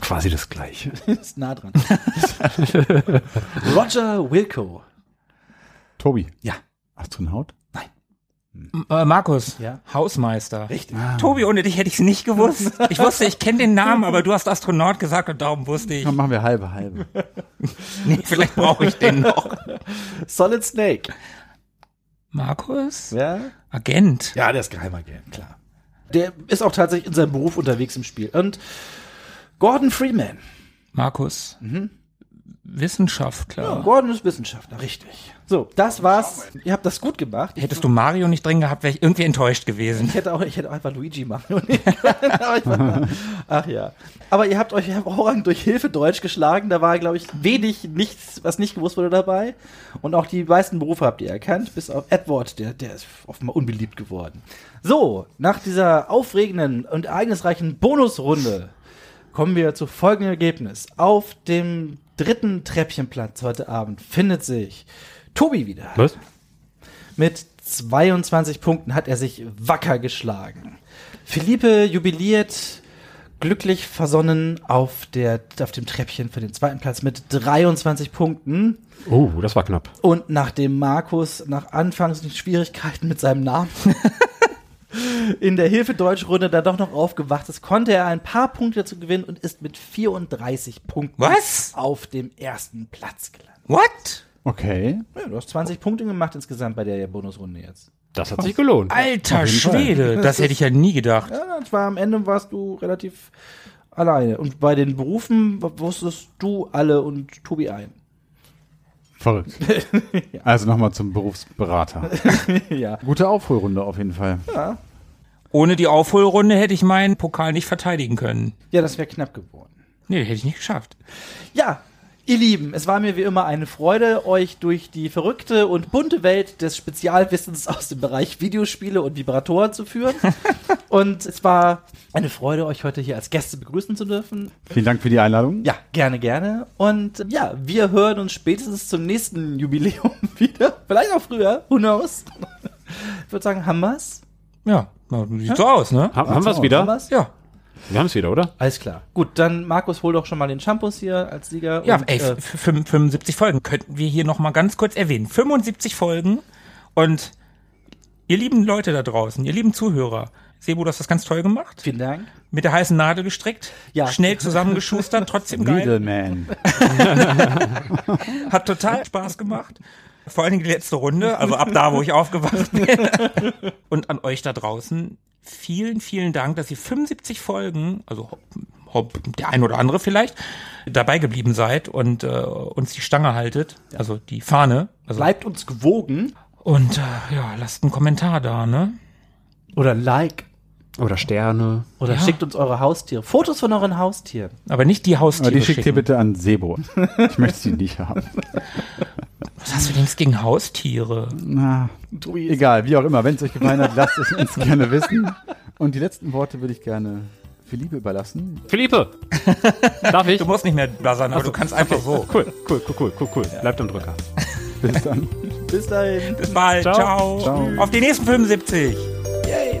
Quasi das Gleiche. ist nah dran. Roger Wilco. Tobi. Ja. Astronaut? Äh, Markus, Ja. Hausmeister. Richtig. Tobi, ohne dich hätte ich es nicht gewusst. Ich wusste, ich kenne den Namen, aber du hast Astronaut gesagt und darum wusste ich. Dann machen wir halbe, halbe. Nee, vielleicht brauche ich den noch. Solid Snake. Markus? Ja? Agent. Ja, der ist Geheimagent, klar. Der ist auch tatsächlich in seinem Beruf unterwegs im Spiel. Und Gordon Freeman. Markus. Wissenschaftler. Ja, Gordon ist Wissenschaftler, richtig. So, das war's. Ihr habt das gut gemacht. Hättest du Mario nicht drin gehabt, wäre ich irgendwie enttäuscht gewesen. ich hätte auch, ich hätte auch einfach Luigi machen können. Ach ja. Aber ihr habt euch hervorragend durch Hilfe Deutsch geschlagen. Da war, glaube ich, wenig, nichts, was nicht gewusst wurde dabei. Und auch die meisten Berufe habt ihr erkannt, bis auf Edward, der, der ist offenbar unbeliebt geworden. So, nach dieser aufregenden und ereignisreichen Bonusrunde kommen wir zu folgendem Ergebnis. Auf dem dritten Treppchenplatz heute Abend findet sich Tobi wieder. Was? Mit 22 Punkten hat er sich wacker geschlagen. Philippe jubiliert glücklich versonnen auf, der, auf dem Treppchen für den zweiten Platz mit 23 Punkten. Oh, das war knapp. Und nachdem Markus nach Anfangs Schwierigkeiten mit seinem Namen in der Hilfe-Deutsch-Runde dann doch noch aufgewacht ist, konnte er ein paar Punkte dazu gewinnen und ist mit 34 Punkten Was? auf dem ersten Platz gelandet. What? Okay. Ja, du hast 20 Punkte gemacht insgesamt bei der Bonusrunde jetzt. Das hat sich gelohnt. Alter. Schwede, das hätte ich ja nie gedacht. Ja, das war am Ende warst du relativ alleine. Und bei den Berufen wusstest du alle und Tobi ein. Verrückt. Also nochmal zum Berufsberater. ja. Gute Aufholrunde auf jeden Fall. Ohne die Aufholrunde hätte ich meinen Pokal nicht verteidigen können. Ja, das wäre knapp geworden. Nee, hätte ich nicht geschafft. Ja, ihr Lieben, es war mir wie immer eine Freude, euch durch die verrückte und bunte Welt des Spezialwissens aus dem Bereich Videospiele und Vibratoren zu führen. und es war eine Freude, euch heute hier als Gäste begrüßen zu dürfen. Vielen Dank für die Einladung. Ja, gerne, gerne. Und ja, wir hören uns spätestens zum nächsten Jubiläum wieder. Vielleicht auch früher, who knows. Ich würde sagen, haben wir's? Ja, na, sieht so aus, ne? Ha haben wir es Haben wieder? wir's? Ja. Wir haben es wieder, oder? Alles klar. Gut, dann Markus, hol doch schon mal den Shampoos hier als Sieger. Ja, und, ey, äh, f- fünf- 75 Folgen könnten wir hier noch mal ganz kurz erwähnen. 75 Folgen und ihr lieben Leute da draußen, ihr lieben Zuhörer, Sebo, du hast das ganz toll gemacht. vielen Dank. Mit der heißen Nadel gestrickt, Ja. schnell zusammengeschustert, trotzdem geil. Needleman. Hat total Spaß gemacht. Vor allen Dingen die letzte Runde, also ab da, wo ich aufgewacht bin. Und an euch da draußen, vielen, vielen Dank, dass ihr 75 Folgen, also ho- der ein oder andere vielleicht, dabei geblieben seid und äh, uns die Stange haltet, also die Fahne. Also, Bleibt uns gewogen. und äh, ja, lasst einen Kommentar da, ne? Oder Like. Oder Sterne. Oder Ja. schickt uns eure Haustiere. Fotos von euren Haustieren. Aber nicht die Haustiere Aber die schickt ihr schicken. bitte an Sebo. Ich möchte sie nicht haben. Was hast du denn jetzt gegen Haustiere? Na, egal, wie auch immer. Wenn es euch gefallen hat, lasst es uns gerne wissen. Und die letzten Worte würde ich gerne Philippe überlassen. Philippe! Darf ich? Du musst nicht mehr buzzern, aber du kannst einfach so. Cool, cool, cool, cool, cool, cool. Bleibt am Drücker. Bis dann. Bis dahin. Bis bald. Ciao. Ciao. Ciao. Auf die nächsten 75. Yay.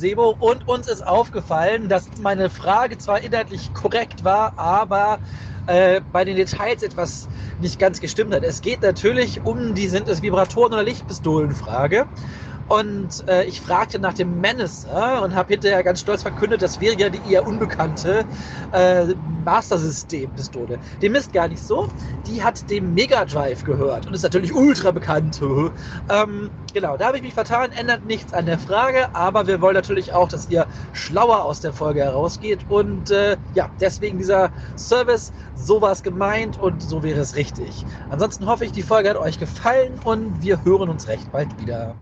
Sebo und uns ist aufgefallen, dass meine Frage zwar inhaltlich korrekt war, aber äh, bei den Details etwas nicht ganz gestimmt hat. Es geht natürlich um die sind es Vibratoren oder Lichtpistolen Frage. Und äh, ich fragte nach dem Menacer und habe hinterher ganz stolz verkündet, das wäre ja die eher unbekannte äh, Master System-Pistole. Dem ist gar nicht so. Die hat dem Mega Drive gehört und ist natürlich ultra bekannt. ähm, genau, da habe ich mich vertan, ändert nichts an der Frage, aber wir wollen natürlich auch, dass ihr schlauer aus der Folge herausgeht und äh, ja, deswegen dieser Service, so war es gemeint und so wäre es richtig. Ansonsten hoffe ich, die Folge hat euch gefallen und wir hören uns recht bald wieder.